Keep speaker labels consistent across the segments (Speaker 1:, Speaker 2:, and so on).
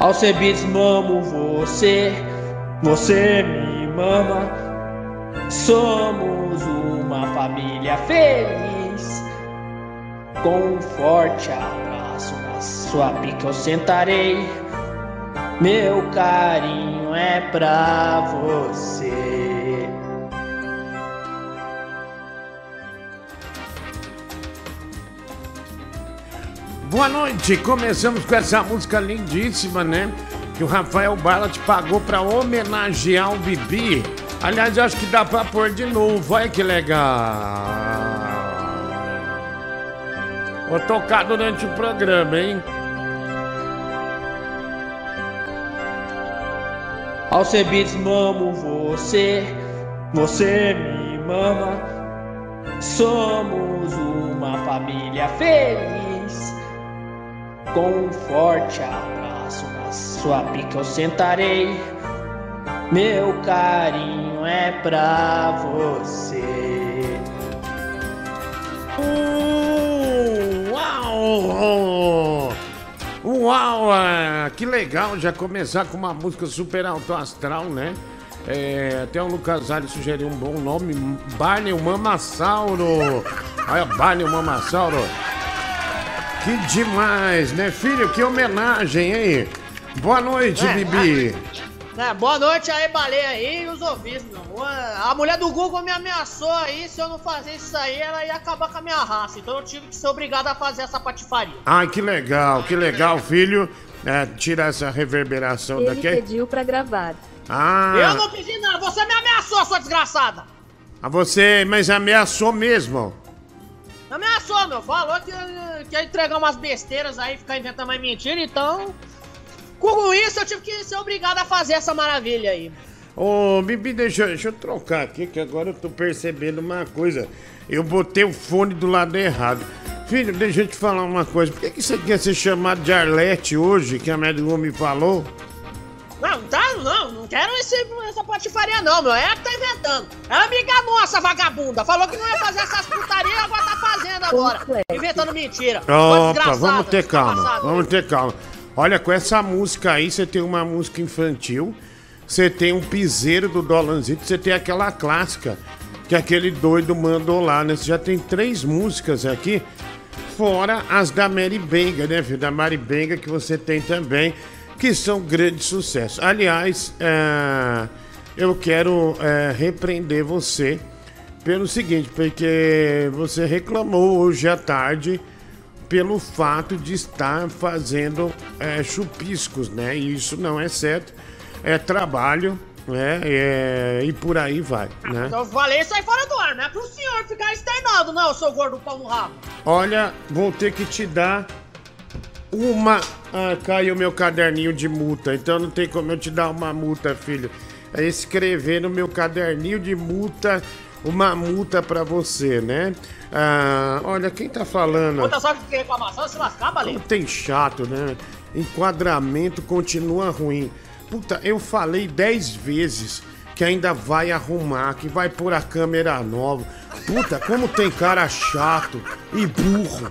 Speaker 1: Alcebiades mamo você, você me mama. Somos uma família feliz. Com um forte abraço na sua pica eu sentarei. Meu carinho é pra você.
Speaker 2: Boa noite, começamos com essa música lindíssima, né? Que o Rafael Ballat pagou pra homenagear o Bibi. Aliás, eu acho que dá pra pôr de novo, olha que legal. Vou tocar durante o programa, hein?
Speaker 1: Alcebiades mamo você, você me mama. Somos uma família feliz. Com um forte abraço na sua pica eu sentarei. Meu carinho é pra você.
Speaker 2: Uau! Uau! ah, Que legal já começar com uma música super alto astral, né? É, até o Lucas Salles sugeriu um bom nome, Barney Mamassauro. Olha, Barney Mamassauro. Que demais, né, filho? Que homenagem, hein? Boa noite,
Speaker 3: É,
Speaker 2: Bibi.
Speaker 3: É, boa noite aí, baleia aí e os ouvintes, meu. A mulher do Google me ameaçou aí, se eu não fazer isso aí, ela ia acabar com a minha raça. Então eu tive que ser obrigado a fazer essa patifaria.
Speaker 2: Ai, que legal, que legal, filho. É, tira essa reverberação
Speaker 4: Ele
Speaker 2: daqui.
Speaker 4: pediu pra gravar.
Speaker 2: Ah,
Speaker 3: Eu não pedi nada, você me ameaçou, sua desgraçada!
Speaker 2: a você, mas ameaçou mesmo.
Speaker 3: Ameaçou, meu. Falou que, que ia entregar umas besteiras aí, ficar inventando mais mentira, então. Com isso, eu tive que ser obrigado a fazer essa maravilha aí.
Speaker 2: Ô, Bibi, deixa, deixa eu trocar aqui, que agora eu tô percebendo uma coisa. Eu botei o fone do lado errado. Filho, deixa eu te falar uma coisa. Por que, que você quer ser chamado de Arlete hoje, que a médica me falou?
Speaker 3: Não, tá, não, não quero esse, essa patifaria não, meu. Ela que tá inventando. Ela me enganou, essa vagabunda. Falou que não ia fazer essas putarias, agora tá fazendo agora. Inventando mentira.
Speaker 2: Opa, vamos ter calma, vamos ter calma. Olha, com essa música aí, você tem uma música infantil, você tem um piseiro do Dolanzito, você tem aquela clássica que aquele doido mandou lá, né? Você já tem três músicas aqui, fora as da Mary Benga, né, filho? Da Mary Benga que você tem também, que são grandes sucessos. Aliás, é, eu quero é, repreender você pelo seguinte, porque você reclamou hoje à tarde pelo fato de estar fazendo é, chupiscos, né? E isso não é certo, é trabalho, né? É, e por aí vai, né?
Speaker 3: Então eu falei aí fora do ar, não é pro senhor ficar externado, não, seu gordo pau no rabo.
Speaker 2: Olha, vou ter que te dar uma. Ah, caiu meu caderninho de multa, então não tem como eu te dar uma multa, filho. É escrever no meu caderninho de multa uma multa pra você, né? Ah, olha, quem tá falando?
Speaker 3: Outra sorte de reclamação se lascar, baleia.
Speaker 2: tem chato, né? Enquadramento continua ruim. Puta, eu falei dez vezes que ainda vai arrumar, que vai pôr a câmera nova. Puta, como tem cara chato e burro.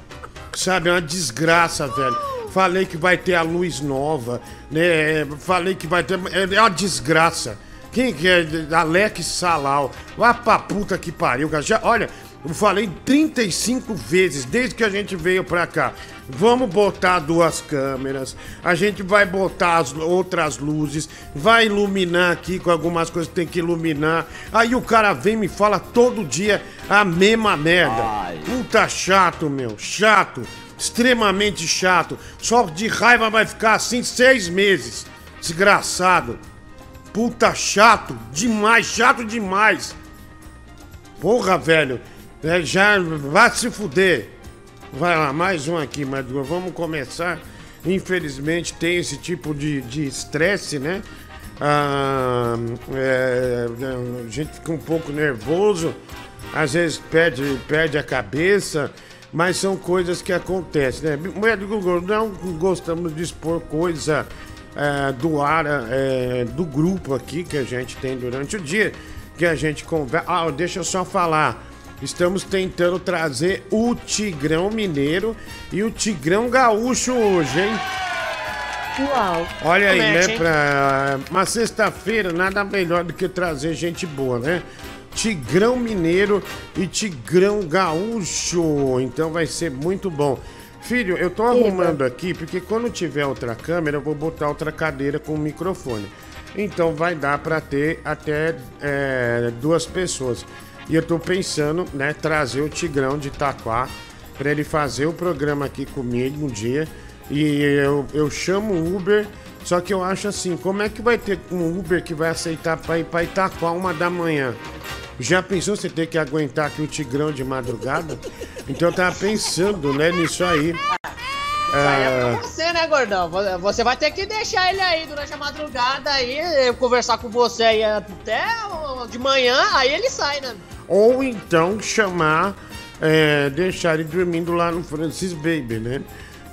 Speaker 2: Sabe, é uma desgraça, velho. Falei que vai ter a luz nova, né? Falei que vai ter. É uma desgraça. Quem que é? Alex Salal. Vá pra puta que pariu, cara. Já, olha, eu falei 35 vezes desde que a gente veio pra cá. Vamos botar duas câmeras, a gente vai botar as outras luzes, vai iluminar aqui com algumas coisas que tem que iluminar. Aí o cara vem e me fala todo dia a mesma merda. Puta chato, meu, chato, extremamente chato. Só de raiva vai ficar assim seis meses. Desgraçado. Puta chato, demais, chato demais. Porra, velho. É, já vai se fuder. Vai lá, mais um aqui, mas vamos começar. Infelizmente tem esse tipo de estresse, né? Ah, é, a gente fica um pouco nervoso, às vezes perde, perde a cabeça, mas são coisas que acontecem, né? Médico, não gostamos de expor coisa é, do ar é, do grupo aqui que a gente tem durante o dia, que a gente conversa. Ah, deixa eu só falar. Estamos tentando trazer o Tigrão Mineiro e o Tigrão Gaúcho hoje, hein?
Speaker 4: Pessoal.
Speaker 2: Olha aí, né? Pra uma sexta-feira, nada melhor do que trazer gente boa, né? Tigrão Mineiro e Tigrão Gaúcho. Então vai ser muito bom. Filho, eu tô arrumando aqui porque quando tiver outra câmera, eu vou botar outra cadeira com microfone. Então vai dar pra ter até é, duas pessoas. E eu tô pensando, né, trazer o Tigrão de Itaquá pra ele fazer o programa aqui comigo um dia. E eu, eu chamo o Uber, só que eu acho assim, como é que vai ter um Uber que vai aceitar pra ir pra Itaquá uma da manhã? Já pensou você ter que aguentar aqui o Tigrão de madrugada? Então eu tava pensando, né, nisso aí.
Speaker 3: É pra você, né, gordão? Vo- Você vai ter que deixar ele aí durante a madrugada aí, eu conversar com você aí até de manhã, aí ele sai, né?
Speaker 2: Ou então chamar, é, deixar ele dormindo lá no Francis Baby, né?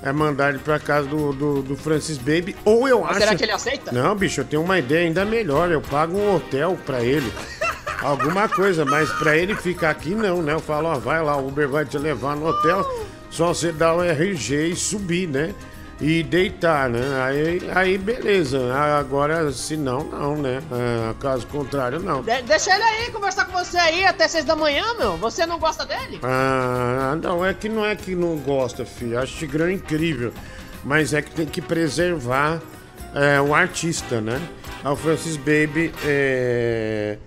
Speaker 2: É mandar ele pra casa do, do, do Francis Baby. Ou eu acho.
Speaker 3: Será que ele aceita?
Speaker 2: Não, bicho, eu tenho uma ideia ainda melhor. Eu pago um hotel pra ele. Alguma coisa, mas pra ele ficar aqui não, né? Eu falo, ó, vai lá, o Uber vai te levar no hotel, só você dar o RG e subir, né? E deitar, né? Aí, aí beleza. Agora, se não, não, né? Ah, caso contrário, não.
Speaker 3: De- deixa ele aí conversar com você aí até seis da manhã, meu. Você não gosta dele?
Speaker 2: Ah, não, é que não é que não gosta, filho. Acho Tigrão incrível. Mas é que tem que preservar é, o artista, né? Ah, O Francis Baby é,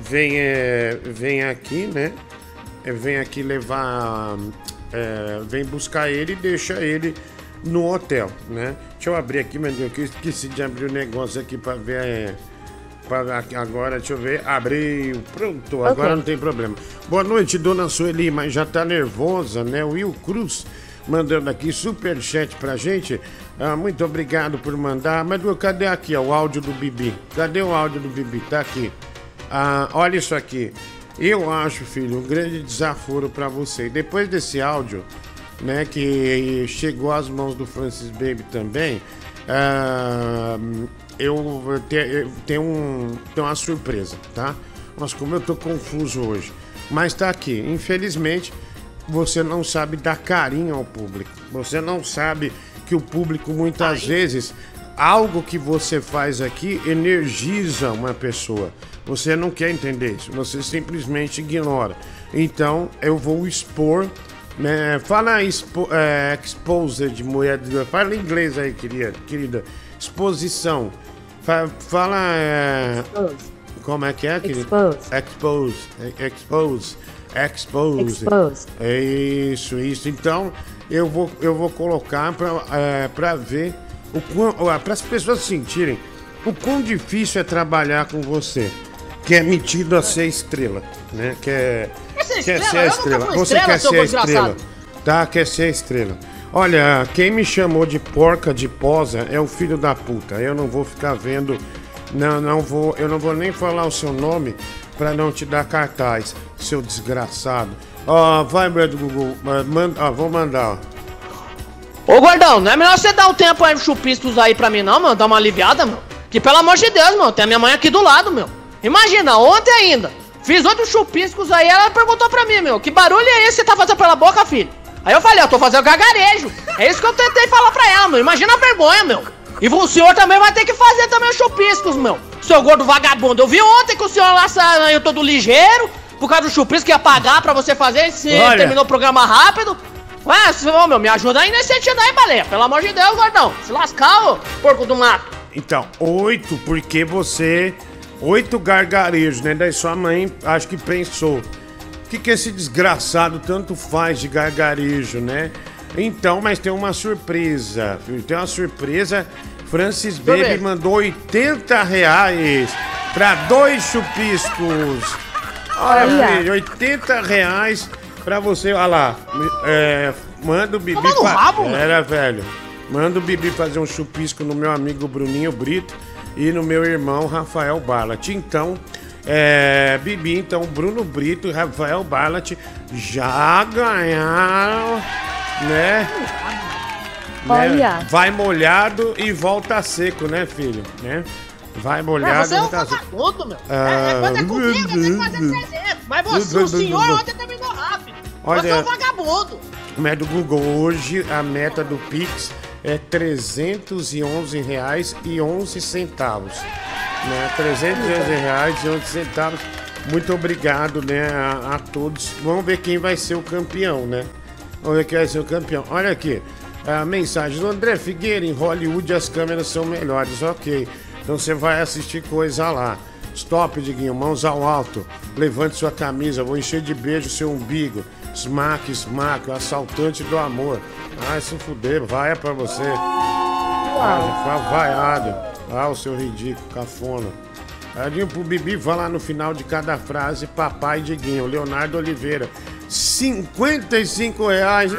Speaker 2: vem, é, vem aqui, né? É, vem aqui levar. é, vem buscar ele e deixa ele no hotel, né? Deixa eu abrir aqui, mas eu esqueci de abrir o negócio aqui pra ver. é, pra- agora, deixa eu ver. Abriu. Pronto, agora não tem problema. Boa noite, dona Sueli, mas já tá nervosa, né? Will Cruz mandando aqui superchat pra gente. Ah, muito obrigado por mandar. Mas cadê aqui ó, o áudio do Bibi? Cadê o áudio do Bibi? Tá aqui. Ah, olha isso aqui. Eu acho, filho, um grande desaforo pra você. Depois desse áudio, né, que chegou às mãos do Francis Baby também, ah, eu te- eu tenho, um, uma surpresa, tá? Nossa, como eu tô confuso hoje. Mas tá aqui, infelizmente, você não sabe dar carinho ao público. Você não sabe que o público muitas vezes algo que você faz aqui energiza uma pessoa. Você não quer entender isso, você simplesmente ignora. Então eu vou expor. Né, fala expo, é, exposed, mulher. Fala em inglês aí, querida. querida. Exposição. Fa- Fala. é, como é que é, querido?
Speaker 4: Expose.
Speaker 2: Expose. é, Expose. Expose.
Speaker 4: Expose.
Speaker 2: É isso, isso. Então, eu vou, eu vou colocar pra, é, pra ver, para as pessoas sentirem o quão difícil é trabalhar com você. Que é metido a ser estrela, né? Que é,
Speaker 3: Quer ser
Speaker 2: quer
Speaker 3: estrela?
Speaker 2: ser a
Speaker 3: Eu nunca
Speaker 2: estrela.
Speaker 3: fui
Speaker 2: Você
Speaker 3: estrela,
Speaker 2: quer
Speaker 3: seu
Speaker 2: ser a estrela. Tá, quer ser a estrela. Olha, quem me chamou de porca de posa é o filho da puta. Eu não vou ficar vendo. Não, não vou. Eu não vou nem falar o seu nome pra não te dar cartaz, seu desgraçado. Ó, vai, meu do Google. ma- Manda, ó, vou mandar, ó.
Speaker 3: Ô, gordão, não é melhor você dar um tempo aí no chupiscos aí pra mim, não, mano? Dar uma aliviada, meu. Que pelo amor de Deus, meu, tem a minha mãe aqui do lado, meu. Imagina, ontem ainda. Fiz outros chupiscos aí, ela perguntou pra mim, meu, que barulho é esse que você tá fazendo pela boca, filho? Aí eu falei, eu tô fazendo gargarejo. É isso que eu tentei falar pra ela, meu. Imagina a vergonha, meu. E o senhor também vai ter que fazer também os chupiscos, meu. Seu gordo vagabundo. Eu vi ontem que o senhor lá saiu todo ligeiro, por causa do chupisco que ia pagar pra você fazer, se
Speaker 2: Olha.
Speaker 3: terminou o programa rápido. Ué, se- ô, meu, me ajuda aí nesse sentido aí, baleia. Pelo amor de Deus, gordão. Se lascar, ô, porco do mato.
Speaker 2: Então, oito, porque você. Oito gargarejos, né? Daí sua mãe acho que pensou. O que, que esse desgraçado tanto faz de gargarejo, né? Então, mas tem uma surpresa. Tem uma surpresa. Francis Baby mandou 80 reais pra dois chupiscos. Olha, filho, 80 reais pra você. Olha lá. É, manda o Bibi.
Speaker 3: Toma no rabo.
Speaker 2: Era, velho. Manda o Bibi fazer um chupisco no meu amigo Bruninho Brito e no meu irmão Rafael Barlat. Então, é, Bibi, então, Bruno Brito e Rafael Barlat já ganharam, né?
Speaker 4: Olha.
Speaker 2: Né? Vai molhado e volta seco, né, filho? Né? Vai
Speaker 3: É,
Speaker 2: molhado
Speaker 3: você
Speaker 2: e
Speaker 3: é um
Speaker 2: volta seco.
Speaker 3: vagabundo, meu.
Speaker 2: Ah,
Speaker 3: é, é, quando é comigo, eu tenho que fazer 300. Mas você, o senhor ontem terminou rápido. Você é
Speaker 2: Olha-
Speaker 3: um vagabundo.
Speaker 2: Mas do Google, hoje a meta do Pix é 311 reais e 11 centavos. Né? 311 reais e 11 centavos. Muito obrigado, né, a, a todos. Vamos ver quem vai ser o campeão, né? Vamos ver quem vai ser o campeão. Olha aqui, a mensagem do André Figueira, em Hollywood as câmeras são melhores, ok. Então você vai assistir coisa lá. Stop, Diguinho, mãos ao alto. Levante sua camisa, vou encher de beijo seu umbigo. Smack, smack, o assaltante do amor. Ai, se fuder, vai é pra você. Ah, vaiado. Ah, o seu ridículo, cafona. Adinho pro Bibi, vai lá no final de cada frase, papai Diguinho, Leonardo Oliveira. 55 reais.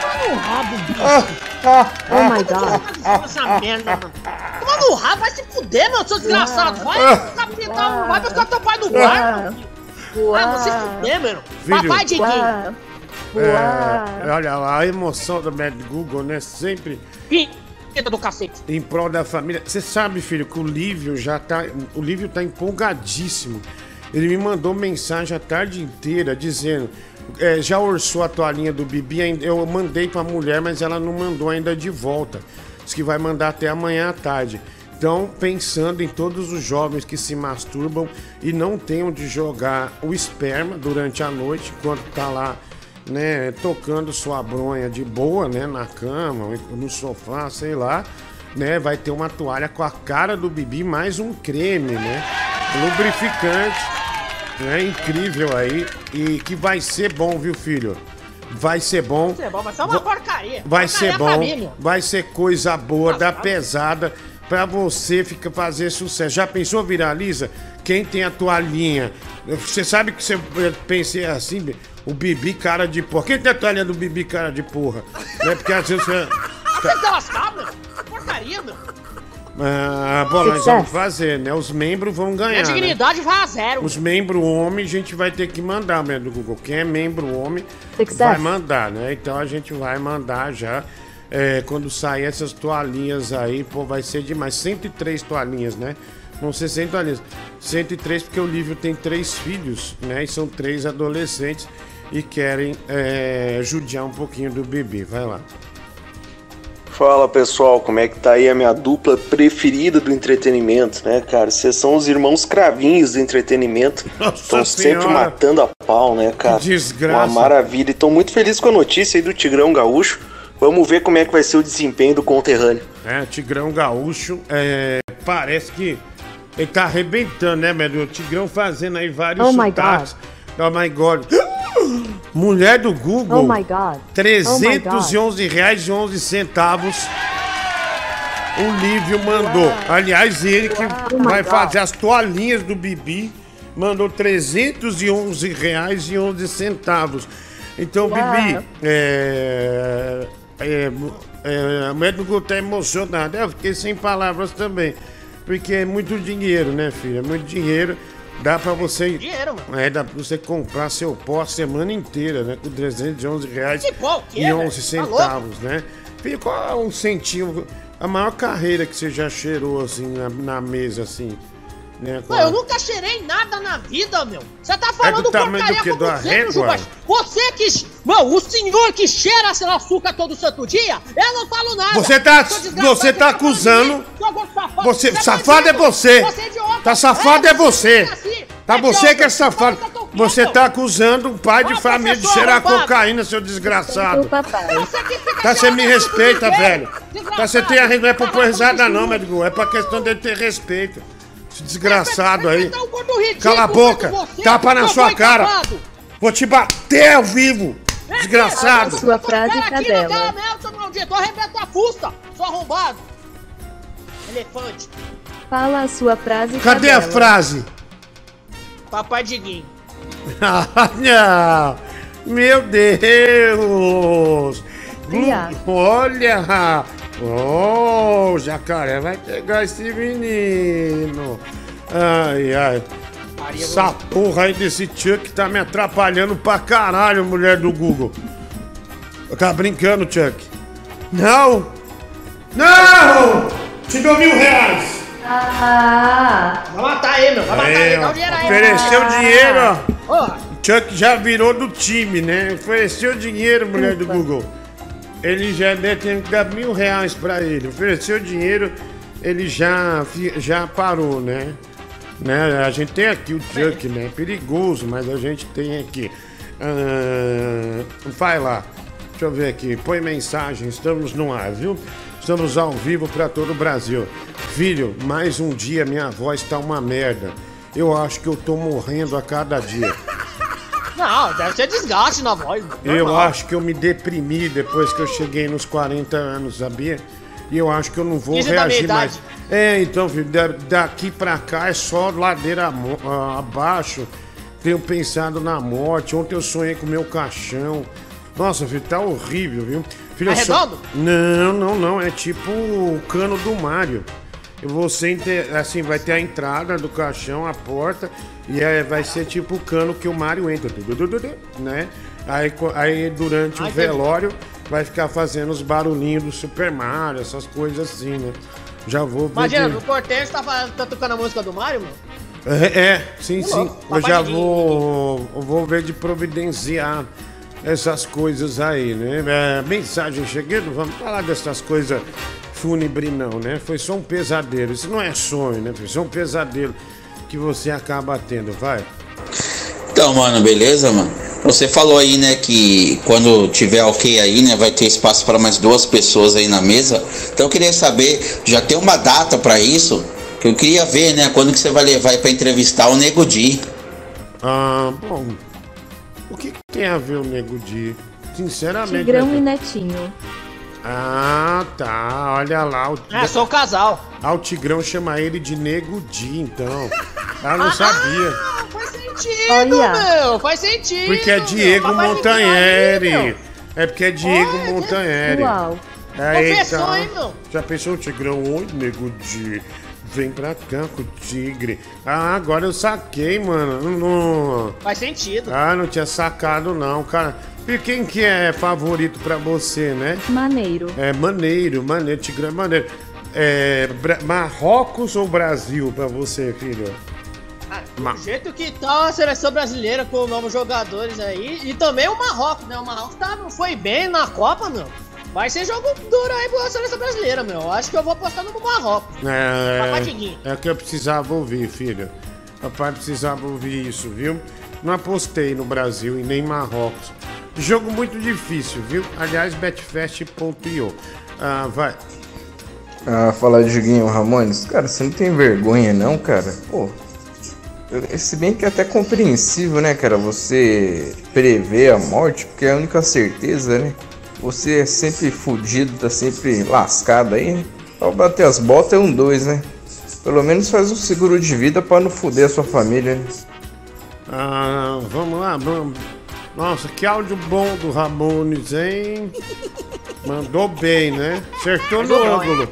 Speaker 3: Toma no rabo, bicho.
Speaker 4: Oh my god.
Speaker 3: Essa merda, mano. Toma no rabo, vai se fuder, meu, seu desgraçado. Vai, capitão, vai buscar teu pai no bar. meu. Ah, você se fuder, meu.
Speaker 2: Filho.
Speaker 3: Papai Diguinho.
Speaker 4: Uau.
Speaker 2: É,
Speaker 4: Uau.
Speaker 2: olha lá, a emoção do médico Google, né? Sempre
Speaker 3: Pinta do cacete.
Speaker 2: em prol da família. Você sabe, filho, que o Lívio já tá. O Lívio tá empolgadíssimo. Ele me mandou mensagem a tarde inteira dizendo. é, já orçou a toalhinha do Bibi, eu mandei pra mulher, mas ela não mandou ainda de volta. Diz que vai mandar até amanhã à tarde. Então, pensando em todos os jovens que se masturbam e não têm onde jogar o esperma durante a noite, enquanto tá lá, né, tocando sua bronha de boa, né, na cama, no sofá, sei lá, né, vai ter uma toalha com a cara do Bibi mais um creme, né, lubrificante, né, incrível aí e que vai ser bom, viu, filho? Vai ser bom.
Speaker 3: Vai ser bom, vai ser uma porcaria.
Speaker 2: Vai
Speaker 3: Porcaria
Speaker 2: ser bom,
Speaker 3: mim,
Speaker 2: vai ser coisa boa, da pesada, pra você ficar fazer sucesso. Já pensou, viraliza? Quem tem a toalhinha? Você sabe que você eu pensei assim, o Bibi cara de porra. Quem tem a toalhinha do Bibi cara de porra? Né? Porque às vezes você.
Speaker 3: Lascar, meu. Porcaria, meu.
Speaker 2: Ah, bom, nós vamos fazer, né? Os membros vão
Speaker 3: Minha
Speaker 2: ganhar. Né?
Speaker 3: dignidade vai a zero.
Speaker 2: Os membros homem, a gente vai ter que mandar, né, do Google. Quem é membro homem
Speaker 4: Success.
Speaker 2: vai mandar, né? Então a gente vai mandar já. É, quando sair essas toalhinhas aí, pô, vai ser demais. 103 toalhinhas, né? Não ser 100 toalhinhas. 103 porque o Lívio tem três filhos, né? E são três adolescentes e querem é, judiar um pouquinho do bebê. Vai lá.
Speaker 5: Fala pessoal, como é que tá aí a minha dupla preferida do entretenimento, né, cara? Vocês são os irmãos cravinhos do entretenimento. Estão sempre matando a pau, né, cara?
Speaker 2: desgraça.
Speaker 5: Uma maravilha. E tô muito feliz com a notícia aí do Tigrão Gaúcho. Vamos ver como é que vai ser o desempenho do conterrâneo.
Speaker 2: É, Tigrão Gaúcho, é, parece que ele tá arrebentando, né, meu? O Tigrão fazendo aí vários
Speaker 4: Oh my
Speaker 2: sotaques. Oh my God. Mulher do Google.
Speaker 4: Oh my god.
Speaker 2: 311 reais e 11 centavos. O Lívio mandou. Aliás, ele que
Speaker 4: Oh
Speaker 2: vai fazer as toalhinhas do Bibi mandou 311 reais e 11 centavos. Então. Bibi, é, é, é, o médico tá emocionado. Eu fiquei sem palavras também. Porque é muito dinheiro, né, filha? É muito dinheiro. Dá pra você.
Speaker 3: Dinheiro, mano.
Speaker 2: É, dá pra você comprar seu pó a semana inteira, né? Com 311 reais
Speaker 3: pó,
Speaker 2: e
Speaker 3: velho?
Speaker 2: 11
Speaker 3: Tá
Speaker 2: centavos, né? Filho, qual é um centinho? A maior carreira que você já cheirou, assim, na, na mesa, assim, né?
Speaker 3: Não, eu nunca cheirei nada na vida, meu. Você tá falando
Speaker 2: É do
Speaker 3: porcaria
Speaker 2: do
Speaker 3: como
Speaker 2: Da
Speaker 3: sempre? Jubas. Você que... Mano, o senhor que cheira seu açúcar todo santo dia, eu não falo nada.
Speaker 2: Você tá- você tá acusando-
Speaker 3: safado.
Speaker 2: Você-
Speaker 3: é
Speaker 2: safado é você.
Speaker 3: Você é idiota.
Speaker 2: Tá safado é você.
Speaker 3: você assim.
Speaker 2: Tá
Speaker 3: É
Speaker 2: você que é safado.
Speaker 3: Você tá
Speaker 2: Você acusando o pai de
Speaker 3: Ô,
Speaker 2: família de cheirar cocaína, seu desgraçado.
Speaker 3: Você que
Speaker 2: Tá, você me respeita, velho. Tá, você tem a não é pra pôr risada não,
Speaker 3: isso.
Speaker 2: médico. É pra questão de ter respeito. Esse desgraçado aí.
Speaker 3: Então,
Speaker 2: Cala a boca. Tapa na sua cara. Vou te bater ao vivo. Desgraçado.
Speaker 4: Sua frase
Speaker 3: não, não, maldito, arrebenta a fusta, seu arrombado. Elefante,
Speaker 4: Fala a sua frase
Speaker 2: Cadê a frase?
Speaker 3: papai Diguinho.
Speaker 2: Olha! Meu Deus! Olha! Oh, o jacaré vai pegar esse menino! Ai, ai. Essa porra aí desse Chuck tá me atrapalhando pra caralho, mulher do Google. Tá brincando, Chuck? Não! Não! Te dou mil reais!
Speaker 4: Ah,
Speaker 3: Vai matar ele, meu, vai matar
Speaker 2: Aí,
Speaker 3: ele, dá o dinheiro aí.
Speaker 2: ofereceu dinheiro, ó.
Speaker 3: Porra,
Speaker 2: Chuck já virou do time, né? Ofereceu dinheiro, mulher do. Google. Ele já ter que dar mil reais pra ele. Ofereceu dinheiro, ele já, já parou, né? né? A gente tem aqui o Chuck, né? Perigoso, mas a gente tem aqui. Ah, vai lá. Deixa eu ver aqui. Põe mensagem. Estamos no ar, viu? Estamos ao vivo pra todo o Brasil. Filho, mais um dia minha voz tá uma merda. Eu acho que eu tô morrendo a cada dia.
Speaker 3: Não, deve ser desgaste na voz.
Speaker 2: Eu
Speaker 3: normal.
Speaker 2: acho que eu me deprimi depois que eu cheguei nos 40 anos, sabia? E eu acho que eu não vou
Speaker 3: Isso é da
Speaker 2: reagir mais. É, então, filho, da- daqui pra cá é só ladeira abaixo. Tenho pensado na morte. Ontem eu sonhei com meu caixão. Nossa, filho, tá horrível, viu? Filho,
Speaker 3: É
Speaker 2: eu so-
Speaker 3: redondo?
Speaker 2: Não, não, não. É tipo o cano do Mario. Ser, assim, vai ter a entrada do caixão, a porta, e aí vai ser tipo o cano que o Mario entra, né? Aí, aí durante o velório vai ficar fazendo os barulhinhos do Super Mario, essas coisas assim, né? Já vou ver.
Speaker 3: Imagina, no cortejo tá, tá tocando a música do Mario, mano.
Speaker 2: É, é, sim, sim.
Speaker 3: louco,
Speaker 2: Eu já vou, eu vou ver de providenciar essas coisas aí, né? É, mensagem chegando, vamos falar dessas coisas fúnebre não, né? Foi só um pesadelo. Isso não é sonho, né? Foi só um pesadelo que você acaba tendo, vai.
Speaker 6: Então, mano, beleza, mano? Você falou aí, né, que quando tiver ok aí, né, vai ter espaço para mais duas pessoas aí na mesa. Então eu queria saber, já tem uma data pra isso? Que eu queria ver, né, quando que você vai levar aí pra entrevistar o Nego Di.
Speaker 2: Ah, bom. O que, que tem a ver o Nego Di? Sinceramente.
Speaker 4: Tigrão
Speaker 2: né?
Speaker 4: e Netinho.
Speaker 2: Ah, tá. Olha lá. O...
Speaker 3: É, sou o casal.
Speaker 2: Ah, o Tigrão chama ele de Nego Di, então. Ah, não sabia.
Speaker 3: Ah, faz sentido,
Speaker 4: Olha.
Speaker 3: meu. Faz sentido.
Speaker 2: Porque é. Diego Montanheri. É porque é Diego
Speaker 3: Olha,
Speaker 2: Montanheri.
Speaker 4: Uau.
Speaker 2: Aí,
Speaker 3: Confessou,
Speaker 2: tá.
Speaker 3: hein, meu?
Speaker 2: Já pensou o Tigrão? Oi, nego de. Vem pra cá com o tigre. Ah, agora eu saquei, mano. Não...
Speaker 3: Faz sentido.
Speaker 2: Ah, não tinha sacado não, cara. E quem que é favorito pra você, né?
Speaker 4: Maneiro.
Speaker 2: É maneiro, maneiro, Tigrão é maneiro. É, Bra- Marrocos ou Brasil pra você, filho?
Speaker 3: Ah,
Speaker 2: Ma-
Speaker 3: do jeito que tá a seleção brasileira com novos jogadores aí. E também o Marrocos, né? O Marrocos tá, não foi bem na Copa, meu. Vai ser jogo duro aí pra seleção brasileira, meu. Eu Acho que eu vou apostar no Marrocos. Papai
Speaker 2: É, é o que eu precisava ouvir, filho. Papai precisava ouvir isso, viu? Não apostei no Brasil e nem Marrocos. Jogo muito difícil, viu? Aliás, betfest.io. Ah, vai.
Speaker 7: Ah, falar de Diguinho Ramones, cara, você não tem vergonha não, cara? Pô, se bem que é até compreensível, né, cara, você prever a morte, porque é a única certeza, né? Você é sempre fudido, tá sempre lascado aí, né? Ao bater as botas é um dois, né? Pelo menos faz um seguro de vida pra não fuder a sua família, né?
Speaker 2: Ah, vamos lá, vamos. Nossa, que áudio bom do Ramones, hein? Mandou bem, né? Acertou no ângulo.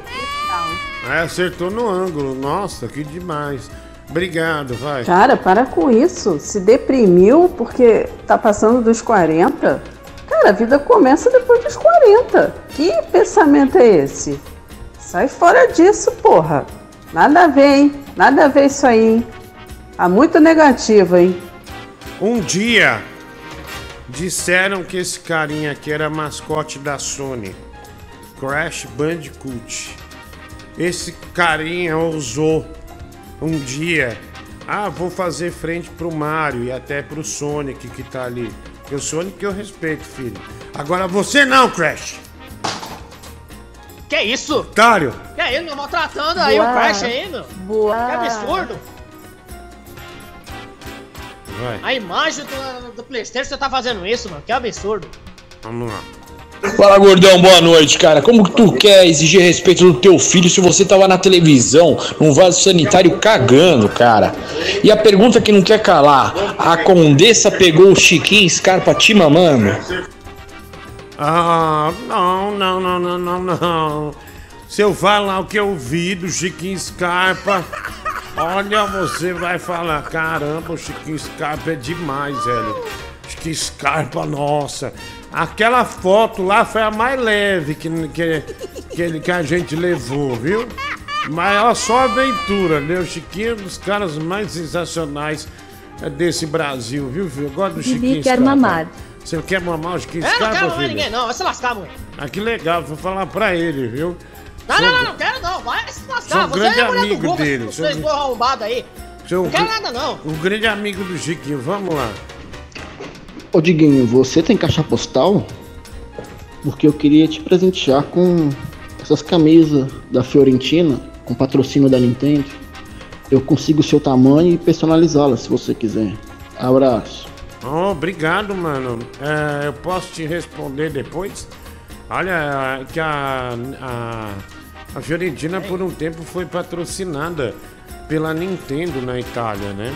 Speaker 2: É, acertou no ângulo. Nossa, que demais. Obrigado, vai.
Speaker 8: Cara, para com isso. Se deprimiu porque tá passando dos 40. Cara, a vida começa depois dos 40. Que pensamento é esse? Sai fora disso, porra. Nada a ver, hein? Nada a ver isso aí, hein? Tá muito negativo, hein?
Speaker 2: Um dia disseram que esse carinha aqui era mascote da Sony. Crash Bandicoot. Esse carinha ousou um dia. Ah, vou fazer frente pro Mario e até pro Sonic que tá ali. Porque o Sonic eu respeito, filho. Agora você não, Crash!
Speaker 3: Que isso?
Speaker 2: Otário!
Speaker 3: Que isso, meu? Maltratando aí
Speaker 4: Boa.
Speaker 3: o Crash aí, meu.
Speaker 4: Boa.
Speaker 3: Que absurdo.
Speaker 2: Vai,
Speaker 3: A imagem do, do Playstation você tá fazendo isso, mano. Que absurdo.
Speaker 2: vamos lá.
Speaker 1: Fala gordão, boa noite, cara. Como que tu quer exigir respeito do teu filho se você tava na televisão, num vaso sanitário cagando, cara? E a pergunta que não quer calar: a Condessa pegou o Chiquinho Scarpa te mamando?
Speaker 2: Ah, não, não, não, não, não, não. Se eu falar o que eu vi do Chiquinho Scarpa, olha, você vai falar, caramba, o Chiquinho Scarpa é demais, velho. Chiquinho Scarpa, nossa. Aquela foto lá foi a mais leve que, que, que, que a gente levou, viu? Mas ó, só aventura, né? O Chiquinho é um dos caras mais sensacionais eh, desse Brasil, viu, filho? Eu gosto do
Speaker 4: Bibi
Speaker 2: Chiquinho
Speaker 4: quer
Speaker 2: Scarpa.
Speaker 4: mamar.
Speaker 2: Você quer mamar o Chiquinho
Speaker 3: É, não
Speaker 2: Scarpa,
Speaker 3: quero mais
Speaker 2: filho?
Speaker 3: ninguém, não. Vai se lascar, mãe.
Speaker 2: Ah, que legal, vou falar pra ele, viu?
Speaker 3: Não,
Speaker 2: Sou-
Speaker 3: não, não, não quero não. Vai se
Speaker 2: Sou
Speaker 3: lascar.
Speaker 2: um
Speaker 3: Você
Speaker 2: grande
Speaker 3: é a mulher do
Speaker 2: amigo
Speaker 3: Google,
Speaker 2: dele,
Speaker 3: vocês
Speaker 2: sou-
Speaker 3: dois arrombados aí.
Speaker 2: Sou
Speaker 3: Não quero
Speaker 2: gr-
Speaker 3: nada não.
Speaker 2: O grande amigo do Chiquinho, vamos lá.
Speaker 9: Ô Diguinho, você tem caixa postal? Porque eu queria te presentear com essas camisas da Fiorentina, com patrocínio da Nintendo. Eu consigo o seu tamanho e personalizá-las se você quiser. Abraço.
Speaker 2: Oh, obrigado, mano. É, eu posso te responder depois? Olha, que a, a, a Fiorentina por um tempo foi patrocinada pela Nintendo na Itália, né?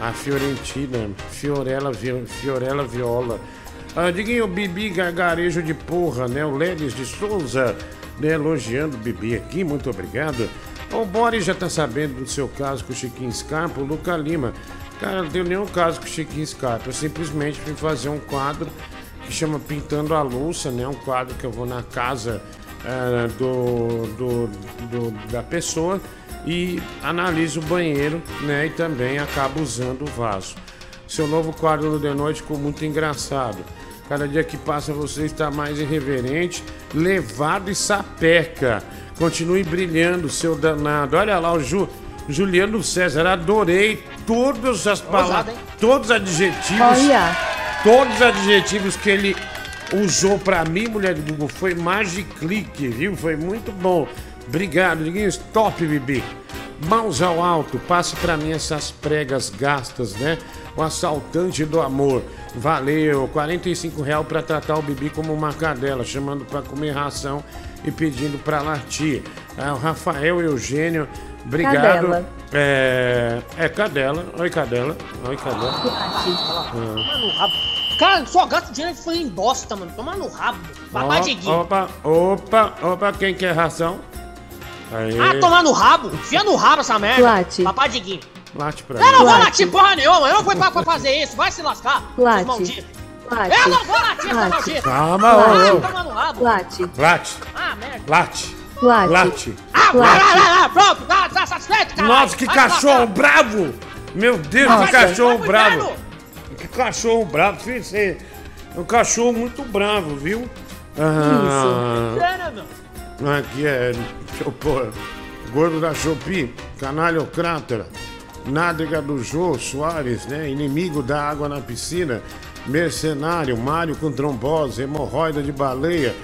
Speaker 2: A Fiorentina, Fiorella, Fiorella Viola. Ah, Diguinho, Bibi Gargarejo de porra, né? O Lelis de Souza, né? Elogiando o Bibi aqui, muito obrigado. O Boris já tá sabendo do seu caso com o Chiquinho Scarpa, o Luca Lima. Cara, não tenho nenhum caso com o Chiquinho Scarpa. Eu simplesmente fui fazer um quadro que chama Pintando a Louça, né? Um quadro que eu vou na casa eh, do, do, do- da pessoa e analiso o banheiro, né? E também acabo usando o vaso. Seu novo quadro The Noite ficou muito engraçado. Cada dia que passa você está mais irreverente, levado e sapeca. Continue brilhando, seu danado. Olha lá o Ju, Juliano César, adorei todas as palavras, todos os adjetivos.
Speaker 4: Olha,
Speaker 2: Todos os adjetivos que ele usou pra mim, mulher do Google, foi magiclique, viu? Foi muito bom. Obrigado, Diguinho. Stop, Bibi. Mãos ao alto, passe pra mim essas pregas gastas, né? O assaltante do amor. Valeu, 45 real pra tratar o Bibi como uma cadela, chamando pra comer ração e pedindo pra latir. Ah, o Rafael Eugênio, obrigado.
Speaker 4: Cadela.
Speaker 2: É, é cadela. Oi, cadela. Oi, cadela.
Speaker 3: Toma no rabo. Cara, só gasto dinheiro foi em bosta, mano. Toma no rabo. Papai.
Speaker 2: Opa, opa, opa, quem quer ração? Aí,
Speaker 3: Ah, tomar no rabo? Enfia no rabo essa merda.
Speaker 4: Late.
Speaker 3: Papai Diguinho.
Speaker 2: late pra
Speaker 3: Eu não
Speaker 2: mim.
Speaker 3: vou
Speaker 4: Late.
Speaker 3: latir porra nenhuma. Eu não fui pra, pra fazer isso. Vai se lascar.
Speaker 4: Late. late,
Speaker 3: Eu não vou latir essa
Speaker 4: Late.
Speaker 3: maldita.
Speaker 2: Calma,
Speaker 3: Ah,
Speaker 2: ô, ô.
Speaker 3: toma no rabo.
Speaker 4: late,
Speaker 2: Late,
Speaker 3: Ah, merda.
Speaker 2: late,
Speaker 4: late.
Speaker 2: late.
Speaker 3: Ah, vai,
Speaker 4: Late.
Speaker 3: vai, vai, vai. Pronto. Tá, tá satisfeito, caralho?
Speaker 2: Nossa, que
Speaker 3: Vai
Speaker 2: cachorro
Speaker 3: lascar.
Speaker 2: bravo! Meu Deus,
Speaker 3: Vai,
Speaker 2: que cachorro bravo! Que cachorro bravo, filho, você é um cachorro muito bravo, viu? Ah,
Speaker 3: Sério, meu.
Speaker 2: Aqui é. Deixa eu pôr. Gordo da Shopee, canalhocrata, nádega do Jô Soares, né? Inimigo da água na piscina, mercenário, Mário com trombose, hemorroida de baleia,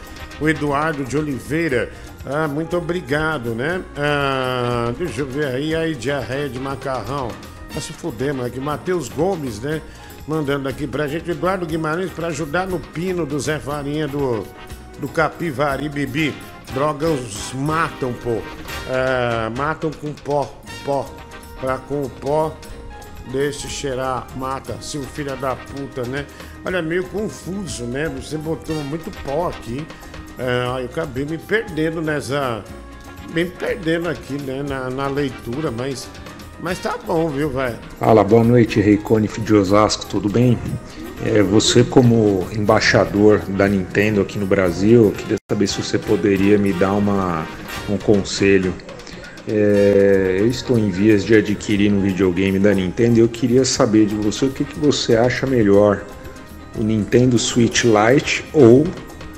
Speaker 2: o Eduardo de Oliveira. Ah, muito obrigado, né? Ah, deixa eu ver aí, aí, diarreia de macarrão. Vai se fuder, mano. Aqui, Matheus Gomes, né? Mandando aqui pra gente, Eduardo Guimarães, pra ajudar no pino do Zé Farinha do do Capivari Bibi. Drogas matam, pô. É, matam com pó, pó. Pra com o pó, deixe cheirar, mata. Seu filho da puta, né? Olha, meio confuso, né? Você botou muito pó aqui. É, eu acabei me perdendo nessa. Me perdendo aqui, né? Na, na leitura, mas. Mas tá bom, viu, velho?
Speaker 10: Fala, boa noite, Rei Conif de Osasco, tudo bem? É, você como embaixador da Nintendo aqui no Brasil, eu queria saber se você poderia me dar uma, um conselho. É, eu estou em vias de adquirir um videogame da Nintendo e eu queria saber de você o que, que você acha melhor, o Nintendo Switch Lite ou,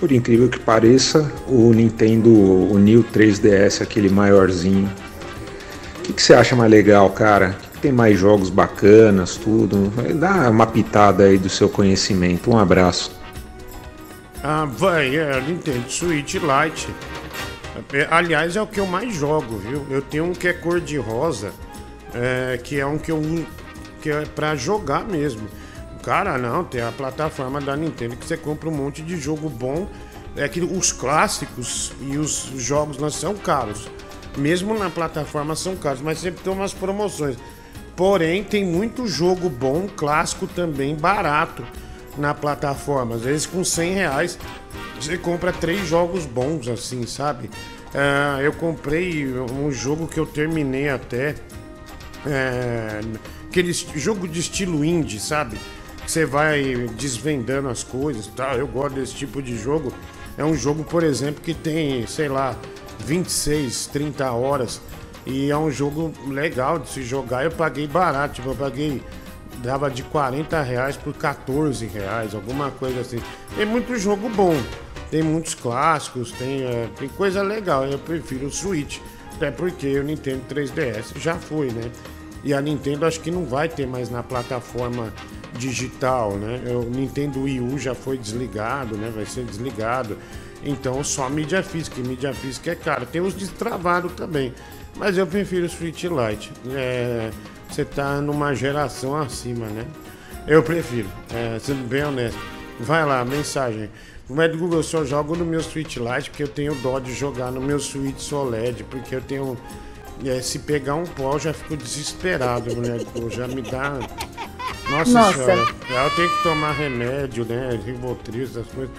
Speaker 10: por incrível que pareça, o Nintendo o New 3DS, aquele maiorzinho. O que, que você acha mais legal, cara? Tem mais jogos bacanas, tudo? Dá uma pitada aí do seu conhecimento. Um abraço.
Speaker 2: Ah, vai, é, Nintendo Switch Lite. É, Aliás, é o que eu mais jogo, viu? Eu tenho um que é cor de rosa, é, que é um que eu que é pra jogar mesmo. Cara, não, tem a plataforma da Nintendo que você compra um monte de jogo bom. É que os clássicos e os jogos não são caros. Mesmo na plataforma são caros, mas sempre tem umas promoções. Porém, tem muito jogo bom, clássico também, barato na plataforma. Às vezes com 100 reais você compra três jogos bons, assim, sabe? Ah, eu comprei um jogo que eu terminei até. É, aquele jogo de estilo indie, sabe? Que você vai desvendando as coisas tal. Eu gosto desse tipo de jogo. É um jogo, por exemplo, que tem, sei lá, 26, 30 horas. E é um jogo legal de se jogar. Eu paguei barato, tipo, eu paguei. Dava de 40 reais por 14 reais, alguma coisa assim. Tem muito jogo bom. tem muitos clássicos, tem, é, tem coisa legal. Eu prefiro o Switch, até porque o Nintendo 3DS já foi, né? E a Nintendo acho que não vai ter mais na plataforma digital, né? O Nintendo Wii U já foi desligado, né? Vai ser desligado. Então só mídia física, e mídia física é caro. Tem os destravados também. Mas eu prefiro o Switch Lite. É, você tá numa geração acima, né? Eu prefiro, é, sendo bem honesto. Vai lá, mensagem. O médico Google, eu só jogo no meu Switch Lite porque eu tenho dó de jogar no meu Switch OLED, porque eu tenho. é, se pegar um pó, eu já fico desesperado, mulher. Já me dá. Nossa,
Speaker 11: Nossa.
Speaker 2: senhora. Eu tenho que tomar remédio, né? Rivotril, essas coisas.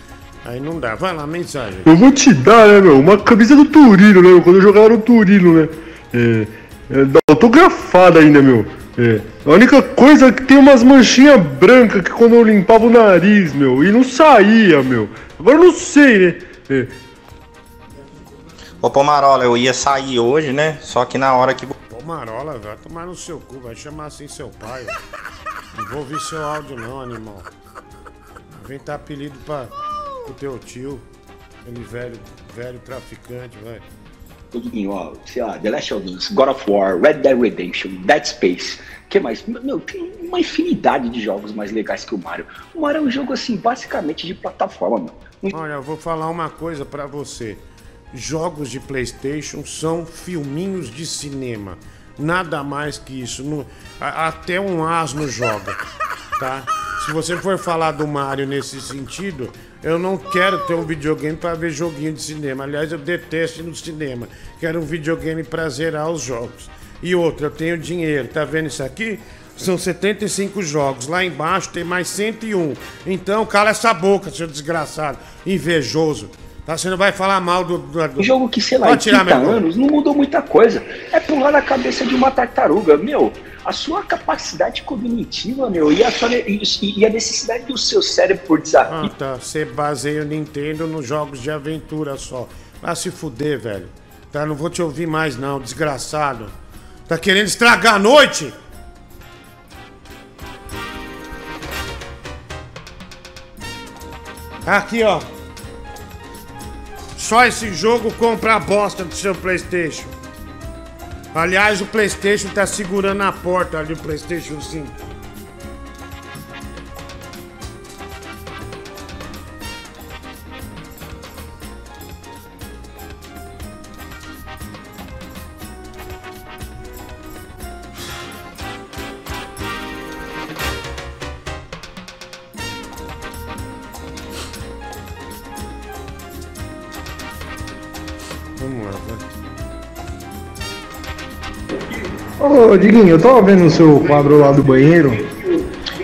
Speaker 2: Aí não dá. Vai lá, mensagem.
Speaker 12: Eu vou te dar, né, meu? Uma camisa do Turino, né? Quando eu jogava no Turino, né? É, é, da- autografada ainda, meu. É. A única coisa é que tem umas manchinhas brancas que quando eu limpava o nariz, meu, e não saía, meu. Agora eu não sei, né? É.
Speaker 13: Ô Pomarola, eu ia sair hoje, né? Só que na hora que.
Speaker 2: Pomarola, vai tomar no seu cu, vai chamar assim seu pai. Não vou ouvir seu áudio não, animal. Vem dar apelido pra, pro teu tio. Ele velho, velho traficante, vai.
Speaker 14: Ô, Diguinho, ó, sei lá, The Last of Us, God of War, Red Dead Redemption, Dead Space, que mais? Meu, tem uma infinidade de jogos mais legais que o Mario. O Mario é um jogo, assim, basicamente de plataforma, meu.
Speaker 2: Olha, eu vou falar uma coisa pra você. Jogos de PlayStation são filminhos de cinema. Nada mais que isso. Não- até um asno joga, tá? Se você for falar do Mario nesse sentido, eu não quero ter um videogame pra ver joguinho de cinema. Aliás, eu detesto ir no cinema. Quero um videogame pra zerar os jogos. E outra, eu tenho dinheiro. Tá vendo isso aqui? São 75 jogos. Lá embaixo tem mais 101. Então, cala essa boca, seu desgraçado. Invejoso. Tá? Você não vai falar mal do. do, do...
Speaker 14: Jogo que, sei lá,
Speaker 2: Pode
Speaker 14: em
Speaker 2: tirar
Speaker 14: 30
Speaker 2: meu
Speaker 14: anos não mudou muita coisa. É pular na cabeça de uma tartaruga. Meu, a sua capacidade cognitiva, meu, e a, sua, e, e a necessidade do seu cérebro por desafio.
Speaker 2: Ah, tá. Você baseia o Nintendo nos jogos de aventura só. Vai se fuder, velho. Tá? Não vou te ouvir mais, não, desgraçado. Tá querendo estragar a noite? Aqui, ó. Só esse jogo compra a bosta do seu PlayStation. Aliás, o PlayStation tá segurando a porta ali, o PlayStation 5.
Speaker 12: Diguinho, eu tava vendo o seu quadro lá do banheiro.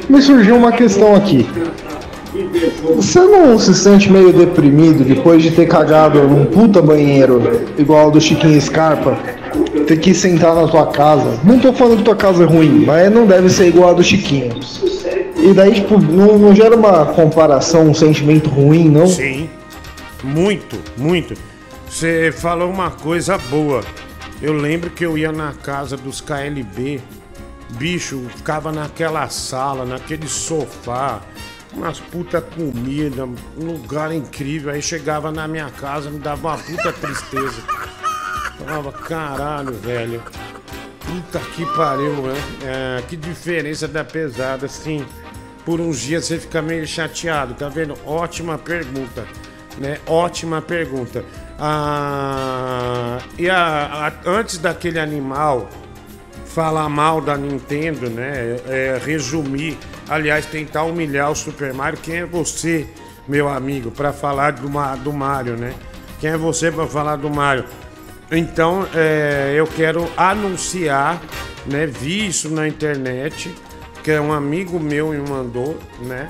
Speaker 12: Me surgiu uma questão aqui. Você não se sente meio deprimido depois de ter cagado num puta banheiro igual ao do Chiquinho Scarpa? Ter que sentar na tua casa. Não tô falando que tua casa é ruim, mas não deve ser igual a do Chiquinho. E daí, tipo, não, não gera uma comparação, um sentimento ruim, não?
Speaker 2: Sim. Muito, muito. Você falou uma coisa boa. Eu lembro que eu ia na casa dos KLB, bicho, ficava naquela sala, naquele sofá, umas puta comida, um lugar incrível. Aí chegava na minha casa, me dava uma puta tristeza. Falava, caralho, velho. Puta que pariu, né? É, que diferença da pesada, assim. Por uns dias você fica meio chateado, tá vendo? Ótima pergunta, né? Ótima pergunta. Ah, e a- a- antes daquele animal falar mal da Nintendo, né? É, resumir, aliás, tentar humilhar o Super Mario. Quem é você, meu amigo, para falar do, do Mario, né? Quem é você para falar do Mario? Então, é, eu quero anunciar, né? Vi isso na internet, que é um amigo meu me mandou, né?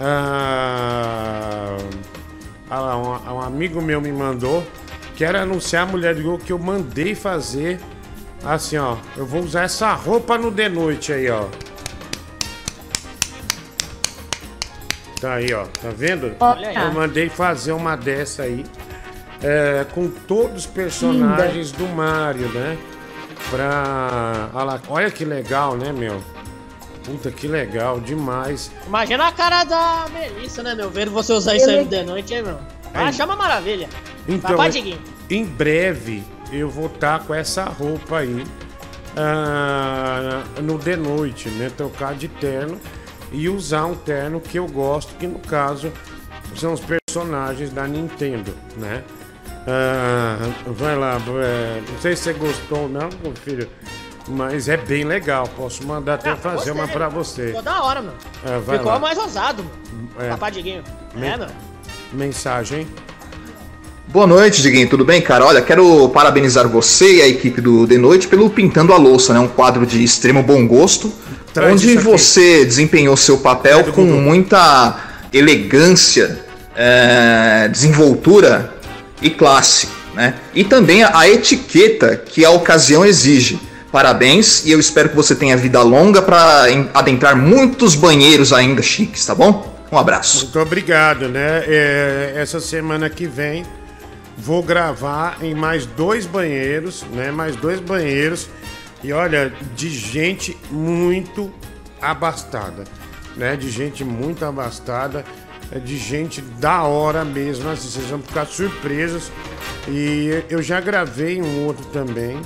Speaker 2: Ah lá, um, um amigo meu me mandou. Quero anunciar a mulher de gol que eu mandei fazer. Assim, ó. Eu vou usar essa roupa no de noite aí, ó. Tá aí, ó. Tá vendo?
Speaker 11: Olha aí.
Speaker 2: Eu mandei fazer uma dessa aí. é, com todos os personagens do Mario, né? Pra. Lá, olha que legal, né, meu? Puta que legal, demais.
Speaker 3: Imagina a cara da Melissa, né, meu? Vendo você usar isso aí de noite, hein, meu? Ah, chama maravilha.
Speaker 2: Então,
Speaker 3: Papai
Speaker 2: em breve eu vou estar com essa roupa aí ah, no de noite, né? Trocar de terno e usar um terno que eu gosto, que no caso são os personagens da Nintendo, né? Ah, vai lá, é, não sei se você gostou ou não, meu filho, mas é bem legal. Posso mandar até
Speaker 3: Ah,
Speaker 2: fazer
Speaker 3: gostei.
Speaker 2: uma pra você.
Speaker 3: Ficou da hora, mano.
Speaker 2: É, vai
Speaker 3: Ficou
Speaker 2: lá.
Speaker 3: mais ousado, mano.
Speaker 2: É.
Speaker 3: Papai Diguinho.
Speaker 2: Men-
Speaker 3: É, mano.
Speaker 2: Mensagem.
Speaker 11: Boa noite, Diguinho. Tudo bem, cara? Olha, quero parabenizar você e a equipe do The Noite pelo Pintando a Louça, né? Um quadro de extremo bom gosto,
Speaker 2: Traz
Speaker 11: onde você desempenhou seu papel com muita elegância, é, desenvoltura e classe, né? E também a, a etiqueta que a ocasião exige. Parabéns e eu espero que você tenha vida longa para adentrar muitos banheiros ainda chiques, tá bom? Um abraço.
Speaker 2: Muito obrigado, né? É, essa semana que vem vou gravar em mais dois banheiros, né? Mais dois banheiros. E olha, de gente muito abastada, né? De gente muito abastada, é de gente da hora mesmo, assim, vocês vão ficar surpresos. E eu já gravei um outro também,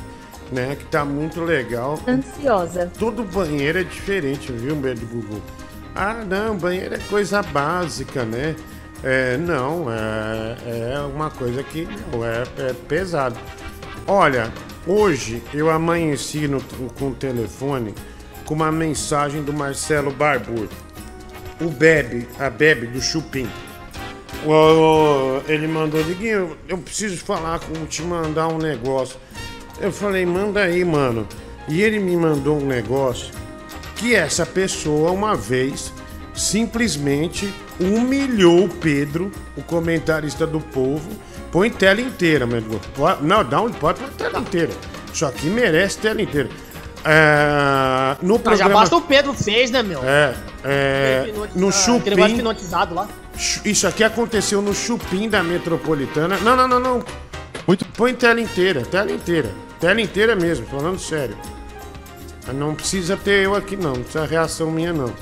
Speaker 2: né? Que tá muito legal.
Speaker 4: Ansiosa.
Speaker 2: Todo banheiro é diferente, viu, do Google? Ah, não, banheiro é coisa básica, né? É, não, é, é uma coisa que não, é, é pesado. Olha, hoje eu amanheci no, com o telefone com uma mensagem do Marcelo Barbour. O Bebe, a Bebe do Chupim. Ele mandou, Diguinho, eu preciso falar com te mandar um negócio. Eu falei, manda aí, mano. E ele me mandou um negócio que essa pessoa uma vez simplesmente humilhou o Pedro, o comentarista do povo, põe tela inteira, meu amigo. Pode- Não, dá um pode pôr tela inteira. Isso aqui merece tela inteira. É, no
Speaker 3: Ah, já
Speaker 2: programa.
Speaker 3: basta o Pedro fez, né, meu?
Speaker 2: É, é, no Chupim.
Speaker 3: hipnotizado lá.
Speaker 2: Isso aqui aconteceu no Chupim da Metropolitana. Não, não, não, não. Muito. Põe tela inteira, tela inteira. Tela inteira mesmo, falando sério. Não precisa ter eu aqui, não. Não precisa reação minha, não.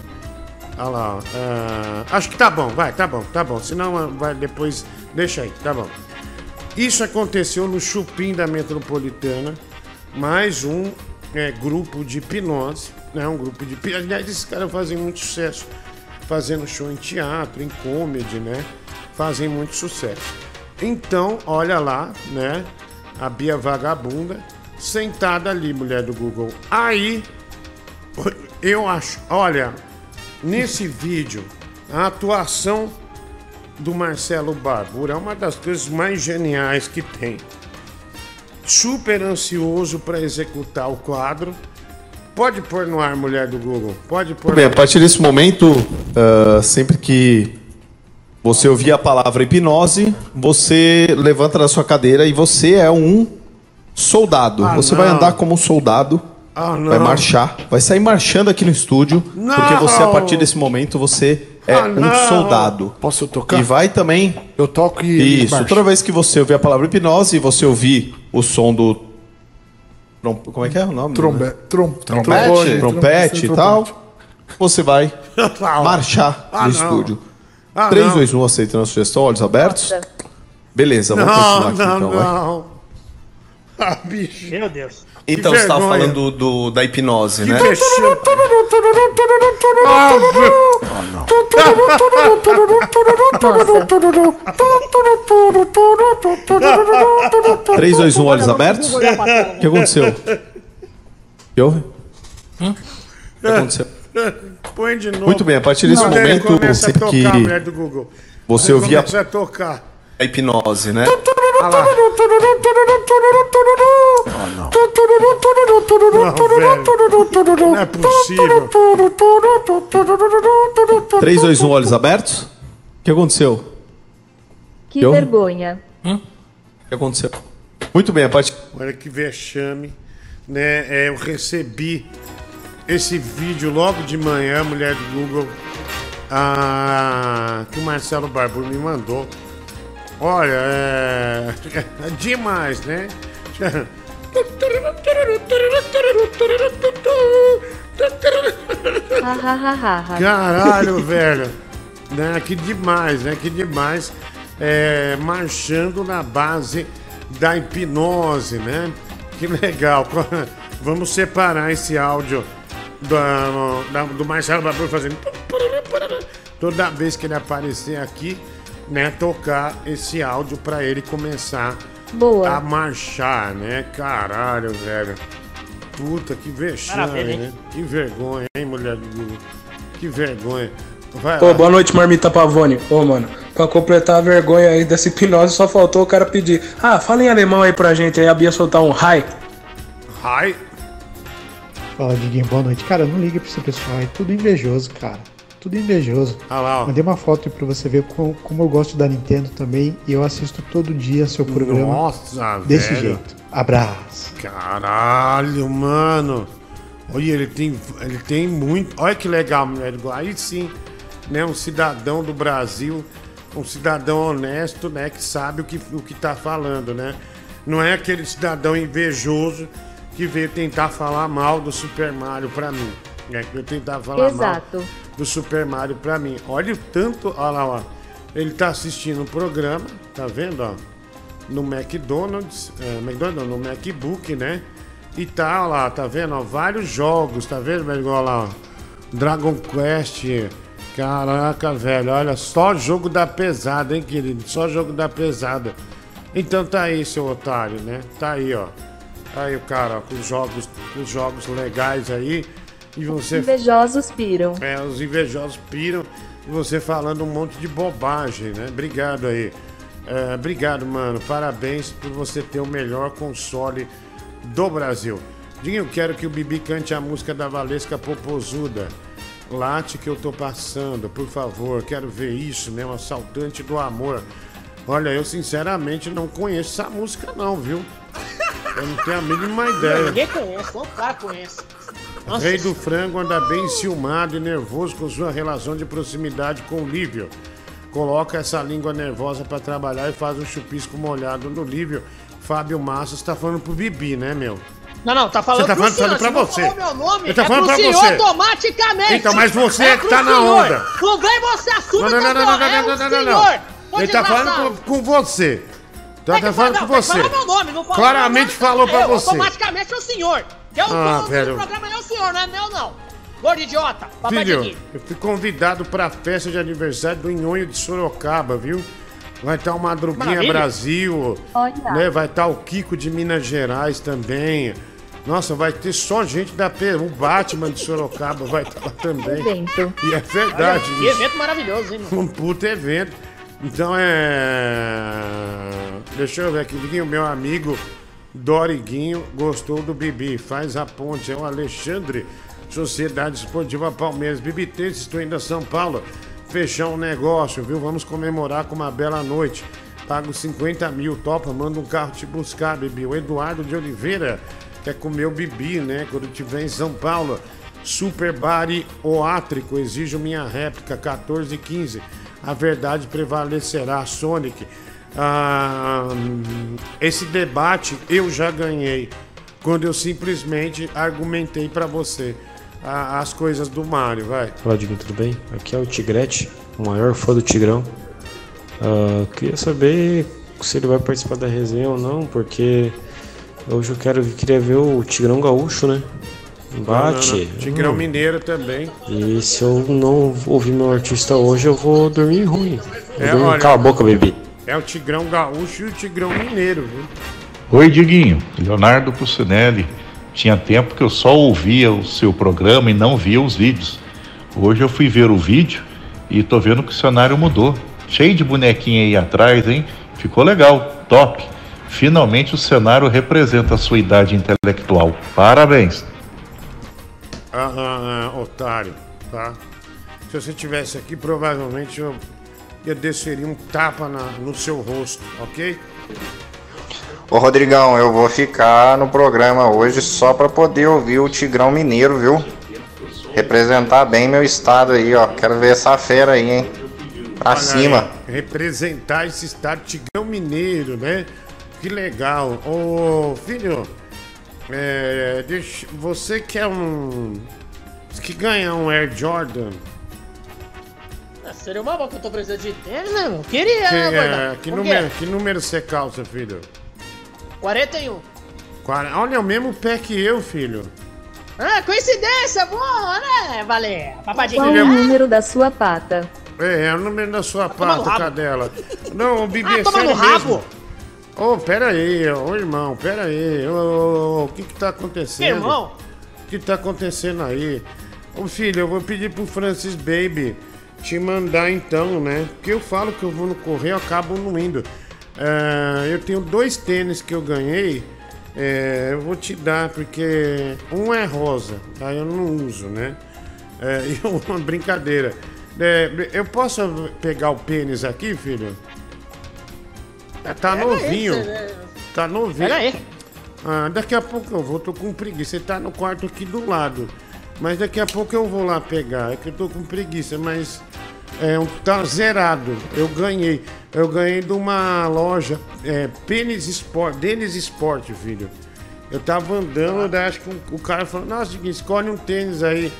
Speaker 2: Olha lá. ó. Ah, acho que tá bom, vai, tá bom, tá bom. Senão ah, vai depois. Deixa aí, tá bom. Isso aconteceu no Chupim da Metropolitana. Mais um é, grupo de hipnose. Né? Um grupo de. Aliás, esses caras fazem muito sucesso. Fazendo show em teatro, em comedy, né? Fazem muito sucesso. Então, olha lá, né? A Bia Vagabunda sentada ali, mulher do Google. Aí, eu acho, olha, nesse vídeo, a atuação do Marcelo Barbour é uma das coisas mais geniais que tem. Super ansioso para executar o quadro. Pode pôr no ar, mulher do Google. Pode pôr
Speaker 15: bem, a partir desse momento, ah, sempre que você ouvir a palavra hipnose, você levanta da sua cadeira e você é um soldado.
Speaker 2: Ah,
Speaker 15: você vai
Speaker 2: não.
Speaker 15: andar como um soldado,
Speaker 2: Ah,
Speaker 15: vai marchar, vai sair marchando aqui no estúdio,
Speaker 2: Não.
Speaker 15: porque você, a partir desse momento, você é
Speaker 2: Ah,
Speaker 15: um soldado.
Speaker 16: Posso tocar?
Speaker 15: E vai também.
Speaker 16: Eu toco e.
Speaker 15: Isso, toda vez que você ouvir a palavra hipnose e você ouvir o som do. trom- Como é que é o nome?
Speaker 16: Trombe... Trom...
Speaker 15: Trompete,
Speaker 16: trombone,
Speaker 15: trompete e tal. Você vai marchar
Speaker 2: Ah,
Speaker 15: no
Speaker 2: não.
Speaker 15: estúdio.
Speaker 2: Ah,
Speaker 15: 3,
Speaker 2: não.
Speaker 15: 2, 1, aceitando a sugestão, olhos abertos. Beleza, vamos
Speaker 2: Não,
Speaker 15: continuar aqui
Speaker 2: não,
Speaker 15: então, vai.
Speaker 2: não. Ah, bicho.
Speaker 3: Meu Deus.
Speaker 15: Então,
Speaker 2: Que
Speaker 15: você estava falando do, do- da hipnose,
Speaker 2: Que
Speaker 15: né?
Speaker 2: vexame. Ah,
Speaker 15: 3, 2, 1, olhos abertos. O que aconteceu? O que houve? O que aconteceu?
Speaker 2: Põe de novo.
Speaker 15: Muito bem, a partir desse
Speaker 2: Não,
Speaker 15: momento, sempre
Speaker 2: tocar,
Speaker 15: que
Speaker 2: mulher do Google.
Speaker 15: você
Speaker 2: Ele
Speaker 15: ouvir a,
Speaker 2: tocar.
Speaker 15: a hipnose, né?
Speaker 2: Ah lá.
Speaker 16: não.
Speaker 2: velho. Não é possível.
Speaker 15: 3, 2, 1, olhos abertos. O que aconteceu?
Speaker 4: Que
Speaker 15: Eu?
Speaker 4: vergonha.
Speaker 15: O que aconteceu? Muito bem, a partir.
Speaker 2: Olha que vexame. Né? É, eu recebi esse vídeo logo de manhã, mulher do Google, ah, que o Marcelo Barbour me mandou. Olha, é, é demais, né? Caralho, velho. Né? Que demais, né? Que demais. é, marchando na base da hipnose, né? Que legal. Vamos separar esse áudio do, da- do Marcelo Babu fazendo. Toda vez que ele aparecer aqui, né? Tocar esse áudio pra ele começar
Speaker 4: Boa.
Speaker 2: a marchar, né? Caralho, velho. Puta, que vexame, né? Que vergonha, hein, mulher do Google? Que vergonha. Vai
Speaker 16: Pô,
Speaker 2: lá.
Speaker 16: boa noite, Marmita Pavone. Ô, mano, pra completar a vergonha aí dessa hipnose, só faltou o cara pedir. Ah, fala em alemão aí pra gente aí, a Bia soltar um hi.
Speaker 2: Hi.
Speaker 17: Fala, Diguinho, boa noite. Cara, não liga pra esse pessoal, é tudo invejoso, cara. Tudo invejoso.
Speaker 2: Ah lá, ó.
Speaker 17: Mandei uma foto pra você ver como, como eu gosto da Nintendo também e eu assisto todo dia seu programa
Speaker 2: Nossa,
Speaker 17: desse
Speaker 2: velho.
Speaker 17: jeito. Abraço.
Speaker 2: Caralho, mano. Olha, ele tem, ele tem muito. Olha que legal, mulher. Aí sim, né? Um cidadão do Brasil, um cidadão honesto, né? Que sabe o que, o que tá falando, né? Não é aquele cidadão invejoso que veio tentar falar mal do Super Mario pra mim. Né? Que veio tentar falar
Speaker 4: Exato.
Speaker 2: mal do Super Mario pra mim. Olha o tanto. Olha lá, ó. Ele tá assistindo o programa, tá vendo, ó? no McDonald's, é, McDonald's no MacBook, né? E tá ó lá, tá vendo? Ó, vários jogos, tá vendo, velho? Igual lá, ó. Dragon Quest. Caraca, velho, olha, só jogo da pesada, hein, querido? Só jogo da pesada. Então tá aí, seu otário, né? Tá aí, ó. Aí o cara, com os jogos, os jogos legais aí. E você
Speaker 4: Invejosos piram.
Speaker 2: é, os invejosos piram e você falando um monte de bobagem, né? Obrigado aí. É, obrigado, mano. Parabéns por você ter o melhor console do Brasil. Dinho, eu quero que o Bibi cante a música da Valesca Popozuda. Late que eu tô passando, por favor. Quero ver isso, né? Um assaltante do amor. Olha, eu sinceramente não conheço essa música, não, viu? Eu não tenho a mínima ideia.
Speaker 3: Ninguém conhece, só o cara conhece. Nossa,
Speaker 2: Rei do Frango anda bem ciumado e nervoso com sua relação de proximidade com o Lívio. Coloca essa língua nervosa pra trabalhar e faz um chupisco molhado no Lívio. Fábio Massa está falando pro Bibi, né, meu?
Speaker 3: Não, não, tá falando
Speaker 2: Você tá
Speaker 3: pro
Speaker 2: falando-
Speaker 3: senhor.
Speaker 2: pra
Speaker 3: não
Speaker 2: você.
Speaker 3: falou meu nome,
Speaker 2: Ele tá
Speaker 3: é
Speaker 2: falando
Speaker 3: pro
Speaker 2: pra
Speaker 3: senhor
Speaker 2: você.
Speaker 3: automaticamente.
Speaker 2: Então, mas você é que tá na onda.
Speaker 3: Não vem você assume
Speaker 2: Não,
Speaker 3: que
Speaker 2: não, não, não, não, não,
Speaker 3: é
Speaker 2: não, não, não, não,
Speaker 3: senhor.
Speaker 2: não.
Speaker 3: Ô,
Speaker 2: Ele tá falando com, com você. Tá, tá
Speaker 3: falar-
Speaker 2: com você.
Speaker 3: falar meu nome, não fala
Speaker 2: Claramente
Speaker 3: meu nome,
Speaker 2: falou pra
Speaker 3: eu,
Speaker 2: você.
Speaker 3: Automaticamente é o senhor. Eu
Speaker 2: Ah,
Speaker 3: tô
Speaker 2: velho.
Speaker 3: no programa é o senhor, não é meu, não. Gordo idiota, papai
Speaker 2: Filho, eu fui convidado pra festa de aniversário do Nhonho de Sorocaba, viu? Vai estar o Madruguinha
Speaker 3: Maravilha.
Speaker 2: Brasil,
Speaker 4: Olha.
Speaker 2: né? Vai estar o Kiko de Minas Gerais também. Nossa, vai ter só gente da P. O Batman de Sorocaba vai estar lá também.
Speaker 4: Evento.
Speaker 2: E é verdade
Speaker 3: Olha, que
Speaker 2: isso.
Speaker 3: evento maravilhoso, hein, meu?
Speaker 2: Um puto evento. Então é. Deixa eu ver aqui. Diguinho, meu amigo Doriguinho gostou do Bibi. Faz a ponte. É o Alexandre, Sociedade Esportiva Palmeiras. Bibi 3, estou indo a São Paulo. Fechar um negócio, viu? Vamos comemorar com uma bela noite. Pago 50 mil, topa, manda um carro te buscar, Bibi. O Eduardo de Oliveira quer comer o Bibi, né? Quando estiver em São Paulo. Super Bari Oátrico, exijo minha réplica, 14 e 15. A verdade prevalecerá, Sonic. Ah, esse debate eu já ganhei quando eu simplesmente argumentei pra você ah, as coisas do Mario, vai.
Speaker 10: Diguinho, tudo bem? Aqui é o Tigrete, o maior fã do Tigrão. Ah, queria saber se ele vai participar da resenha ou não, porque hoje eu quero, queria ver o Tigrão Gaúcho, né?
Speaker 2: Não. Tigrão
Speaker 10: Hum.
Speaker 2: Mineiro também.
Speaker 10: E se eu não ouvir meu artista hoje, eu vou dormir ruim.
Speaker 2: É,
Speaker 10: dormir-
Speaker 2: olha-
Speaker 10: Cala a boca, bebê.
Speaker 2: É o Tigrão Gaúcho e o Tigrão Mineiro, viu?
Speaker 18: Oi, Diguinho. Leonardo Pucinelli. Tinha tempo que eu só ouvia o seu programa e não via os vídeos. Hoje eu fui ver o vídeo e tô vendo que o cenário mudou. Cheio de bonequinha aí atrás, hein? Ficou legal, top. Finalmente o cenário representa a sua idade intelectual. Parabéns.
Speaker 2: Ah, ah, otário, tá? Se você tivesse aqui, provavelmente eu ia desferir um tapa na- no seu rosto, ok?
Speaker 13: Ô Rodrigão, eu vou ficar no programa hoje só pra poder ouvir o Tigrão Mineiro, viu? Representar bem meu estado aí, ó. Quero ver essa fera aí, hein? Pra
Speaker 2: Olha
Speaker 13: cima.
Speaker 2: aí, representar esse estado Tigrão Mineiro, né? Que legal. Ô, filho, é, deixa, você quer um. Que ganha um Air Jordan?
Speaker 3: seria uma boa que eu tô precisando de tênis, né, meu? Queria,
Speaker 2: Que,
Speaker 3: né,
Speaker 2: é, que, número, que número você calça, filho?
Speaker 3: 41.
Speaker 2: Quara- Olha, é o mesmo pé que eu, filho.
Speaker 3: Ah, coincidência, boa, né, Valer? Papadinho.
Speaker 4: Qual o número da sua pata?
Speaker 2: É, é o número da sua
Speaker 3: no
Speaker 2: pata, cadela. Não, o Bibi,
Speaker 3: Ah,
Speaker 2: é
Speaker 3: toma
Speaker 2: sério
Speaker 3: no rabo.
Speaker 2: mesmo. Ô, pera aí, ô irmão, pera aí. Ô, ô, o que que tá acontecendo?
Speaker 3: Irmão?
Speaker 2: O que tá acontecendo aí? Ô filho, eu vou pedir pro Francis Baby te mandar então, né? Porque eu falo que eu vou no correio, eu acabo não indo. É, eu tenho dois tênis que eu ganhei. é, eu vou te dar, porque um é rosa, aí eu não uso, né? É, e uma brincadeira. É, eu posso pegar o pênis aqui, filho? Tá
Speaker 3: Pega
Speaker 2: novinho.
Speaker 3: esse, né?
Speaker 2: Tá novinho.
Speaker 3: Pega aí.
Speaker 2: Ah, daqui a pouco eu vou, tô com preguiça. Você tá no quarto aqui do lado. Mas daqui a pouco eu vou lá pegar. É que eu tô com preguiça, mas é, um- tá zerado. Eu ganhei. Eu ganhei de uma loja, é, Pênis Sport, Denis Sport, filho. Eu tava andando, daí acho que o, cara falou, nossa, escolhe um tênis aí.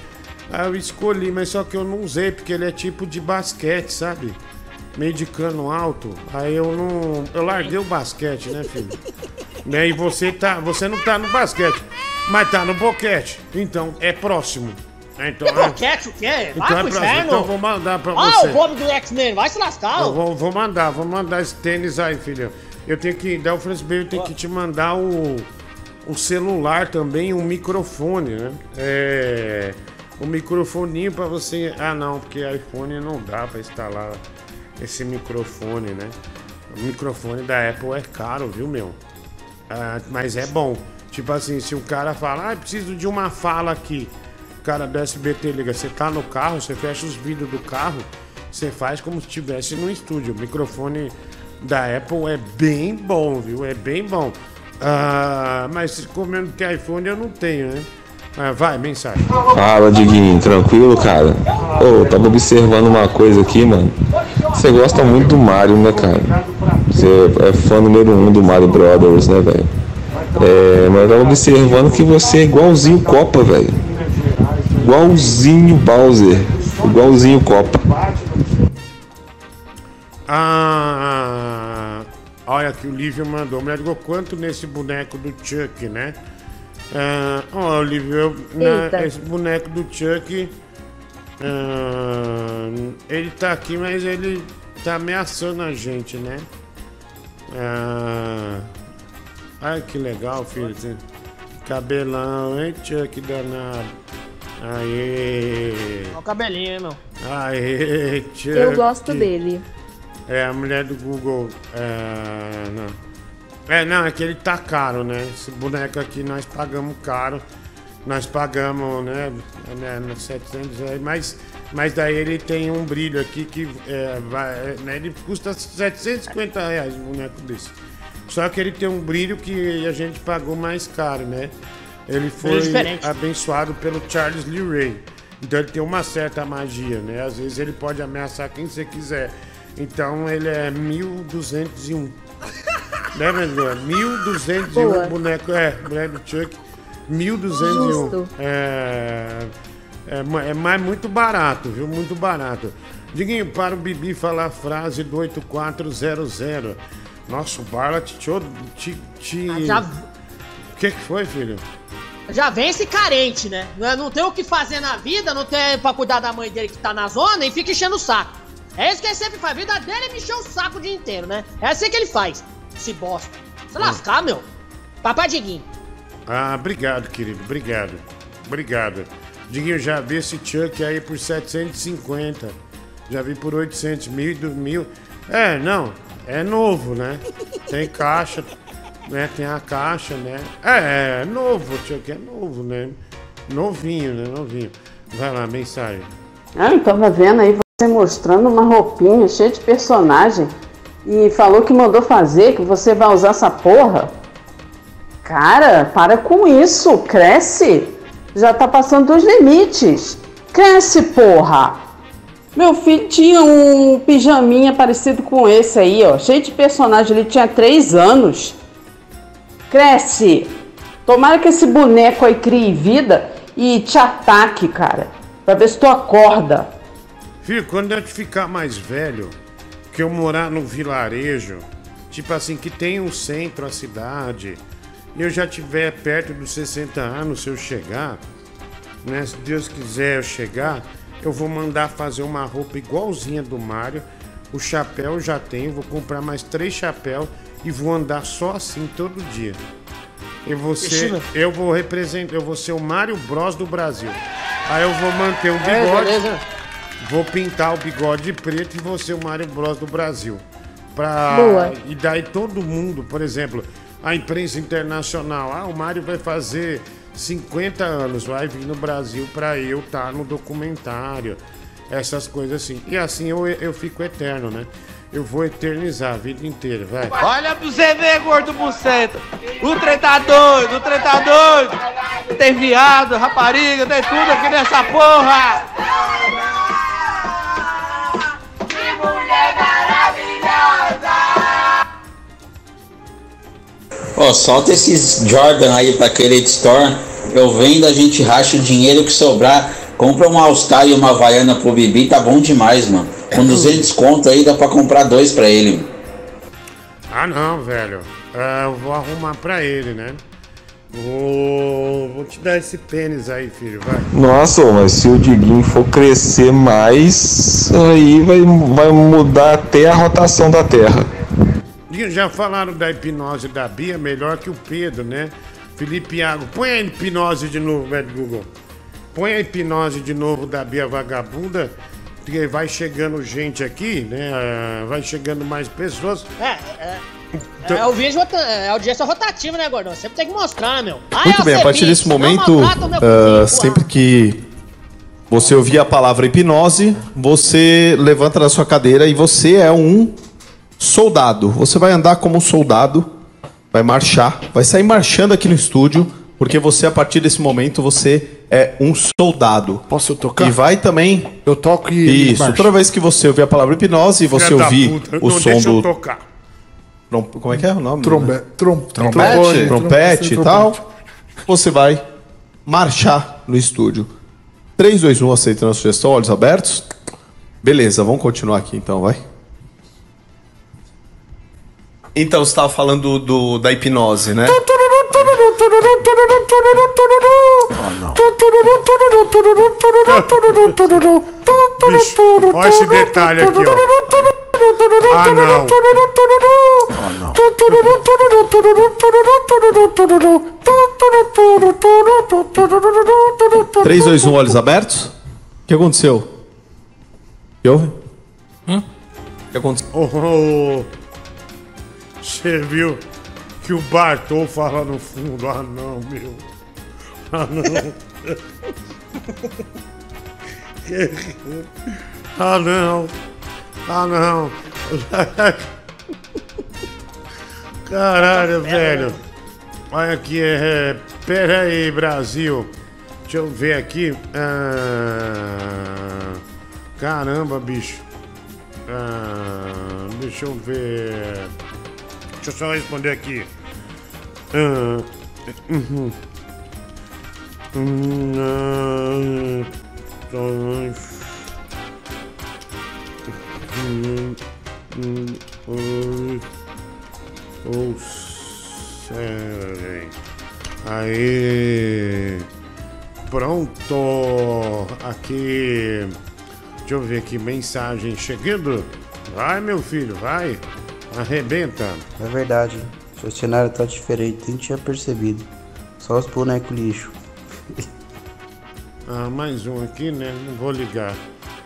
Speaker 2: Aí eu escolhi, mas só que eu não usei, porque ele é tipo de basquete, sabe? Meio de cano alto. Aí eu não. Eu larguei o basquete, né, filho? Né? E você tá. Você não tá no basquete, mas tá no boquete. Então é próximo. Então,
Speaker 3: Que
Speaker 2: é-
Speaker 3: boquete o quê? Vai
Speaker 2: então é
Speaker 3: pro inferno.
Speaker 2: Então eu vou mandar pra
Speaker 3: Ah,
Speaker 2: você.
Speaker 3: o Bob do X-Men, vai se lascar.
Speaker 2: Eu
Speaker 3: ó.
Speaker 2: vou, vou mandar, vou mandar esse tênis aí, filho. Eu tenho que. Daí o Francis Baby tem que te mandar o, o celular também, um microfone, né? É. O microfoninho pra você. Ah não, porque iPhone não dá pra instalar esse microfone, né? O microfone da Apple é caro, viu, meu? Ah, mas é bom. Tipo assim, se o cara fala, ah, preciso de uma fala aqui. O cara do SBT liga, você tá no carro, você fecha os vidros do carro, você faz como se estivesse no estúdio. O microfone da Apple é bem bom, viu? É bem bom. Ah, mas comendo que iPhone eu não tenho, né? Ah, vai, mensagem.
Speaker 19: Fala, Diguinho, tranquilo, cara? Ô, eu tava observando uma coisa aqui, mano. Você gosta muito do Mario, né, cara? Você é fã número um do Mario Brothers, né, velho? É, mas eu tava observando que você é igualzinho Copa, velho. Igualzinho Bowser. Igualzinho Copa.
Speaker 2: Ah, olha que o Lívio mandou. Me ligou quanto nesse boneco do Chuck, né? Ah, ó, Lívio, eu- na-
Speaker 4: Eita.
Speaker 2: esse boneco do Chuck. Ele tá aqui, mas ele tá ameaçando a gente, né? Ah, ai, que legal, filho. Cabelão, hein, Chuck danado. Aê!
Speaker 3: Olha o cabelinho, hein, meu.
Speaker 2: Aê, Chuck.
Speaker 4: Eu gosto dele.
Speaker 2: É, a mulher do Google. É, não. É, não, é que ele tá caro, né? Esse boneco aqui nós pagamos caro. Nós pagamos, né? né, no 700 aí, mas, mas daí ele tem um brilho aqui que é, vai, é, né, ele custa 750 reais um boneco desse. Só que ele tem um brilho que a gente pagou mais caro, né? Ele foi abençoado pelo Charles Lee Ray. Então ele tem uma certa magia, né? Às vezes ele pode ameaçar quem você quiser. Então ele é 1201. né, Vendedor? 1201
Speaker 4: Boa.
Speaker 2: boneco. É, boneco Chuck. 1201.
Speaker 4: Justo.
Speaker 2: É, é, é mais muito barato, viu? Muito barato. Diguinho, para o Bibi falar a frase do 8400. Nossa, o Barla te. te, te...
Speaker 3: Ah, já-
Speaker 2: O que, que foi, filho?
Speaker 3: Já vem esse carente, né? Não não tem o que fazer na vida, não tem pra cuidar da mãe dele que tá na zona e fica enchendo o saco. É isso que ele sempre faz. A vida dele é me encher o saco o dia inteiro, né? É assim que ele faz. Se bosta. Se lascar, meu. Papai Diguinho.
Speaker 2: Ah, obrigado, querido. Obrigado. Obrigado. Diguinho, já vi esse Chuck aí por 750. Já vi por 800 mil, e mil. É, não. É novo, né? Tem caixa, né? Tem a caixa, né? É, é novo, o Chuck é novo, né? Novinho, né? Novinho. Vai lá, mensagem.
Speaker 8: Ah, eu tava vendo aí você mostrando uma roupinha cheia de personagem e falou que mandou fazer, que você vai usar essa porra. Cara, para com isso, cresce. Já tá passando dos limites. Cresce, porra. Meu filho tinha um pijaminha parecido com esse aí, ó, cheio de personagem. Ele tinha três anos. Cresce. Tomara que esse boneco aí crie vida e te ataque, cara. Pra ver se tu acorda.
Speaker 2: Filho, quando eu ficar mais velho, que eu morar no vilarejo, tipo assim, que tem um centro, a cidade, eu já tiver perto dos 60 anos, se eu chegar, né? Se Deus quiser eu chegar, eu vou mandar fazer uma roupa igualzinha do Mário. O chapéu eu já tenho, vou comprar mais três chapéus e vou andar só assim todo dia. Eu vou ser, eu vou representar, eu vou ser o Mário Bros do Brasil. Aí eu vou manter um
Speaker 3: É,
Speaker 2: bigode,
Speaker 3: beleza.
Speaker 2: vou pintar o bigode de preto e vou ser o Mário Bros do Brasil. Pra...
Speaker 4: Boa.
Speaker 2: E daí todo mundo, por exemplo, a imprensa internacional, ah, o Mário vai fazer 50 anos, vai vir no Brasil pra eu estar no documentário, essas coisas assim. E assim eu, eu fico eterno, né? Eu vou eternizar a vida inteira, vai.
Speaker 20: Olha pra você ver, gordo buceta. O trem tá doido, o trem tá doido. Tem viado, rapariga, tem tudo aqui nessa porra.
Speaker 6: Ó, solta esses Jordan aí pra aquele store. Eu vendo, a gente racha o dinheiro que sobrar. Compra um All-Star e uma Havaiana pro Bibi, tá bom demais, mano. Com 200 conto aí dá pra comprar dois pra ele.
Speaker 2: Ah não, velho. Ah, eu vou arrumar pra ele, né? Vou, vou te dar esse pênis aí, filho, vai.
Speaker 19: Nossa, mas se o Diguinho for crescer mais, aí vai, vai mudar até a rotação da Terra.
Speaker 2: E Já falaram da hipnose da Bia melhor que o Pedro, né? Felipe Iago, põe a hipnose de novo, velho Google. Põe a hipnose de novo da Bia Vagabunda, porque vai chegando gente aqui, né? Ah, Vai chegando mais pessoas.
Speaker 3: É, é. É o vídeo, é audiência rotativa, né, Gordão? Sempre tem que mostrar, meu. Ah,
Speaker 15: Muito
Speaker 3: é
Speaker 15: bem, a partir desse momento, ah, sempre que você ouvir a palavra hipnose, você levanta da sua cadeira e você é um soldado. Você vai andar como um soldado, vai marchar, vai sair marchando aqui no estúdio, porque você, a partir desse momento, você é um soldado.
Speaker 17: Posso tocar?
Speaker 15: E vai também.
Speaker 17: Eu toco e.
Speaker 15: Isso, toda vez que você ouvir a palavra hipnose e você
Speaker 2: Filha da
Speaker 15: ouvir
Speaker 2: puta,
Speaker 15: o
Speaker 2: não
Speaker 15: som
Speaker 2: deixa eu
Speaker 15: do.
Speaker 2: tocar.
Speaker 15: Trom- Como é que é o nome?
Speaker 17: Trombe... Trom...
Speaker 15: trompete,
Speaker 17: trombone,
Speaker 15: trompete e tal, você vai marchar no estúdio. 3, 2, 1, aceitando a sugestão, olhos abertos. Beleza, vamos continuar aqui então, vai. Então, você estava falando do, da hipnose, né?
Speaker 2: Bicho, olha esse detalhe aqui, ó. Ah, não.
Speaker 15: 3, 2, 1, olhos abertos. O que aconteceu? O que houve? O que aconteceu?
Speaker 2: Oh, Você viu que o Bartol fala no fundo? Ah, não, meu. Ah, não. ah, não. Ah, não. Caralho, velho. Olha aqui, é. Pera aí, Brasil. Deixa eu ver aqui. Ah, caramba, bicho. Ah, deixa eu ver. Deixa eu só responder aqui. Ah, uhum. Hum, ah. Hum, hum, oito. Ou sete. Aí. Pronto. Aqui. Deixa eu ver aqui, mensagem chegando. Vai, meu filho, vai. Arrebenta.
Speaker 21: É verdade, seu cenário tá diferente, nem tinha percebido. Só os bonecos lixo.
Speaker 2: Ah, mais um aqui, né? Não vou ligar.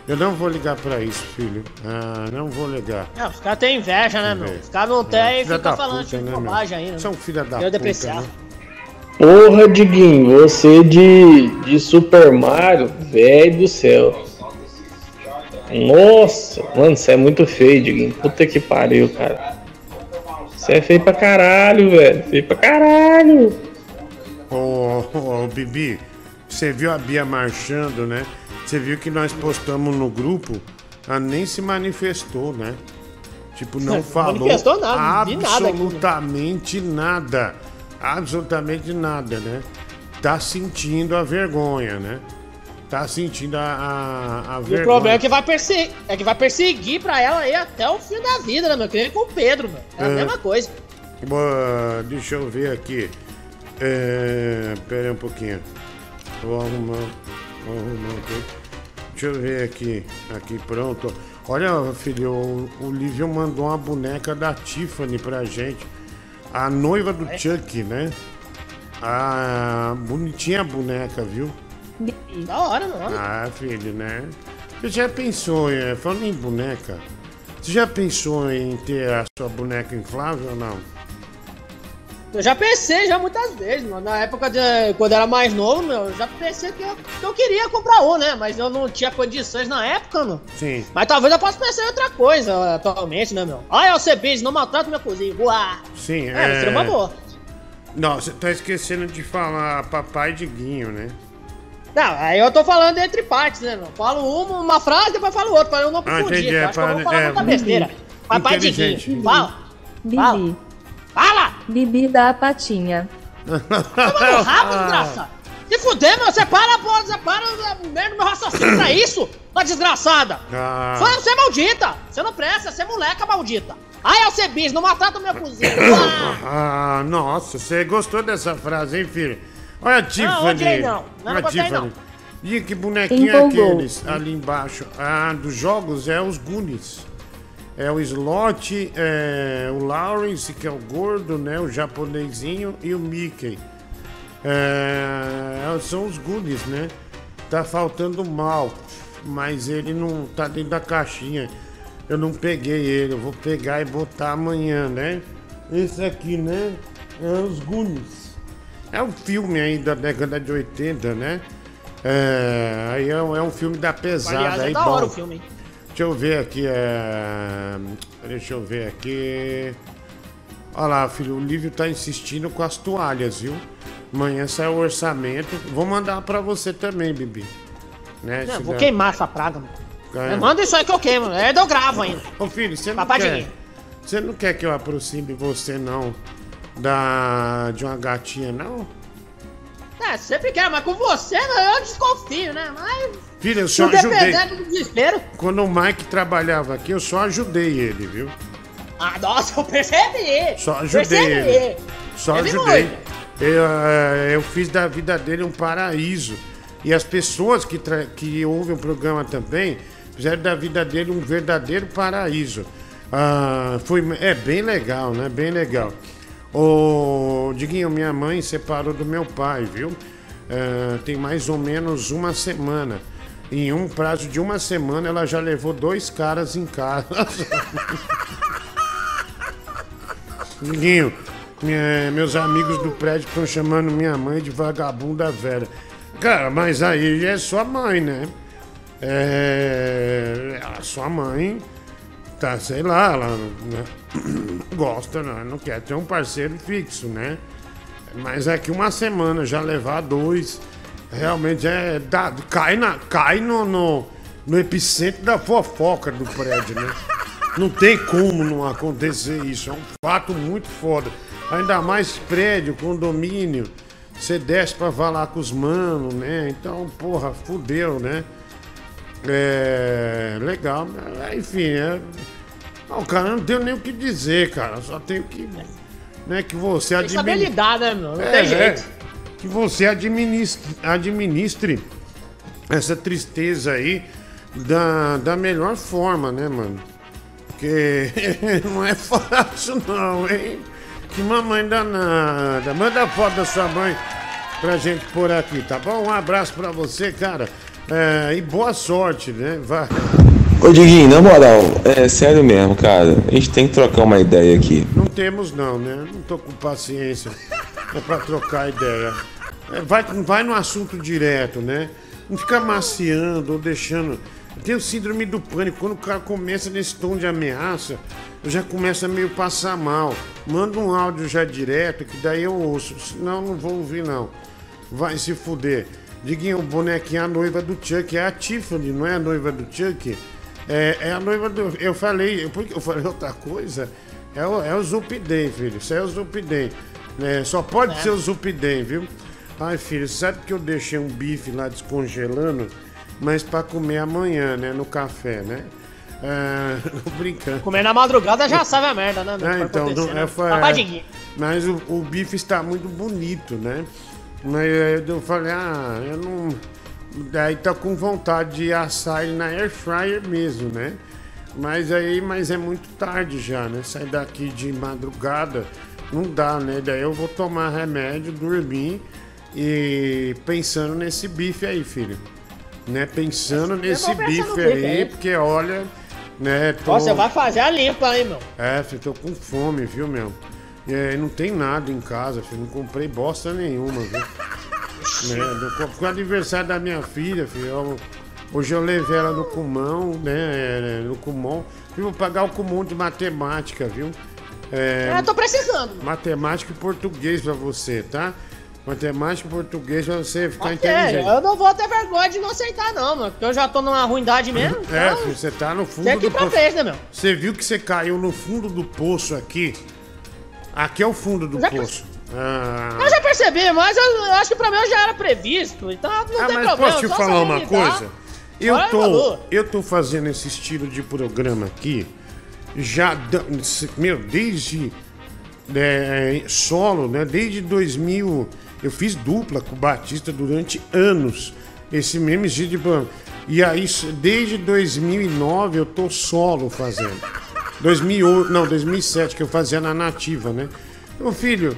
Speaker 2: Eu não vou ligar pra isso, filho. Ah, não vou ligar.
Speaker 3: Não, os caras têm inveja, né, meu? Os caras não têm e ficam falando
Speaker 2: puta,
Speaker 3: de
Speaker 2: né, meu?
Speaker 3: bobagem aí, né?
Speaker 2: São filha da
Speaker 3: Eu
Speaker 2: puta,
Speaker 3: depreciar.
Speaker 2: né?
Speaker 22: Porra, Diguinho, você de, de Super Mario, velho do céu. Nossa, mano, você é muito feio, Diguinho. Puta que pariu, cara. Você é feio pra caralho, velho. Feio pra caralho.
Speaker 2: Ô, ô, ô, Bibi, você viu a Bia marchando, né? Você viu que nós postamos no grupo, ela nem se manifestou, né? Tipo, não
Speaker 3: Não
Speaker 2: falou
Speaker 3: manifestou nada, de nada aqui, né?
Speaker 2: absolutamente nada. Absolutamente nada, né? Tá sentindo a vergonha, né? Tá sentindo a, a, a
Speaker 3: E o
Speaker 2: vergonha.
Speaker 3: problema é que vai perseguir, é que vai perseguir pra ela aí até o fim da vida, né, meu? Que nem com o Pedro, meu. É a
Speaker 2: É.
Speaker 3: mesma coisa.
Speaker 2: Boa, deixa eu ver aqui. É, pera aí um pouquinho. Vou arrumar. Vou arrumar aqui. Deixa eu ver aqui. Aqui, pronto. Olha, filho, o, o Lívio mandou uma boneca da Tiffany pra gente. A noiva do Chuck, né? A bonitinha a boneca, viu?
Speaker 3: Da hora, mano.
Speaker 2: Ah, filho, né? Você já pensou, é, falando em boneca, você já pensou em ter a sua boneca inflável ou não?
Speaker 3: Eu já pensei já muitas vezes, mano. Na época de quando eu era mais novo, meu, eu já pensei que eu, que eu queria comprar um, né? Mas eu não tinha condições na época, meu.
Speaker 2: Sim.
Speaker 3: Mas talvez eu possa pensar em outra coisa atualmente, né, meu? Olha, você bicho, não maltrata minha cozinha. Uá!
Speaker 2: Sim,
Speaker 3: É, seria uma boa.
Speaker 2: Não, você tá esquecendo de falar papai Diguinho, né?
Speaker 3: Não, aí eu tô falando entre partes, né, meu? Falo uma, uma frase, depois falo outra, pra eu não confundir.
Speaker 2: entendi,
Speaker 3: eu
Speaker 2: é
Speaker 3: acho que eu vou falar
Speaker 2: é,
Speaker 3: muita besteira. Papai. Diguinho, fala.
Speaker 4: Bibi.
Speaker 3: Fala!
Speaker 4: Bibi da patinha.
Speaker 3: Toma no rabo, desgraçado! Se fuder, meu, você para, pô, você para o merda do meu raciocínio pra isso, sua desgraçada!
Speaker 2: Ah.
Speaker 3: Só você é maldita! Você não presta, você é moleca maldita! Ai, eu ser bicho, não maltrata minha cozinha!
Speaker 2: Ah, nossa, você gostou dessa frase, hein, filho? Olha a Tiffany.
Speaker 3: odiei não. Não,
Speaker 2: Olha
Speaker 3: não
Speaker 2: a Tiffany.
Speaker 3: não.
Speaker 2: E que bonequinho é aqueles ali embaixo? Ah, dos jogos é os Goonies. É o Slot, é o Lawrence, que é o gordo, né? O japonesinho e o Mickey. É, são os Goonies, né? Tá faltando mal, mas ele não tá dentro da caixinha. Eu não peguei ele, eu vou pegar e botar amanhã, né? Esse aqui, né? É os Goonies. É um filme aí da década de 80, né? É, aí é, um- é um filme da pesada.
Speaker 3: Aliás, é
Speaker 2: aí,
Speaker 3: da
Speaker 2: bom.
Speaker 3: hora o filme?
Speaker 2: Deixa eu ver aqui. É... Deixa eu ver aqui. Olha lá, filho, o Lívio tá insistindo com as toalhas, viu? Amanhã sai o orçamento. Vou mandar pra você também, Bibi. Né?
Speaker 3: Não, vou queimar essa praga, mano.
Speaker 2: É.
Speaker 3: Manda isso aí que eu queimo, é eu gravo ainda.
Speaker 2: Ô filho, você não
Speaker 3: Papai
Speaker 2: quer. Você não quer que eu aproxime você não da de uma gatinha, não?
Speaker 3: É, sempre quero, mas com você né, eu desconfio, né? Mas.
Speaker 2: Filho, eu só ajudei.
Speaker 3: do desespero.
Speaker 2: Quando o Mike trabalhava aqui, eu só ajudei ele, viu?
Speaker 3: Ah, nossa, eu percebi!
Speaker 2: Só ajudei
Speaker 3: percebi.
Speaker 2: ele. Só ajudei. Eu, eh, eu fiz da vida dele um paraíso. E as pessoas que, que ouvem o programa também fizeram da vida dele um verdadeiro paraíso. Ah, foi, é bem legal, né? Bem legal. Ô, Diguinho, minha mãe separou do meu pai, viu? Ah, tem mais ou menos uma semana. Em um prazo de uma semana, ela já levou dois caras em casa. Diguinho, minha- meus amigos do prédio estão chamando minha mãe de vagabunda velha. Cara, mas aí é sua mãe, né? É. A sua mãe tá, sei lá, ela né? gosta, né? não quer ter um parceiro fixo, né? Mas é que uma semana já levar dois, realmente é. Cai na, cai no, no, no epicentro da fofoca do prédio, né? Não tem como não acontecer isso. É um fato muito foda. Ainda mais prédio, condomínio. Você desce pra falar com os manos, né? Então, porra, fudeu, né? É. Legal. Enfim, é. Não, cara, não tenho nem o que dizer, cara. Só tenho que. Né, que você
Speaker 3: Tem saber lidar, né, meu? Não
Speaker 2: É,
Speaker 3: tem jeito.
Speaker 2: é. Que você administre, administre essa tristeza aí da, da melhor forma, né, mano? Porque não é fácil não, hein? Que mamãe danada. Manda a foto da sua mãe pra gente pôr aqui, tá bom? Um abraço pra você, cara. É, e boa sorte, né? Vai.
Speaker 19: Ô Diguinho, na moral, é sério mesmo, cara. A gente tem que trocar uma ideia aqui.
Speaker 2: Não temos não, né? Não tô com paciência pra trocar ideia. É, vai, vai no assunto direto, né? Não fica maciando ou deixando. Eu tenho síndrome do pânico. Quando o cara começa nesse tom de ameaça, eu já começo a meio passar mal. Manda um áudio já direto, que daí eu ouço. Senão não vou ouvir, não. Vai se fuder. Diguinho, o bonequinho, a noiva do Chuck. É a Tiffany, não é a noiva do Chuck? É, é a noiva do. Eu falei. Por que eu falei outra coisa? É o, é o Zupidem, filho. Isso é o Zupidem. É, só pode ser o Zupidem, viu? Ai, filho, sabe que eu deixei um bife lá descongelando, mas pra comer amanhã, né? No café, né? Ah, brincando.
Speaker 3: Comer na madrugada já sabe a merda, né?
Speaker 2: Ah, então, não,
Speaker 3: né?
Speaker 2: é, foi,
Speaker 3: Papadinho.
Speaker 2: mas o, o bife está muito bonito, né? Mas aí eu falei, ah, eu não. Daí tá com vontade de assar ele na air fryer mesmo, né? Mas aí, mas é muito tarde já, né? Sair daqui de madrugada não dá, né? Daí eu vou tomar remédio, dormir e pensando nesse bife aí, filho. Né? Pensando nesse
Speaker 3: vou pensar no
Speaker 2: bife
Speaker 3: bife
Speaker 2: aí,
Speaker 3: aí.
Speaker 2: porque olha, né? Tô...
Speaker 3: Você vai fazer a limpa aí, meu.
Speaker 2: É, filho, tô com fome, viu, meu? Aí, não tem nada em casa, filho. Não comprei bosta nenhuma, viu? né? Com o aniversário da minha filha, filho. eu- hoje eu levei ela no Cumão, né? é, No Cumão. E vou pagar o Cumão de matemática, viu? É,
Speaker 3: É, tô precisando.
Speaker 2: Matemática e português pra você, tá? Matemática e português pra você ficar
Speaker 3: É,
Speaker 2: inteligente.
Speaker 3: eu não vou ter vergonha de não aceitar, não, mano. Porque eu já tô numa ruindade mesmo.
Speaker 2: É,
Speaker 3: então,
Speaker 2: filho, você tá no fundo
Speaker 3: Tem que ir pra frente, né, meu?
Speaker 2: Você viu que você caiu no fundo do poço aqui? Aqui é o fundo do
Speaker 3: Já-
Speaker 2: poço. Ah,
Speaker 3: Eu já percebi, mas eu, eu acho que pra mim eu já era previsto. Então não
Speaker 2: Ah,
Speaker 3: tem
Speaker 2: mas
Speaker 3: problema.
Speaker 2: posso te falar uma coisa? Eu tô, eu tô fazendo esse estilo de programa aqui já, meu, desde é, solo, né? Desde 2000, eu fiz dupla com o Batista durante anos. Esse mesmo estilo de programa. E aí, desde 2009, eu tô solo fazendo. 2008, não, 2007, que eu fazia na Nativa, né? Meu filho,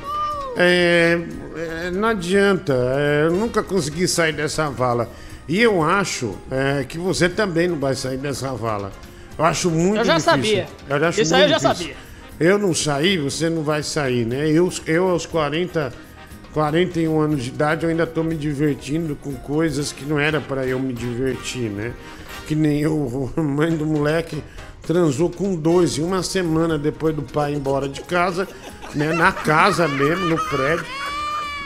Speaker 2: é, é, não adianta, é, eu nunca consegui sair dessa vala. E eu acho é, que você também não vai sair dessa vala. Eu acho muito
Speaker 3: Eu já
Speaker 2: difícil.
Speaker 3: sabia.
Speaker 2: Eu acho
Speaker 3: Isso aí eu já
Speaker 2: difícil.
Speaker 3: sabia.
Speaker 2: Eu não sair, você não vai sair, né? Eu, eu aos 40, 41 anos de idade, eu ainda tô me divertindo com coisas que não era para eu me divertir, né? Que nem eu, a mãe do moleque transou com dois em uma semana depois do pai ir embora de casa, né? Na casa mesmo, no prédio.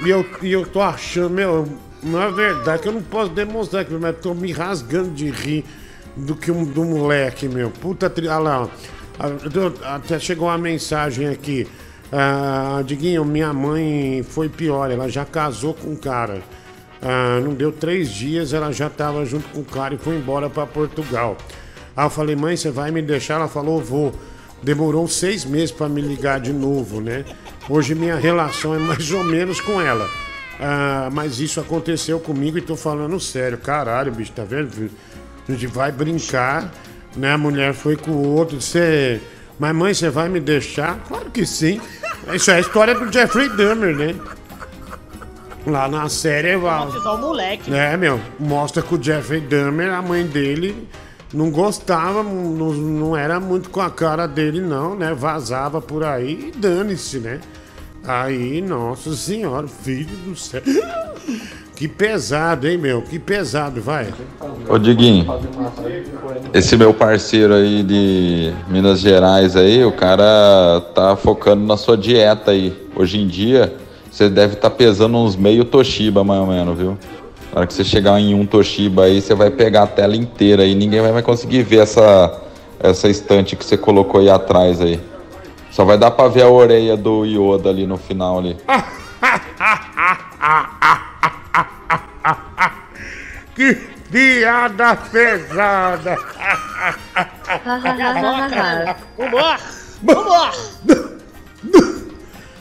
Speaker 2: E eu, e eu tô achando, meu, na verdade, que eu não posso demonstrar, mas eu tô me rasgando de rir do que um, do moleque, meu. Puta tri... Lá, ó. Até chegou uma mensagem aqui. Ah, Diguinho, minha mãe foi pior, ela já casou com um cara. Ah, não deu três dias, ela já tava junto com o cara e foi embora para Portugal. Aí eu falei, mãe, você vai me deixar? Ela falou, vou. Demorou seis meses para me ligar de novo, né? Hoje minha relação é mais ou menos com ela. Ah, mas isso aconteceu comigo e tô falando sério. Caralho, bicho, tá vendo? A gente vai brincar, né? A mulher foi com o outro. Você. Mas mãe, você vai me deixar? Claro que sim. Isso é a história do Jeffrey Dahmer, né? Lá na série. va-
Speaker 3: Batizar o moleque.
Speaker 2: é, meu, mostra que o Jeffrey Dahmer, a mãe dele, não gostava, não, não era muito com a cara dele, não, né? Vazava por aí e dane-se, né? Aí, nossa senhora, filho do céu. Que pesado, hein, meu? Que pesado, vai.
Speaker 19: Ô Diguinho, esse meu parceiro aí de Minas Gerais aí, o cara tá focando na sua dieta aí. Hoje em dia, você deve estar pesando uns meio Toshiba, mais ou menos, viu? Na hora que você chegar em um Toshiba aí, você vai pegar a tela inteira aí, ninguém vai mais conseguir ver essa, essa estante que você colocou aí atrás aí. Só vai dar pra ver a orelha do Yoda ali no final ali.
Speaker 2: Que piada pesada.
Speaker 3: Vambora! Vambora!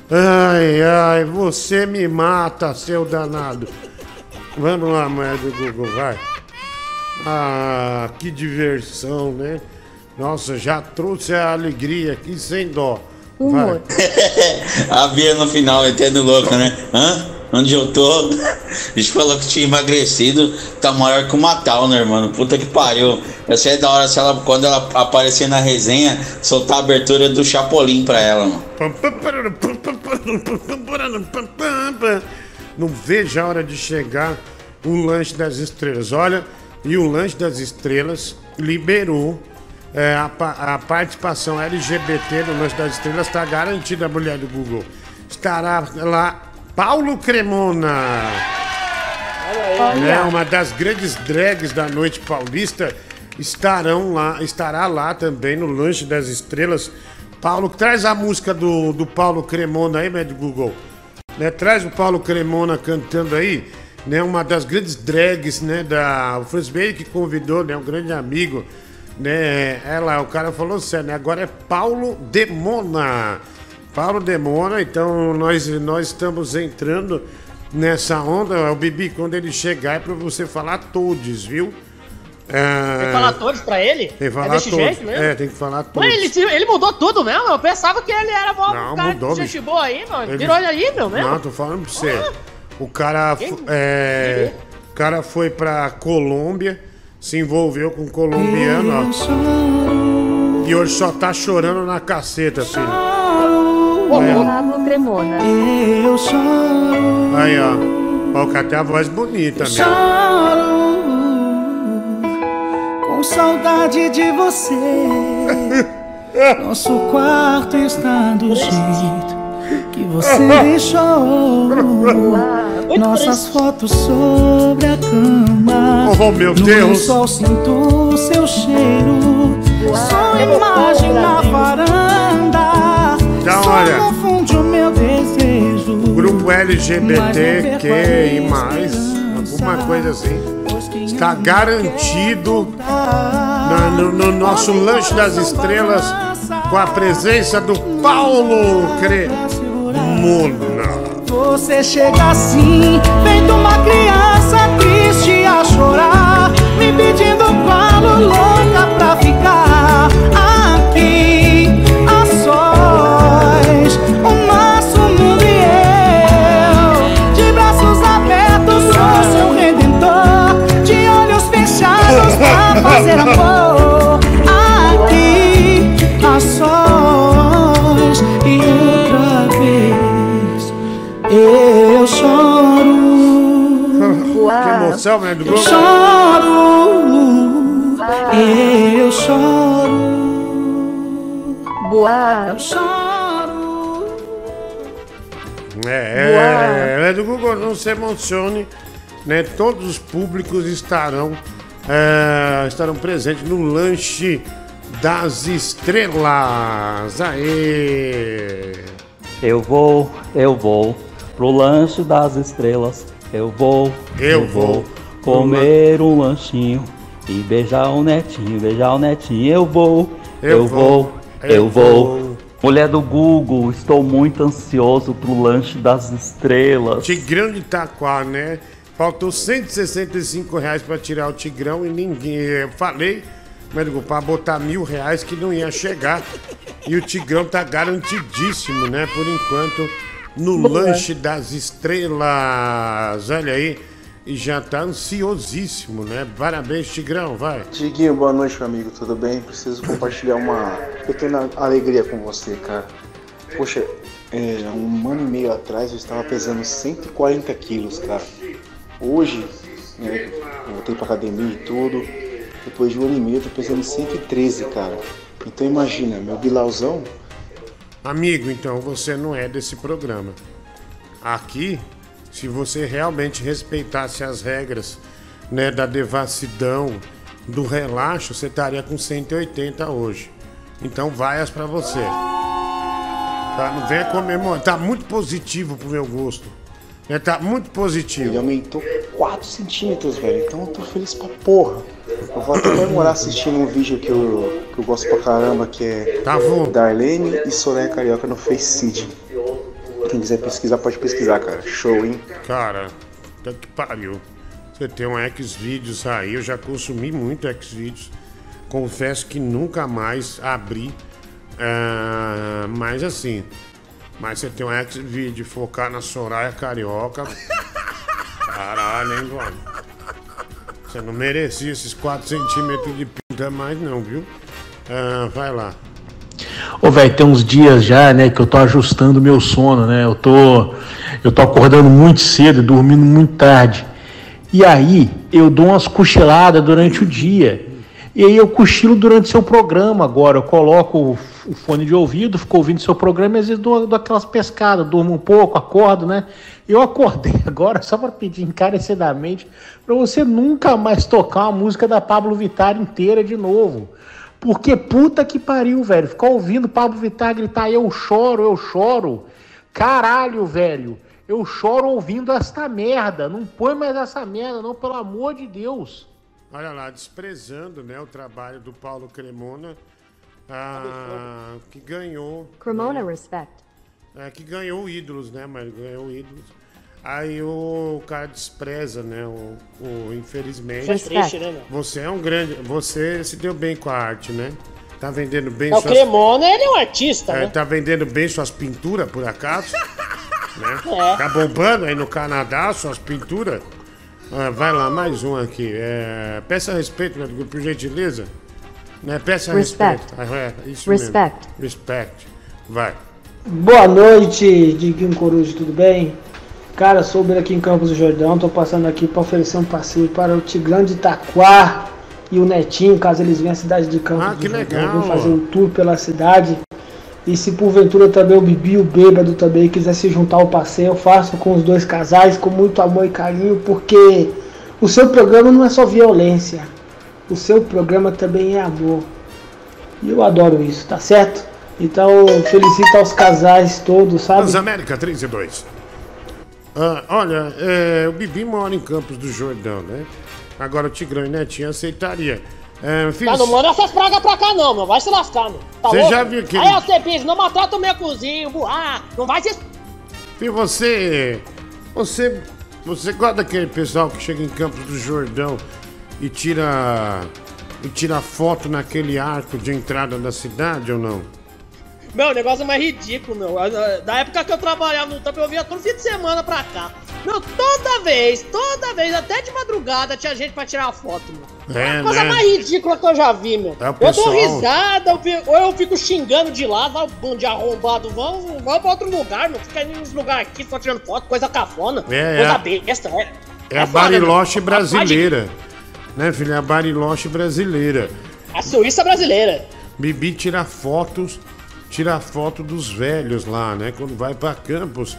Speaker 2: Ai, ai, você me mata, seu danado. Vamos lá, mulher do Google, vai. Ah, que diversão, né? Nossa, já trouxe a alegria aqui sem dó. Vai.
Speaker 6: A Bia no final, entendo louco, né? Hã? Onde eu tô? A gente falou que tinha emagrecido, tá maior que uma Towner, mano. Puta que pariu. Eu sei da hora se ela, quando ela aparecer na resenha, soltar a abertura do Chapolin pra ela, mano.
Speaker 2: Não vejo a hora de chegar o lanche das estrelas. Olha, e o lanche das estrelas liberou é, a, a participação LGBT no lanche das estrelas. Está garantida a mulher do Google. Estará lá Paulo Cremona. né, uma das grandes drags da noite paulista, estarão lá, estará lá também no Lanche das Estrelas. Paulo, traz a música do, do Paulo Cremona aí, médio Google. Né? Traz o Paulo Cremona cantando aí, né? Uma das grandes drags, né? Da, o Franz Bale que convidou, né? Um grande amigo, né? Ela, o cara falou sério, né? Agora é Paulo Demona. Paulo Demona, então nós, nós estamos entrando nessa onda. O Bibi, quando ele chegar, é pra você falar todos, viu? É...
Speaker 3: Tem que falar todos pra ele?
Speaker 2: Tem que falar
Speaker 3: é desse
Speaker 2: todos.
Speaker 3: jeito mesmo?
Speaker 2: É, tem que falar todos.
Speaker 3: Ué, ele, ele mudou tudo mesmo? Eu pensava que ele era mó
Speaker 2: Não,
Speaker 3: cara
Speaker 2: mudou,
Speaker 3: de gente
Speaker 2: bicho.
Speaker 3: boa aí, mano.
Speaker 2: Ele-
Speaker 3: Virou ele aí, meu, mesmo?
Speaker 2: Não, tô falando pra você. O cara, fo- é, o cara foi pra Colômbia, se envolveu com um colombiano, ó. E hoje só tá chorando na caceta, filho. Aí, ó.
Speaker 4: Pablo Cremona.
Speaker 23: Eu choro.
Speaker 2: Aí, ó. Ó, o cara tem a voz bonita mesmo.
Speaker 23: Saudade de você. Nosso quarto está do jeito que você deixou. Nossas fotos sobre a cama.
Speaker 2: Oh, meu
Speaker 23: No
Speaker 2: Deus.
Speaker 23: sol sinto seu cheiro. Sua imagem na varanda.
Speaker 2: Então,
Speaker 23: Só
Speaker 2: olha.
Speaker 23: confunde o meu desejo.
Speaker 2: Grupo LGBTQ e mais, alguma coisa assim. Está garantido na- no, no nosso Lanche das Estrelas com a presença do Paulo Cremona.
Speaker 23: Você chega assim, feito uma criança triste a chorar, me pedindo colo louca
Speaker 2: Né? Do
Speaker 23: Eu choro. Eu choro.
Speaker 4: Boa.
Speaker 23: Eu choro.
Speaker 2: É, é, é do Google, não se emocione, né? Todos os públicos estarão, é, estarão presentes no lanche das estrelas. Aê!
Speaker 24: Eu vou, eu vou pro lanche das estrelas. Eu vou,
Speaker 2: Eu vou
Speaker 24: comer um lanchinho e beijar o netinho, beijar o netinho. Eu vou,
Speaker 2: Eu vou, eu vou.
Speaker 24: Mulher do Google, estou muito ansioso pro lanche das estrelas.
Speaker 2: Tigrão de Itaquá, né? Faltou 165 reais pra tirar o Tigrão e ninguém. Eu falei, mas digo, pra botar mil reais que não ia chegar. E o Tigrão tá garantidíssimo, né? Por enquanto, no
Speaker 25: Boa.
Speaker 2: lanche das estrelas. Olha aí. E já tá ansiosíssimo, né? Parabéns, Tigrão, vai.
Speaker 25: Diguinho, boa noite, meu amigo, tudo bem? Preciso compartilhar uma pequena alegria com você, cara. Poxa, é, um ano e meio atrás eu estava pesando 140 quilos, cara. Hoje, né, voltei pra academia e tudo. Depois de um ano e meio eu tô pesando 113, cara. Então imagina, meu bilauzão
Speaker 2: Amigo, então você não é desse programa. Aqui, se você realmente respeitasse as regras né, da devassidão, do relaxo, você estaria com 180 hoje. Então vaias pra você. Tá? Não venha comemorar. Tá muito positivo pro meu gosto. É, tá muito positivo.
Speaker 25: Ele aumentou 4 centímetros, velho. Então eu tô feliz pra porra. Eu vou até comemorar assistindo um vídeo que eu, que eu gosto pra caramba, que é
Speaker 2: Tá bom.
Speaker 25: Darlene e Soraya Carioca no Facecid. Quem quiser pesquisar, pode pesquisar, cara. Show, hein?
Speaker 2: Cara, tá que pariu. Você tem um Xvideos aí, eu já consumi muito Xvideos. Confesso que nunca mais abri. ah, mas assim, mas você tem um Xvideo focar na Soraya Carioca. Caralho, hein, mano? Você não merecia esses 4 centímetros de pinta mais, não, viu? Ah, vai lá.
Speaker 26: Ô, velho, tem uns dias já, né, que eu tô ajustando meu sono, né? Eu tô, eu tô acordando muito cedo dormindo muito tarde. E aí, eu dou umas cochiladas durante o dia. E aí eu cochilo durante seu programa agora. Eu coloco o, fone de ouvido, fico ouvindo seu programa e às vezes dou, dou aquelas pescadas, durmo um pouco, acordo, né? Eu acordei agora só para pedir encarecidamente para você nunca mais tocar uma música da Pablo Vittar inteira de novo. Porque puta que pariu, velho. Ficar ouvindo Pablo Vittar gritar eu choro, eu choro. Caralho, velho. Eu choro ouvindo esta merda. Não põe mais essa merda, não, pelo amor de Deus.
Speaker 2: Olha lá, desprezando né, o trabalho do Paulo Cremona, ah, que ganhou.
Speaker 4: Cremona respect.
Speaker 2: É, que ganhou ídolos, né, mas ganhou ídolos. Aí o cara despreza, né? O, o infelizmente.
Speaker 3: Foi triste, né, meu?
Speaker 2: Você é um grande. Você se deu bem com a arte, né? Tá vendendo bem
Speaker 3: É, o Cremona, ele é um artista,
Speaker 2: É,
Speaker 3: né?
Speaker 2: tá vendendo bem suas pinturas, por acaso? né?
Speaker 3: É.
Speaker 2: Tá bombando aí no Canadá suas pinturas? Ah, vai lá, mais um aqui. É, peça respeito, meu amigo, por gentileza. Né? Peça
Speaker 4: Respect.
Speaker 2: respeito. É, isso
Speaker 4: Respect.
Speaker 2: mesmo. Respect. Vai.
Speaker 27: Boa noite, Diguinho Coruja, tudo bem? Cara, soube aqui em Campos do Jordão, tô passando aqui para oferecer um passeio para o Tigrão de Itaquá e o Netinho, caso eles venham à cidade de Campos
Speaker 2: Ah,
Speaker 27: do
Speaker 2: que
Speaker 27: Jordão.
Speaker 2: legal.
Speaker 27: Vem fazer um tour pela cidade. E se porventura também o Bibi e o Bêbado também quiser se juntar ao passeio, eu faço com os dois casais com muito amor e carinho, porque o seu programa não é só violência, o seu programa também é amor. E eu adoro isso, tá certo? Então, felicito aos casais todos, sabe?
Speaker 2: Transamérica 3 e 2. Ah, olha, é, o Bibi mora em Campos do Jordão, né? Agora o Tigrão e Netinho aceitaria. É, filho,
Speaker 3: Tá, não manda essas pragas pra cá não, meu. Vai se lascar, meu. Tá
Speaker 2: Você
Speaker 3: louco?
Speaker 2: já viu aquele-
Speaker 3: Aí você pensa, não maltrata o meu cozinho, burrar. Não vai se...
Speaker 2: filho, você. Você. Você gosta daquele pessoal que chega em Campos do Jordão e tira. e tira foto naquele arco de entrada da cidade ou não?
Speaker 3: Meu, o negócio é mais ridículo, meu. Da época que eu trabalhava no tampo, eu vinha todo fim de semana pra cá. Meu, toda vez, toda vez, até de madrugada, tinha gente pra tirar foto, meu.
Speaker 2: É,
Speaker 3: a coisa
Speaker 2: né?
Speaker 3: mais ridícula que eu já vi, meu.
Speaker 2: É, o
Speaker 3: eu
Speaker 2: pessoal-
Speaker 3: dou risada, eu fico- ou eu fico xingando de lá, vai o bando de arrombado, vamos, vamos pra outro lugar, meu. Fica aí nos lugares aqui só tirando foto, coisa cafona.
Speaker 2: É,
Speaker 3: coisa
Speaker 2: é.
Speaker 3: besta, é.
Speaker 2: É a
Speaker 3: foda, meu.
Speaker 2: Bariloche
Speaker 3: de-
Speaker 2: brasileira. Né, filho? É a Bariloche brasileira.
Speaker 3: A Suíça brasileira.
Speaker 2: Bibi tira fotos, tira foto dos velhos lá, né? Quando vai pra Campos.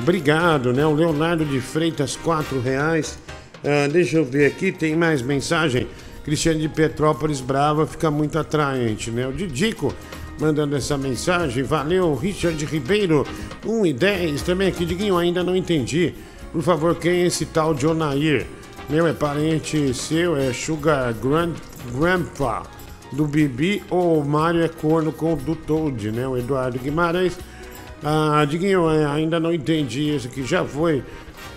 Speaker 2: Obrigado, né? O Leonardo de Freitas, quatro reais. Ah, deixa eu ver aqui, tem mais mensagem. Cristiano de Petrópolis Brava fica muito atraente, né? O Didico mandando essa mensagem. Valeu, Richard Ribeiro, 1 e 10. Também aqui, Diguinho, ainda não entendi. Por favor, quem é esse tal de Onair? Meu, é parente seu, é Sugar Grand, Grandpa do Bibi ou o Mário é corno com o do Toad, né? O Eduardo Guimarães. Ah, Diguinho, é, ainda não entendi isso aqui, já foi.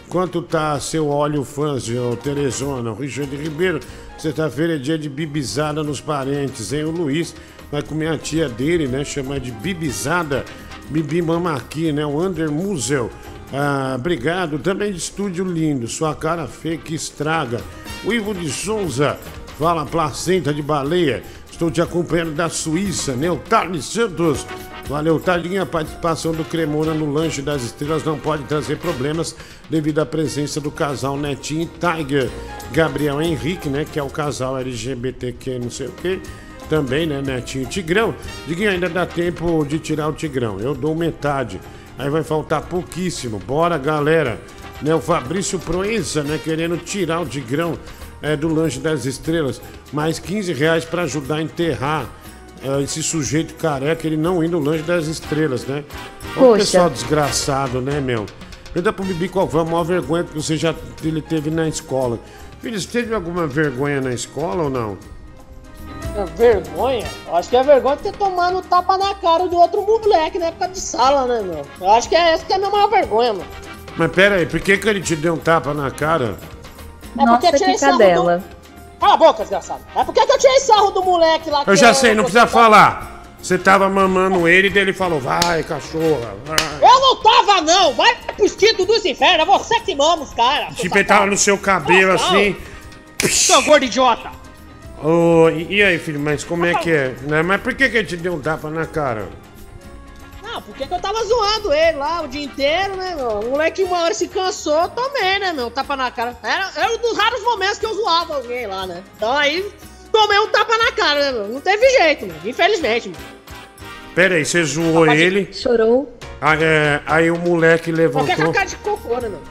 Speaker 2: Quanto tá seu óleo fãs, ô Teresona? O Richard Ribeiro, sexta-feira é dia de bibizada nos parentes, hein? O Luiz vai comer a tia dele, né? Chamar de bibizada. Bibi mama aqui, né? O Under Musel. Ah, obrigado. Também de estúdio lindo. Sua cara feia que estraga. O Ivo de Souza. Fala, placenta de baleia. Estou te acompanhando da Suíça? O Tarles Santos. Valeu, Tardinha. A participação do Cremona no Lanche das Estrelas não pode trazer problemas devido à presença do casal Netinho e Tiger. Gabriel Henrique, né? Que é o casal LGBTQ, não sei o quê. Também, né? Netinho Tigrão. Diguinho, ainda dá tempo de tirar o Tigrão. Eu dou metade. Aí vai faltar pouquíssimo. Bora, galera. Né, o Fabrício Proença, né? Querendo tirar o Tigrão é, do Lanche das Estrelas. Mais 15 reais pra ajudar a enterrar é, esse sujeito careca, ele não ir no Lanche das Estrelas, né?
Speaker 4: Poxa.
Speaker 2: pessoal desgraçado, né, meu? Pergunta pro Bibi qual foi a maior vergonha que você já ele teve na escola. Filho, você teve alguma vergonha na escola ou não?
Speaker 3: É vergonha? Eu acho que é vergonha de ter tomado tapa na cara do outro moleque na época de sala, né, meu? Eu acho que é essa que é a minha maior vergonha, mano.
Speaker 2: Mas pera aí, por que, que ele te deu um tapa na cara?
Speaker 3: É porque eu tirei sarro do... Cala a boca, desgraçado. É porque que eu tirei sarro do moleque lá.
Speaker 2: Eu já sei, não precisa falar. Você tava mamando ele e daí ele falou, vai, cachorra, vai.
Speaker 3: Eu não tava, não! Vai pro esquito dos infernos, é você que mama os caras.
Speaker 2: Tipo, ele tava no seu cabelo assim.
Speaker 3: Seu gordo idiota!
Speaker 2: Ô, e, e aí, filho, mas como é que é? Né, Mas por que, que ele te deu um tapa na cara?
Speaker 3: Não, porque que eu tava zoando ele lá o dia inteiro, né, meu? O moleque uma hora se cansou, tomei, né, meu? Tapa na cara. Era, era um dos raros momentos que eu zoava alguém lá, né? Então aí, tomei um tapa na cara, né, meu? Não teve jeito, mano. Infelizmente, mano.
Speaker 2: Pera aí, você zoou ele.
Speaker 4: Chorou.
Speaker 2: Aí, é, aí o moleque
Speaker 3: Qualquer com a
Speaker 2: levantou.
Speaker 3: cara de cocô, né, meu?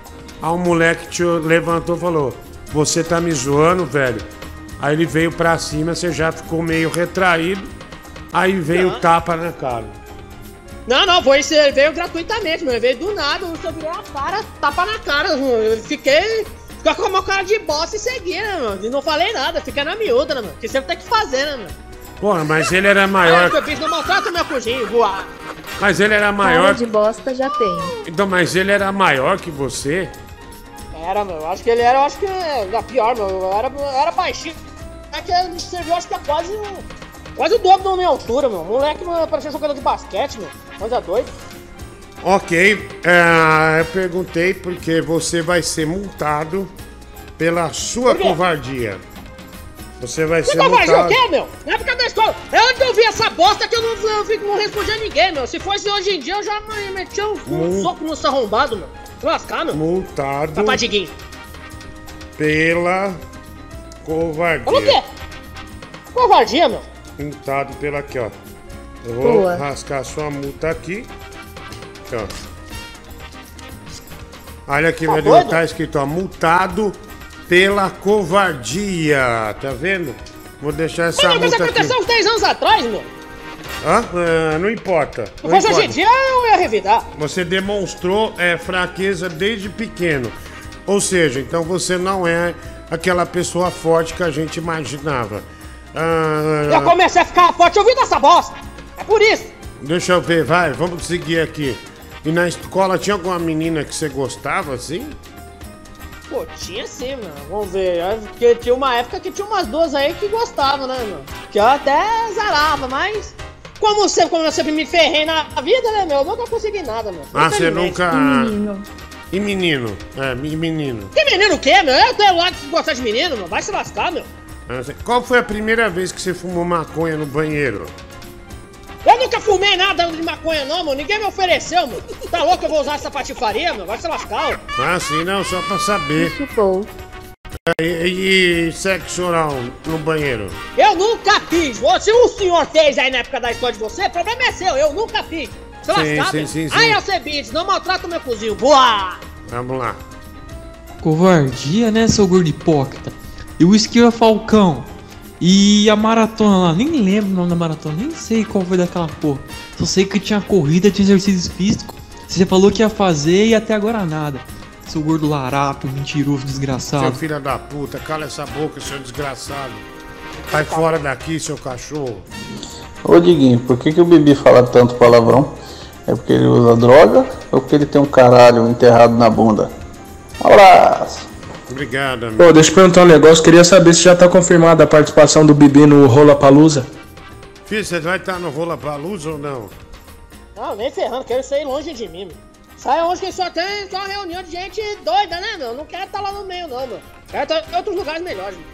Speaker 2: Aí o moleque te levantou e falou: Você tá me zoando, velho? Aí ele veio pra cima, você já ficou meio retraído. Aí veio o tapa na cara.
Speaker 3: Não, não, foi isso, ele veio gratuitamente, meu. Ele veio do nada, eu só virei a cara, tapa na cara. meu. Eu fiquei. Fiquei com uma cara de bosta e segui, né, mano? E não falei nada, fiquei na miúda, né, mano? Que sempre tem que fazer, né, mano?
Speaker 2: Porra, mas ele era maior.
Speaker 3: eu fiz, não maltrata meu cozinho, voar.
Speaker 2: Mas ele era
Speaker 4: Cara
Speaker 2: maior.
Speaker 4: de bosta já tem.
Speaker 2: Então, mas ele era maior que você?
Speaker 3: Era, meu, eu acho que ele era, acho que era pior, meu. Eu era, era baixinho. É que ele serviu, acho que é quase. Quase o dobro da minha altura, meu. Moleque, meu, parecia jogador de basquete, meu. Coisa doida.
Speaker 2: Ok, é, eu perguntei porque você vai ser multado pela sua
Speaker 3: Por quê?
Speaker 2: covardia. Você vai ser
Speaker 3: tá fazendo o
Speaker 2: multado.
Speaker 3: quê, meu? Na época da escola. É onde eu vi essa bosta que eu não, eu fico- não respondia a ninguém, meu. Se fosse hoje em dia, eu já me metia um, um soco no seu arrombado, meu. Se lascar, meu.
Speaker 2: Multado
Speaker 3: Sapadiguinho.
Speaker 2: pela covardia.
Speaker 3: Falou o quê? Covardia, meu.
Speaker 2: Multado pela aqui, ó. Eu vou
Speaker 3: Boa.
Speaker 2: rascar sua multa aqui. Aqui, ó. Olha aqui,
Speaker 3: Tá
Speaker 2: meu? Deus, tá escrito, ó. Multado pela covardia. Tá vendo? Vou deixar essa
Speaker 3: Mas isso
Speaker 2: multa aqui.
Speaker 3: aconteceu uns 10 anos atrás, meu.
Speaker 2: Hã? Ah, não importa. Não
Speaker 3: fosse hoje em
Speaker 2: importa.
Speaker 3: dia, eu ia revidar.
Speaker 2: Você demonstrou é, fraqueza desde pequeno. Ou seja, então você não é aquela pessoa forte que a gente imaginava. Ah,
Speaker 3: Eu comecei a ficar forte ouvindo essa bosta. É por isso.
Speaker 2: Deixa eu ver, vai, vamos seguir aqui. E na escola tinha alguma menina que você gostava assim?
Speaker 3: Pô, tinha sim, mano. Vamos ver. É Porque tinha uma época que tinha umas duas aí que gostavam, né, meu? Que eu até zarava, mas. Como sempre, como eu sempre me ferrei na vida, né, meu? Eu nunca consegui nada, meu.
Speaker 2: Ah, você nunca.
Speaker 3: E menino?
Speaker 2: E menino? É, e menino.
Speaker 3: Que menino o quê, meu? Eu tenho lá que gostar de menino, meu. Vai se lascar, meu.
Speaker 2: Ah, você- Qual foi a primeira vez que você fumou maconha no banheiro?
Speaker 3: Eu nunca fumei nada de maconha, não, meu. Ninguém me ofereceu, meu. Tá louco que eu vou usar essa patifaria, meu? Vai se lascar, ó.
Speaker 2: Ah, sim, não, só pra saber.
Speaker 4: Chupou.
Speaker 2: E, e sexo oral no banheiro?
Speaker 3: Eu nunca fiz. Se o senhor fez aí na época da escola de você, o problema é seu. Eu nunca fiz. Se
Speaker 2: Sim,
Speaker 3: lascar,
Speaker 2: sim, sim, sim.
Speaker 3: Ai, Alcebides, não maltrata o meu cozinho. Boa!
Speaker 2: Vamos lá.
Speaker 28: Covardia, né, seu gordo hipócrita? E o Esquila Falcão. E a maratona lá, nem lembro o nome da maratona, nem sei qual foi daquela porra. Só sei que tinha corrida, tinha exercício físico. Você falou que ia fazer e até agora nada. Seu gordo larápio, mentiroso,
Speaker 2: Seu
Speaker 28: desgraçado.
Speaker 2: filho da puta, cala essa boca, seu desgraçado. Sai fora daqui, seu cachorro.
Speaker 29: Ô Diguinho, por que, que o Bibi fala tanto palavrão? É porque ele usa droga ou porque ele tem um caralho enterrado na bunda? Um abraço!
Speaker 2: Obrigado, amigo.
Speaker 16: Pô, deixa eu perguntar um negócio. Queria saber se já tá confirmada a participação do Bibi no Rola Palusa.
Speaker 2: Filho, você vai estar no Rola Palusa ou não?
Speaker 3: Não, nem ferrando, quero sair longe de mim, meu. Sai onde que só tem só reunião de gente doida, né, meu? Não quero estar lá no meio, não, meu. Quero estar em outros lugares melhores, meu.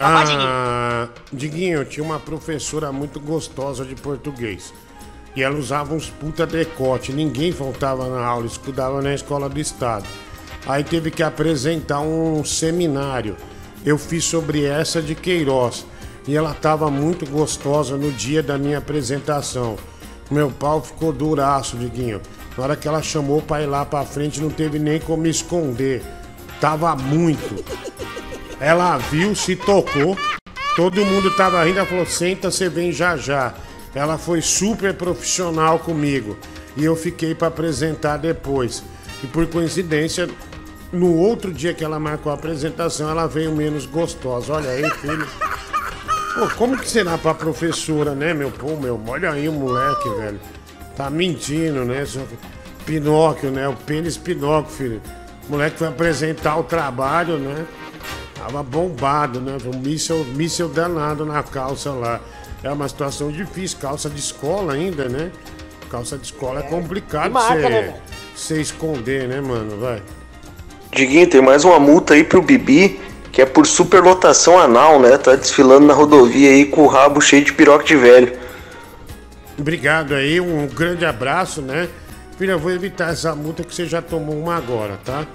Speaker 2: Ah, Diguinho, tinha uma professora muito gostosa de português. E ela usava uns puta decote. Ninguém faltava na aula, estudava na escola do estado. Aí teve que apresentar um seminário. Eu fiz sobre essa de Queiroz. E ela tava muito gostosa no dia da minha apresentação. Meu pau ficou duraço, Diguinho. Na hora que ela chamou pra ir lá pra frente, não teve nem como esconder. Tava muito. Ela viu, se tocou. Todo mundo tava rindo, ela falou: senta, você vem já já. Ela foi super profissional comigo. E eu fiquei pra apresentar depois. E por coincidência, no outro dia que ela marcou a apresentação, ela veio menos gostosa. Olha aí, filho. Pô, como que será pra professora, né, meu? Pô, meu, olha aí o moleque, velho. Tá mentindo, né? Pinóquio, né? O pênis Pinóquio, filho. O moleque foi apresentar o trabalho, né? Tava bombado, né? Um míssel, míssel danado na calça lá. É uma situação difícil, calça de escola ainda, né? Calça de escola é, complicado
Speaker 30: E marca,
Speaker 2: você
Speaker 30: né,
Speaker 2: esconder, né, mano? Vai.
Speaker 30: Diguinho, tem mais uma multa aí pro Bibi, que é por superlotação anal, né? Tá desfilando na rodovia aí com o rabo cheio de piroca de velho.
Speaker 2: Obrigado aí, um grande abraço, né? Filha, eu vou evitar essa multa que você já tomou uma agora, tá?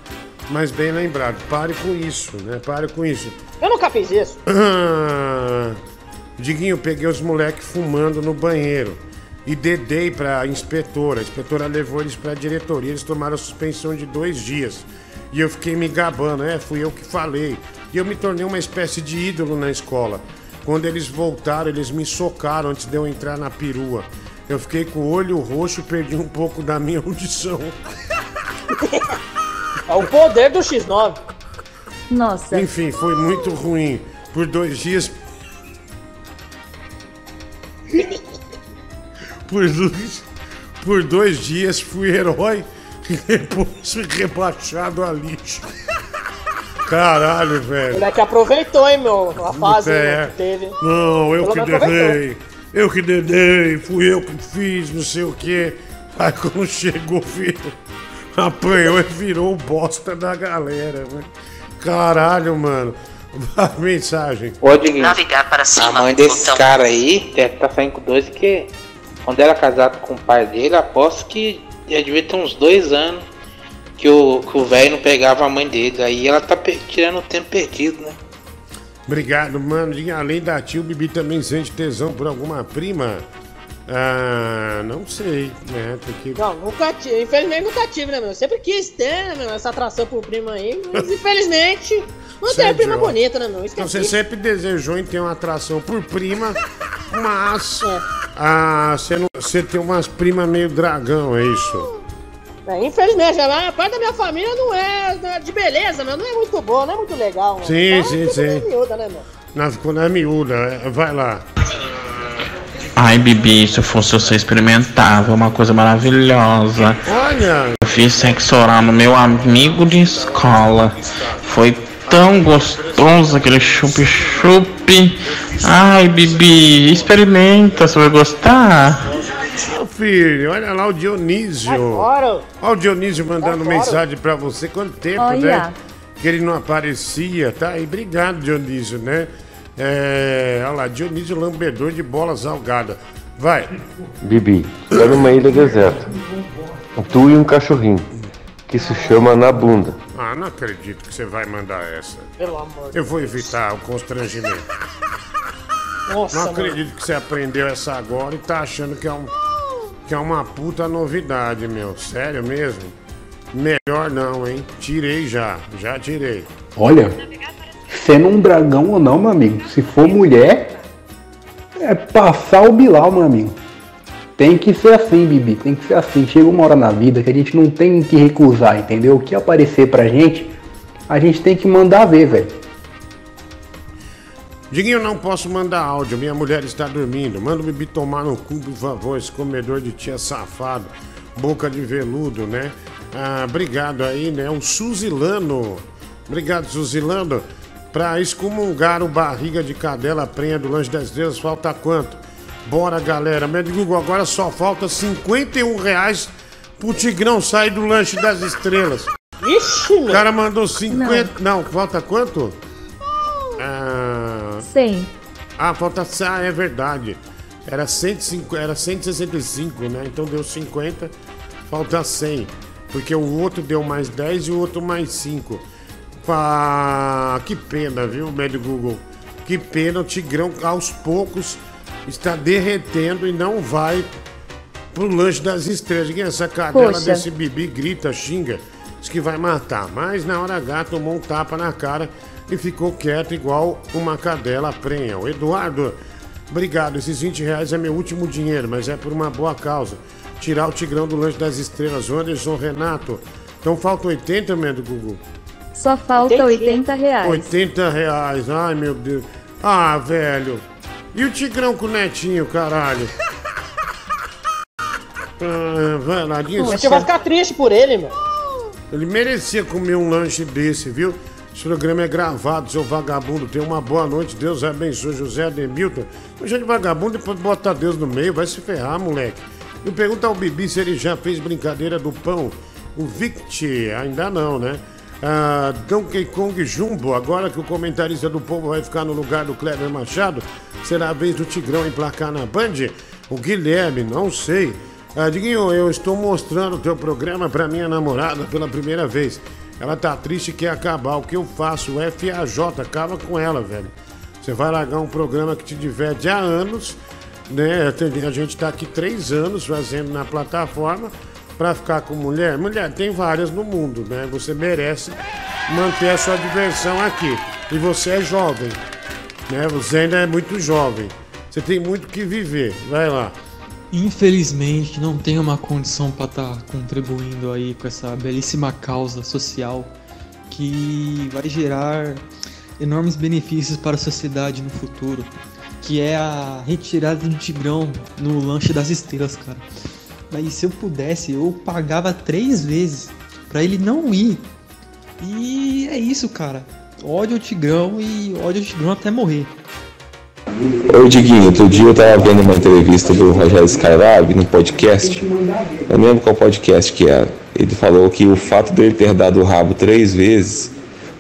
Speaker 2: Mas bem lembrado, pare com isso, né? Pare com isso.
Speaker 3: Eu nunca fiz isso.
Speaker 2: Ah, Diguinho, peguei os moleques fumando no banheiro e dedei pra inspetora. A inspetora levou eles pra diretoria, eles tomaram suspensão de dois dias. E eu fiquei me gabando, é, fui eu que falei. E eu me tornei uma espécie de ídolo na escola. Quando eles voltaram, eles me socaram antes de eu entrar na perua. Eu fiquei com o olho roxo e perdi um pouco da minha audição.
Speaker 3: É o poder do X9.
Speaker 4: Nossa.
Speaker 2: Enfim, foi muito ruim. Por dois dias. Por dois, por dois dias fui herói e depois fui rebaixado a lixo. Caralho,
Speaker 3: O
Speaker 2: velho.
Speaker 3: moleque aproveitou, hein, meu? A fase
Speaker 2: É.
Speaker 3: né, que teve.
Speaker 2: Não, eu
Speaker 3: Pelo
Speaker 2: que dedei. Eu que dedei, fui eu que fiz, não sei o quê. Aí quando chegou, filho, apanhou e virou o bosta da galera, velho. Caralho, mano. Vai mensagem.
Speaker 31: Ô, Diguinho,
Speaker 6: Navegar para cima,
Speaker 31: a mãe desse
Speaker 6: botão.
Speaker 31: cara aí deve estar saindo com dois, que quando era casado com o pai dele, aposto que já devia ter uns dois anos que o que o velho não pegava a mãe dele. Aí ela tá per- tirando o tempo perdido, né?
Speaker 2: Obrigado, mano. E além da tia, o Bibi também sente tesão por alguma prima? Ah, não sei, né? Tem que...
Speaker 3: Não, nunca tive. Infelizmente nunca tive, né, meu? Sempre quis ter, né, meu? Essa atração por prima aí. Mas infelizmente não
Speaker 2: Você é
Speaker 3: tem prima bonita, né, meu?
Speaker 2: Então
Speaker 3: Esqueci.
Speaker 2: você sempre desejou em ter uma atração por prima, mas ah, você, não, você tem umas primas meio dragão, é isso?
Speaker 3: É, infelizmente, a parte da minha família não é, é de beleza, meu. Não é muito boa, não é muito legal, mano.
Speaker 2: Sim,
Speaker 3: Então,
Speaker 2: sim, sim.
Speaker 3: meio miúda, né, meu?
Speaker 2: Na, ficou na miúda, é, vai lá.
Speaker 32: Ai, Bibi, se eu fosse você experimentava uma coisa maravilhosa.
Speaker 2: Olha!
Speaker 32: Eu fiz sexo oral no meu amigo de escola. Foi tão gostoso aquele chup-chup. Ai, Bibi, experimenta, você vai gostar.
Speaker 2: Ô filho, olha lá o Dionísio. Olha o Dionísio mandando mensagem pra você. Quanto tempo,
Speaker 4: Olha.
Speaker 2: né? Que ele não aparecia, tá? aí obrigado, Dionísio, né? É, olha lá, Dionísio lambedor de bola salgada. Vai.
Speaker 19: Bibi, tá numa ilha deserta. Tu e um cachorrinho, que se chama Na Bunda.
Speaker 2: Ah, não acredito que você vai mandar essa.
Speaker 3: Pelo amor de
Speaker 2: Eu vou evitar o constrangimento.
Speaker 3: Nossa,
Speaker 2: Não
Speaker 3: mano.
Speaker 2: acredito que você aprendeu essa agora e tá achando que é, um, que é uma puta novidade, meu. Sério mesmo? Melhor não, hein? Tirei já, já tirei.
Speaker 26: Olha, sendo um dragão ou não, meu amigo, se for mulher, é passar o Bilal, meu amigo. Tem que ser assim, Bibi, tem que ser assim. Chega uma hora na vida que a gente não tem que recusar, entendeu? O que aparecer pra gente, a gente tem que mandar ver, velho.
Speaker 2: Diguinho, não posso mandar áudio, minha mulher está dormindo. Manda o bebê tomar no cu, por favor, esse comedor de tia safado. Boca de veludo, né? Ah, obrigado aí, né? O Suzilano. Obrigado, Suzilano. Pra excomungar o barriga de cadela prenha do Lanche das Estrelas, falta quanto? Bora, galera. Médico Google, agora só falta 51 reais pro Tigrão sair do Lanche das Estrelas.
Speaker 3: Ixi,
Speaker 2: O cara mandou 50. Não, falta quanto? Ah,
Speaker 4: 100.
Speaker 2: ah, falta. Ah, é verdade. Era, 105, era 165, né? Então deu 50, falta 100. Porque o outro deu mais 10 e o outro mais 5. Ah, que pena, viu, médio Google? Que pena, o Tigrão aos poucos está derretendo e não vai pro lanche das estrelas. Quem é essa cadela
Speaker 4: Poxa.
Speaker 2: desse bibi grita, xinga, diz que vai matar. Mas na hora H tomou um tapa na cara e ficou quieto igual uma cadela prenha. O Eduardo, obrigado. Esses 20 reais é meu último dinheiro, mas é por uma boa causa. Tirar o Tigrão do lanche das estrelas. O Anderson Renato. Então falta 80, médio Google.
Speaker 4: Só falta 80 reais.
Speaker 2: 80 reais, ai meu Deus. Ah, velho. E o Tigrão com o Netinho, caralho? Ah, vai lá,
Speaker 3: gente vai ficar triste por ele, meu.
Speaker 2: Ele merecia comer um lanche desse, viu? Esse programa é gravado, seu vagabundo. Tenha uma boa noite, Deus abençoe José Ademilton. Hoje de vagabundo, depois bota Deus no meio, vai se ferrar, moleque. Eu pergunto ao Bibi se ele já fez brincadeira do pão. O Vict, ainda não, né? Ah, Donkey Kong Jumbo, agora que o comentarista do povo vai ficar no lugar do Kleber Machado, será a vez do Tigrão emplacar na Band? O Guilherme, não sei. Ah, Diguinho, eu estou mostrando o teu programa para minha namorada pela primeira vez. Ela tá triste e quer acabar. O que eu faço? FAJ, acaba com ela, velho. Você vai largar um programa que te diverte há anos, né? A gente tá aqui três anos fazendo na plataforma para ficar com mulher. Mulher, tem várias no mundo, né? Você merece manter a sua diversão aqui. E você é jovem, né? Você ainda é muito jovem. Você tem muito que viver. Vai lá.
Speaker 28: Infelizmente não tenho uma condição para estar contribuindo aí com essa belíssima causa social que vai gerar enormes benefícios para a sociedade no futuro, que é a retirada do Tigrão no lanche das estrelas, cara. Mas se eu pudesse, eu pagava três vezes para ele não ir. E é isso, cara. Ódio ao Tigrão e ódio ao Tigrão até morrer.
Speaker 19: Ô Diguinho, outro dia eu tava vendo uma entrevista do Rogério Skylab no podcast. Eu lembro qual podcast que era. Ele falou que o fato dele ter dado o rabo três vezes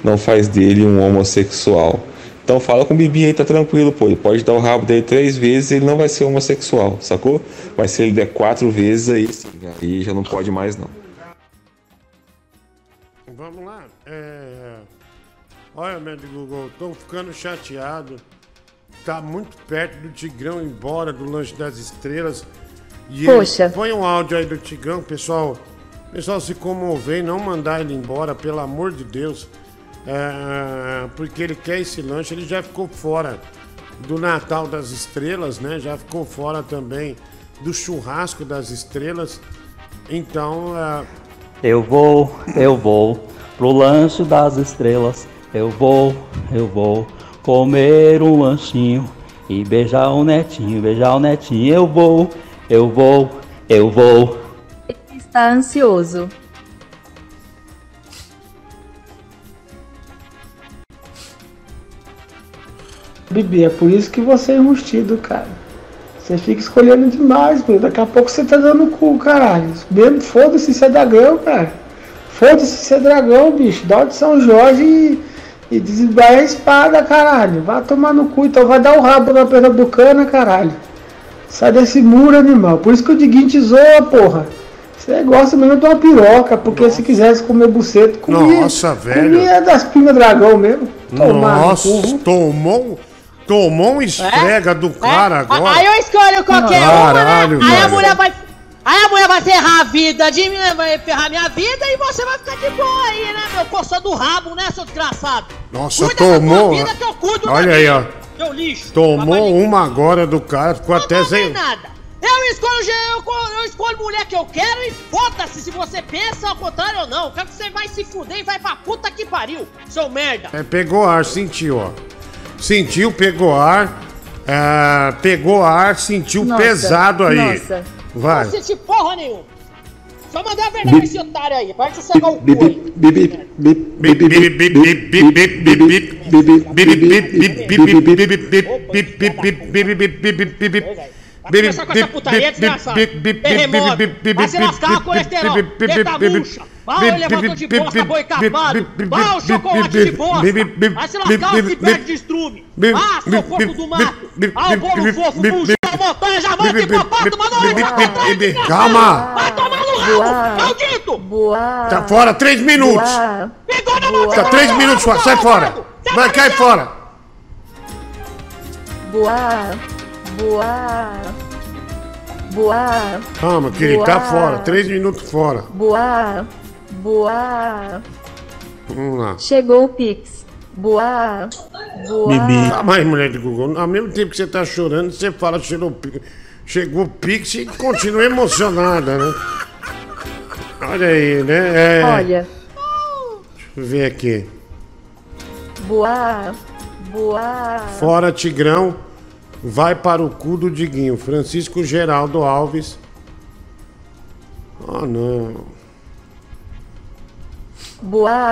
Speaker 19: não faz dele um homossexual. Então fala com o Bibi aí, tá tranquilo, pô. Ele pode dar o rabo dele três vezes ele não vai ser homossexual, sacou? Mas se ele der quatro vezes aí, sim, aí já não pode mais não.
Speaker 2: Vamos lá. É... Olha, médico Google, tô ficando chateado. Tá muito perto do Tigrão ir embora do Lanche das Estrelas. E
Speaker 4: Poxa.
Speaker 2: Ele... Põe um áudio aí do Tigrão, pessoal. Pessoal, se comover e não mandar ele embora, pelo amor de Deus. É, porque ele quer esse lanche, ele já ficou fora do Natal das Estrelas, né? Já ficou fora também do churrasco das estrelas. Então, é,
Speaker 24: Eu vou, eu vou pro lanche das estrelas. Eu vou, eu vou comer um lanchinho e beijar o netinho, beijar o netinho. Eu vou, eu vou, eu vou.
Speaker 4: Está ansioso.
Speaker 27: Bibi, é por isso que você é enrustido, cara. Você fica escolhendo demais, meu. Daqui a pouco você tá dando cu, caralho. Mesmo foda-se ser dragão, cara. Foda-se ser dragão, bicho. Dá o de São Jorge e, e desbaia a espada, caralho. Vai tomar no cu, então vai dar o rabo na pernambucana, caralho. Sai desse muro, animal. Por isso que o Diguinho te zoa, porra. Você gosta mesmo de uma piroca, porque se quisesse comer buceto, comia.
Speaker 2: Nossa, velho.
Speaker 27: Comia das pingas dragão mesmo. Tomar no
Speaker 2: Nossa, tomou, tomou um esfrega do cara agora.
Speaker 3: Aí eu escolho qualquer
Speaker 2: Caralho,
Speaker 3: uma, né? Aí a mulher vai. Aí a mulher vai ferrar a vida de mim, vai ferrar minha vida e você vai ficar de boa aí, né, meu? Coçando o rabo, né, seu desgraçado?
Speaker 2: Nossa,
Speaker 3: Cuida da
Speaker 2: tomou.
Speaker 3: vida que eu cuido
Speaker 2: Olha aí, ó.
Speaker 3: Seu lixo.
Speaker 2: Tomou uma agora do cara, ficou até sem.
Speaker 3: nada. Eu escolho, eu, eu escolho mulher que eu quero e foda-se se você pensa ao contrário ou não. Eu quero que você vai se fuder e vai pra puta que pariu, seu merda.
Speaker 2: É, pegou ar, sentiu, ó. Sentiu, pegou ar. é, pegou ar, sentiu
Speaker 3: Nossa,
Speaker 2: pesado aí.
Speaker 3: nossa.
Speaker 2: Vai.
Speaker 3: Não senti porra nenhuma. Só mandar a verdade esse otário aí, vai sossegar o cu aí. Vai começar com essa putaria, desgraçado. Terremoto. Vai se lascar, colesterol. Teta murcha. Vai, elevador de bosta, boi capado. Vai, o chocolate de bosta. Vai se lascar, se perde de estrume. Ah, seu porco do mato. Ah, o bolo fofo, bucho da montanha, já papai tomar no
Speaker 2: Calma.
Speaker 3: Vai tomar no rabo, maldito.
Speaker 2: Tá fora, três minutos. Tá três minutos fora, sai fora. Vai, cai fora.
Speaker 4: Boa. Boa. Boa.
Speaker 2: Calma, querido, tá fora. Três minutos fora.
Speaker 4: Boa. Boa.
Speaker 2: Vamos lá.
Speaker 4: Chegou o Pix. Boa. Boa.
Speaker 2: Calma aí, mulher de Google. Ao mesmo tempo que você tá chorando, você fala chegou o Pix. Chegou o Pix e continua emocionada, né? Olha aí, né? É,
Speaker 4: Olha.
Speaker 2: Deixa eu ver aqui.
Speaker 4: Boa. Boa.
Speaker 2: Fora Tigrão, vai para o cu do Diguinho. Francisco Geraldo Alves. Oh, não.
Speaker 4: Boa.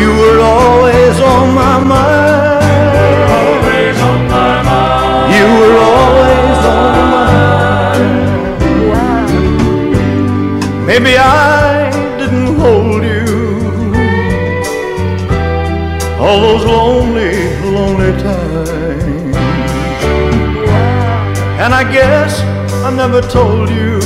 Speaker 23: You were always on my mind. Always on my mind. You were always on my mind. Maybe I didn't hold you
Speaker 29: all those lonely, lonely times. And I guess I never told you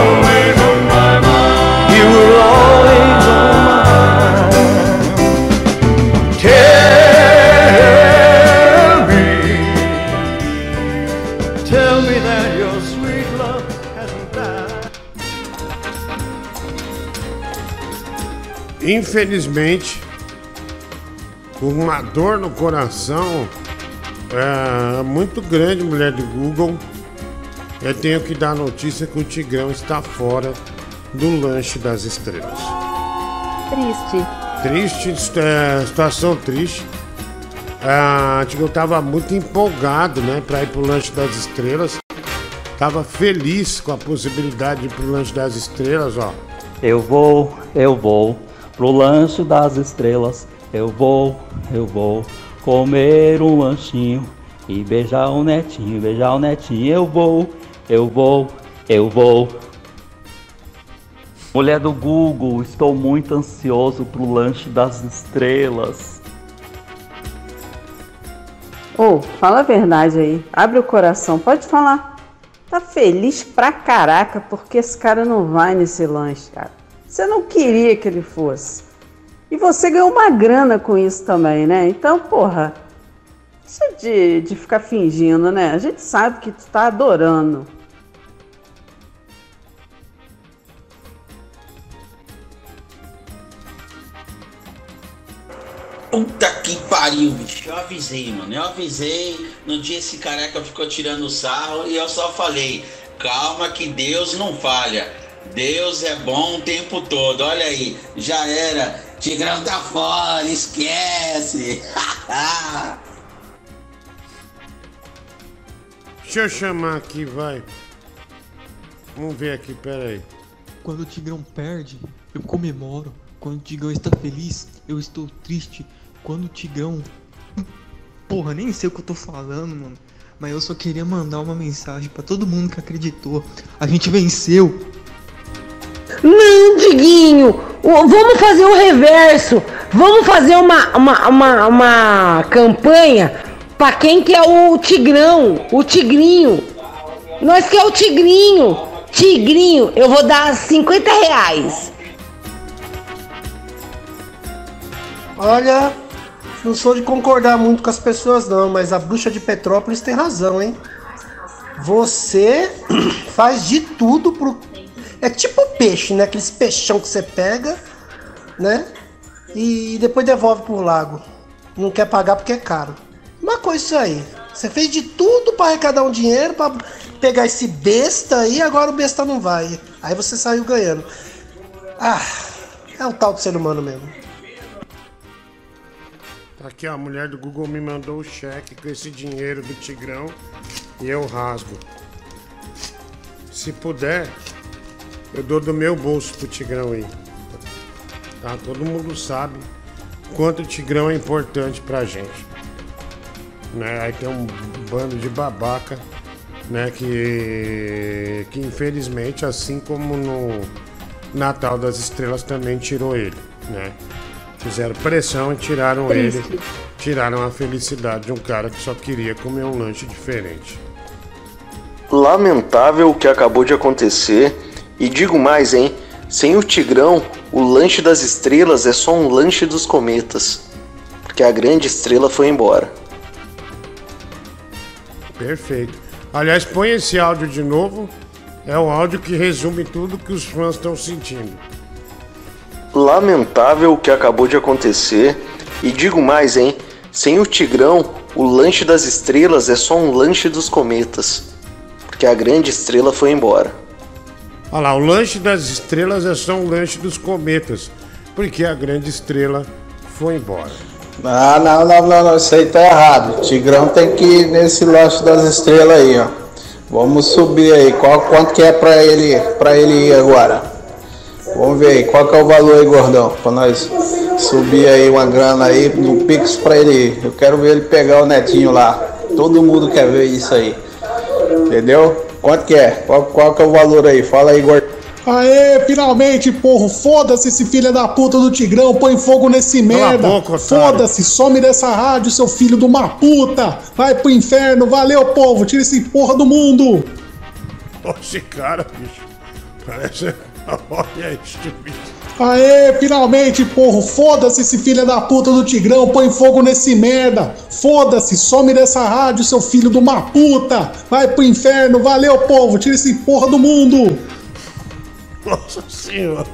Speaker 2: Infelizmente, com uma dor no coração é, muito grande, mulher do Google, eu tenho que dar a notícia que o Tigrão está fora do lanche das estrelas.
Speaker 4: Triste.
Speaker 2: Triste, é, situação triste. Ah, Tigrão tava muito empolgado, né, para ir pro lanche das estrelas. Tava feliz com a possibilidade de ir pro lanche das estrelas, ó.
Speaker 24: Eu vou, eu vou pro lanche das estrelas. Eu vou, eu vou comer um lanchinho e beijar o netinho, beijar o netinho. Eu vou, eu vou, eu vou. Mulher do Google, estou muito ansioso pro lanche das estrelas.
Speaker 8: Ô, fala a verdade aí. Abre o coração, pode falar. Tá feliz pra caraca porque esse cara não vai nesse lanche, cara. Você não queria que ele fosse. E você ganhou uma grana com isso também, né? Então, porra, deixa de, de ficar fingindo, né? A gente sabe que tu tá adorando.
Speaker 33: Puta que pariu, bicho. Eu avisei, mano. Eu avisei. No dia esse careca ficou tirando sarro e eu só falei: calma que Deus não falha. Deus é bom o tempo todo. Olha aí, já era. Tigrão tá fora, esquece.
Speaker 2: Deixa eu chamar aqui, vai. Vamos ver aqui, pera aí.
Speaker 28: Quando o Tigrão perde, eu comemoro. Quando o Tigrão está feliz, eu estou triste. Quando o Tigrão. Porra, nem sei o que eu tô falando, mano. Mas eu só queria mandar uma mensagem pra todo mundo que acreditou. A gente venceu.
Speaker 34: Não, Diguinho! Vamos fazer o reverso. Vamos fazer uma, uma, uma, uma campanha pra quem que é o Tigrão, o Tigrinho. Nós que é o Tigrinho. Tigrinho, eu vou dar 50 reais.
Speaker 23: Olha, não sou de concordar muito com as pessoas não, mas a bruxa de Petrópolis tem razão, hein? Você faz de tudo pro. É tipo peixe, né? Aqueles peixão que você pega, né? E depois devolve pro lago. Não quer pagar porque é caro. Uma coisa isso aí. Você fez de tudo pra arrecadar um dinheiro, pra pegar esse besta aí, agora o besta não vai. Aí você saiu ganhando. Ah, é um tal de ser humano mesmo.
Speaker 2: Tá Aqui, a mulher do Google me mandou o cheque com esse dinheiro do Tigrão e eu rasgo. Se puder, eu dou do meu bolso pro Tigrão aí. Tá? Todo mundo sabe quanto o Tigrão é importante pra gente. Né? Aí tem um bando de babaca, né? Que, que infelizmente, assim como no Natal das Estrelas, também tirou ele, né? Fizeram pressão e tiraram
Speaker 35: Triste.
Speaker 2: ele. Tiraram a felicidade de um cara que só queria comer um lanche diferente.
Speaker 30: Lamentável o que acabou de acontecer. E digo mais, hein? Sem o Tigrão, o lanche das estrelas é só um lanche dos cometas. Porque a grande estrela foi embora.
Speaker 2: Perfeito. Aliás, põe esse áudio de novo. É o áudio que resume tudo que os fãs estão sentindo.
Speaker 30: Lamentável o que acabou de acontecer. E digo mais, hein? Sem o Tigrão, o lanche das estrelas é só um lanche dos cometas. Porque a grande estrela foi embora.
Speaker 2: Olha lá, o lanche das estrelas é só um lanche dos cometas. Porque a grande estrela foi embora.
Speaker 36: Ah, não, não, não, não, isso aí tá errado. Tigrão tem que ir nesse lanche das estrelas aí, ó.
Speaker 37: Vamos subir aí. Qual, quanto que é pra ele, pra ele ir agora? Vamos ver aí. Qual que é o valor aí, gordão? Pra nós subir aí uma grana aí no Pix pra ele ir. Eu quero ver ele pegar o netinho lá. Todo mundo quer ver isso aí. Entendeu? Quanto que é? Qual, qual que é o valor aí? Fala aí, gordão.
Speaker 38: Aê, finalmente, porra. Foda-se esse filho da puta do Tigrão. Põe fogo nesse merda. Foda-se, some dessa rádio, seu filho de uma puta. Vai pro inferno. Valeu, povo. Tira esse porra do mundo.
Speaker 2: Esse cara, bicho. Parece. Olha isso, bicho.
Speaker 38: Aê, finalmente, porra. Foda-se esse filho da puta do Tigrão. Põe fogo nesse merda. Foda-se, some dessa rádio, seu filho de uma puta. Vai pro inferno. Valeu, povo. Tira esse porra do mundo.
Speaker 2: Nossa senhora.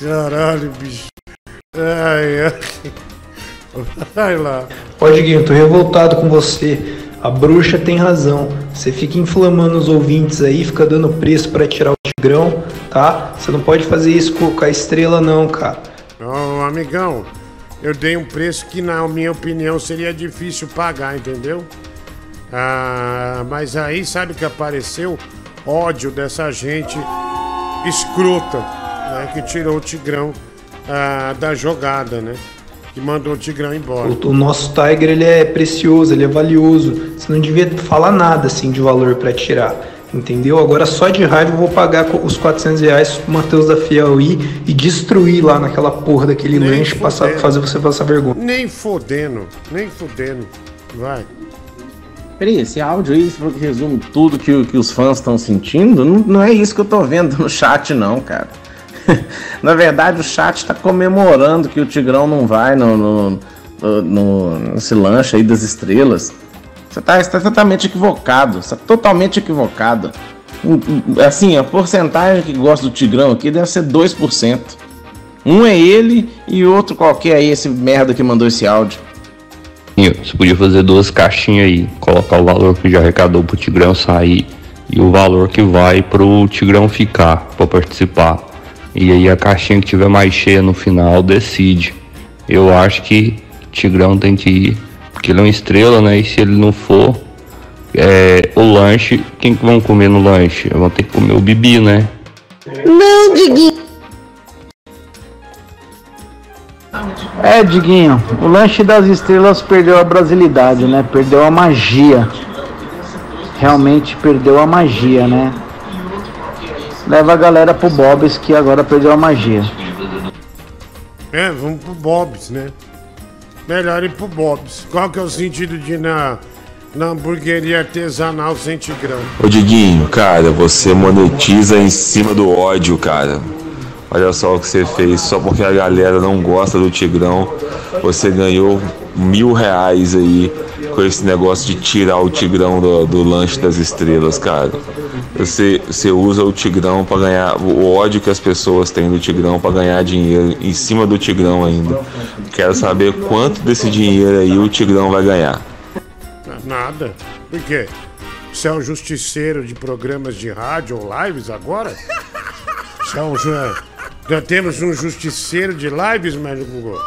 Speaker 2: Caralho, bicho. Ai, ai. Vai lá.
Speaker 28: Ó, Diguinho, tô revoltado com você. A bruxa tem razão. Você fica inflamando os ouvintes aí, fica dando preço pra tirar o tigrão, tá? Você não pode fazer isso com a estrela, não, cara.
Speaker 2: Ô, amigão, eu dei um preço que, na minha opinião, seria difícil pagar, entendeu? Ah, mas aí, sabe que apareceu? Ódio dessa gente escrota, né? Que tirou o Tigrão ah, da jogada, né? Que mandou o Tigrão embora.
Speaker 28: O, o nosso Tiger, ele é precioso, ele é valioso. Você não devia falar nada, assim, de valor pra tirar. Entendeu? Agora só de raiva eu vou pagar os 400 reais pro Matheus da Fiel ir e destruir lá naquela porra daquele
Speaker 2: Nem
Speaker 28: lanche, passar, fazer você passar vergonha.
Speaker 2: Nem fodendo, nem fodendo. Vai.
Speaker 39: Peraí, esse áudio aí resume tudo que, o- que os fãs estão sentindo? Não, não é isso que eu tô vendo no chat, não, cara. Na verdade, o chat tá comemorando que o Tigrão não vai no, no, no- nesse lanche aí das estrelas. Você tá, você tá totalmente equivocado. Você tá totalmente equivocado. Hum, hum, Assim, a porcentagem que gosta do Tigrão aqui deve ser 2%. Um é ele e outro qualquer aí, esse merda que mandou esse áudio.
Speaker 40: Você podia fazer duas caixinhas aí, colocar o valor que já arrecadou pro Tigrão sair e o valor que vai pro Tigrão ficar pra participar. E aí a caixinha que tiver mais cheia no final decide. Eu acho que Tigrão tem que ir, porque ele é uma estrela, né? E se ele não for, é, o lanche, quem que vão comer no lanche? Vão ter que comer o Bibi, né?
Speaker 34: Não, Diguinho.
Speaker 41: É, Diguinho, o lanche das estrelas perdeu a brasilidade, né? Perdeu a magia. Realmente perdeu a magia, né? Leva a galera pro Bob's que agora perdeu a magia.
Speaker 2: É, vamos pro Bob's, né? Melhor ir pro Bob's. Qual que é o sentido de ir na, na hamburgueria artesanal sem tigrão?
Speaker 19: Ô Diguinho, cara, você monetiza em cima do ódio, cara. Olha só o que você fez, só porque a galera não gosta do Tigrão, você ganhou mil reais aí com esse negócio de tirar o Tigrão do, do lanche das estrelas, cara. Você, você usa o Tigrão pra ganhar, o ódio que as pessoas têm do Tigrão pra ganhar dinheiro em cima do Tigrão ainda. Quero saber quanto desse dinheiro aí o Tigrão vai ganhar.
Speaker 2: Nada. Por quê? Você é um justiceiro de programas de rádio ou lives agora? Você é um. Já temos um justiceiro de lives, Médio Google?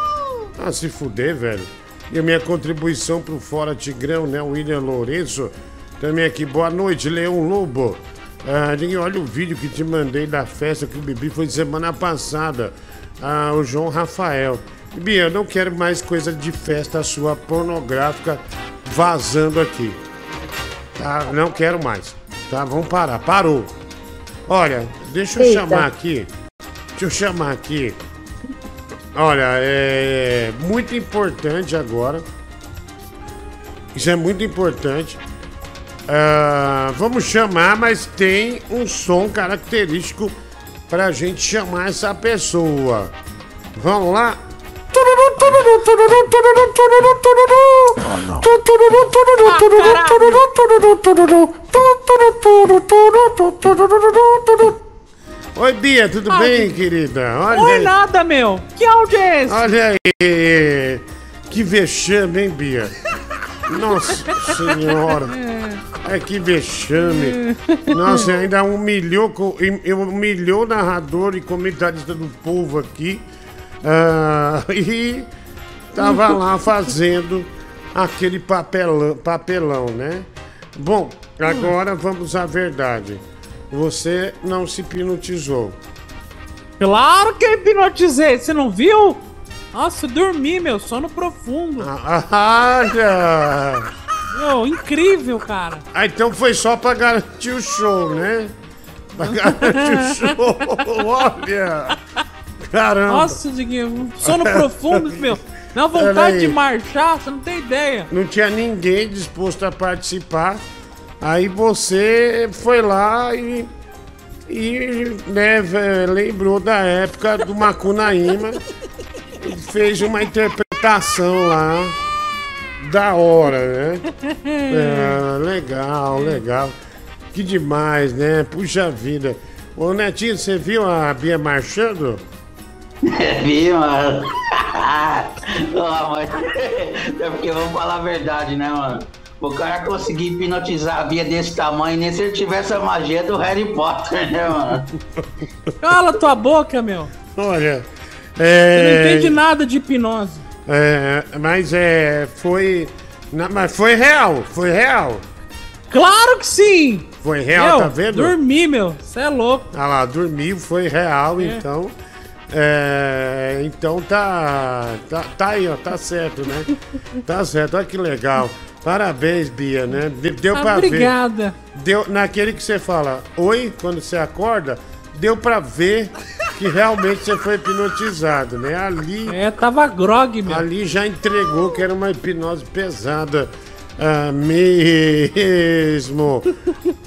Speaker 2: Ah, se fuder, velho. E a minha contribuição pro Fora Tigrão, né? William Lourenço. Também aqui, boa noite, Leão Lobo. Ah, olha o vídeo que te mandei da festa que o Bibi foi semana passada. Ah, o João Rafael. Bibi, eu não quero mais coisa de festa sua pornográfica vazando aqui. Tá? Não quero mais. Tá? Vamos parar. Parou. Olha, deixa eu
Speaker 4: Eita.
Speaker 2: chamar aqui. Deixa eu chamar aqui. Olha, é muito importante agora. Isso é muito importante. Ah, vamos chamar, mas tem um som característico pra gente chamar essa pessoa. Vamos lá? Oi, Bia, tudo bem, querida? Olha
Speaker 42: Oi,
Speaker 2: aí.
Speaker 42: nada, meu. Que áudio é esse?
Speaker 2: Olha aí. Que vexame, hein, Bia? Nossa senhora. É que vexame. Nossa, ainda humilhou, hum- humilhou o narrador e comentarista do povo aqui. Ah, e tava lá fazendo aquele papelão, papelão né? Bom, agora vamos à verdade. Você não se hipnotizou.
Speaker 42: Claro que eu hipnotizei, você não viu? Nossa, eu dormi, meu, sono profundo.
Speaker 2: Ah, Olha!
Speaker 42: Meu, incrível, cara.
Speaker 2: Ah, então foi só pra garantir o show, né? Pra garantir o show. Olha! Caramba!
Speaker 42: Nossa, Diguinho, sono profundo, meu.
Speaker 2: Pera
Speaker 42: vontade de marchar, você não tem ideia.
Speaker 2: Não tinha ninguém disposto a participar. Aí você foi lá e. E né, lembrou da época do Macunaíma e fez uma interpretação lá da hora, né? É, legal, legal. Que demais, né? Puxa vida. Ô Netinho, você viu a Bia marchando?
Speaker 33: Vi, mano. Ó, mas é porque vamos falar a verdade, né, mano? O cara conseguir hipnotizar a Bia desse tamanho, nem se ele tivesse a magia do Harry Potter, né, mano?
Speaker 42: Cala tua boca, meu.
Speaker 2: Olha.
Speaker 42: Você
Speaker 2: É...
Speaker 42: não entende nada de hipnose.
Speaker 2: É, mas é. Foi. na- mas foi real, foi real.
Speaker 42: Claro que sim!
Speaker 2: Foi real,
Speaker 42: Meu,
Speaker 2: tá vendo?
Speaker 42: Dormi, meu. Você é louco.
Speaker 2: Ah lá, dormiu, foi real,
Speaker 42: É.
Speaker 2: então. É, então tá, tá. Tá aí, ó, tá certo, né? Tá certo, olha que legal. Parabéns, Bia, né? De- Deu
Speaker 42: Ah,
Speaker 2: pra
Speaker 42: obrigada.
Speaker 2: ver. Deu, naquele que você fala, oi, quando você acorda, deu pra ver que realmente você foi hipnotizado, né? Ali.
Speaker 42: É, tava grog, meu.
Speaker 2: Ali já entregou que era uma hipnose pesada ah, mesmo.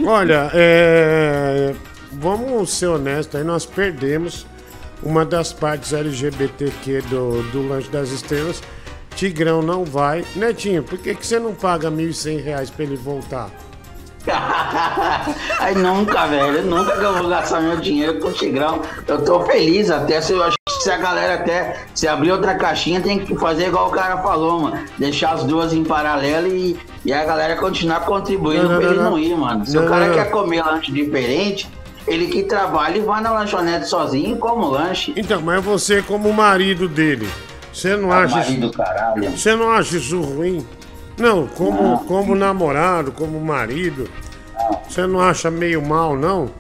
Speaker 2: Olha, é, vamos ser honestos aí, nós perdemos uma das partes LGBTQ do, do Lanche das Estrelas. Tigrão não vai. Netinho, por que, que você não paga 1.100 reais pra ele voltar?
Speaker 33: Aí nunca, velho, nunca que eu vou gastar meu dinheiro com o Tigrão. Eu tô feliz até, se eu acho que se a galera até, se abrir outra caixinha, tem que fazer igual o cara falou, mano. Deixar as duas em paralelo e, e a galera continuar contribuindo
Speaker 2: Não, não,
Speaker 33: pra ele
Speaker 2: não,
Speaker 33: não, ir, mano. Se o cara quer comer lanche diferente, ele que trabalha e vai na lanchonete sozinho e come o lanche.
Speaker 2: Então, mas você como marido dele, você não
Speaker 33: Ah,
Speaker 2: acha
Speaker 33: marido
Speaker 2: isso...
Speaker 33: caralho.
Speaker 2: Você não acha isso ruim? Não, como,
Speaker 33: Não.
Speaker 2: como namorado, como marido, você não acha meio mal, não?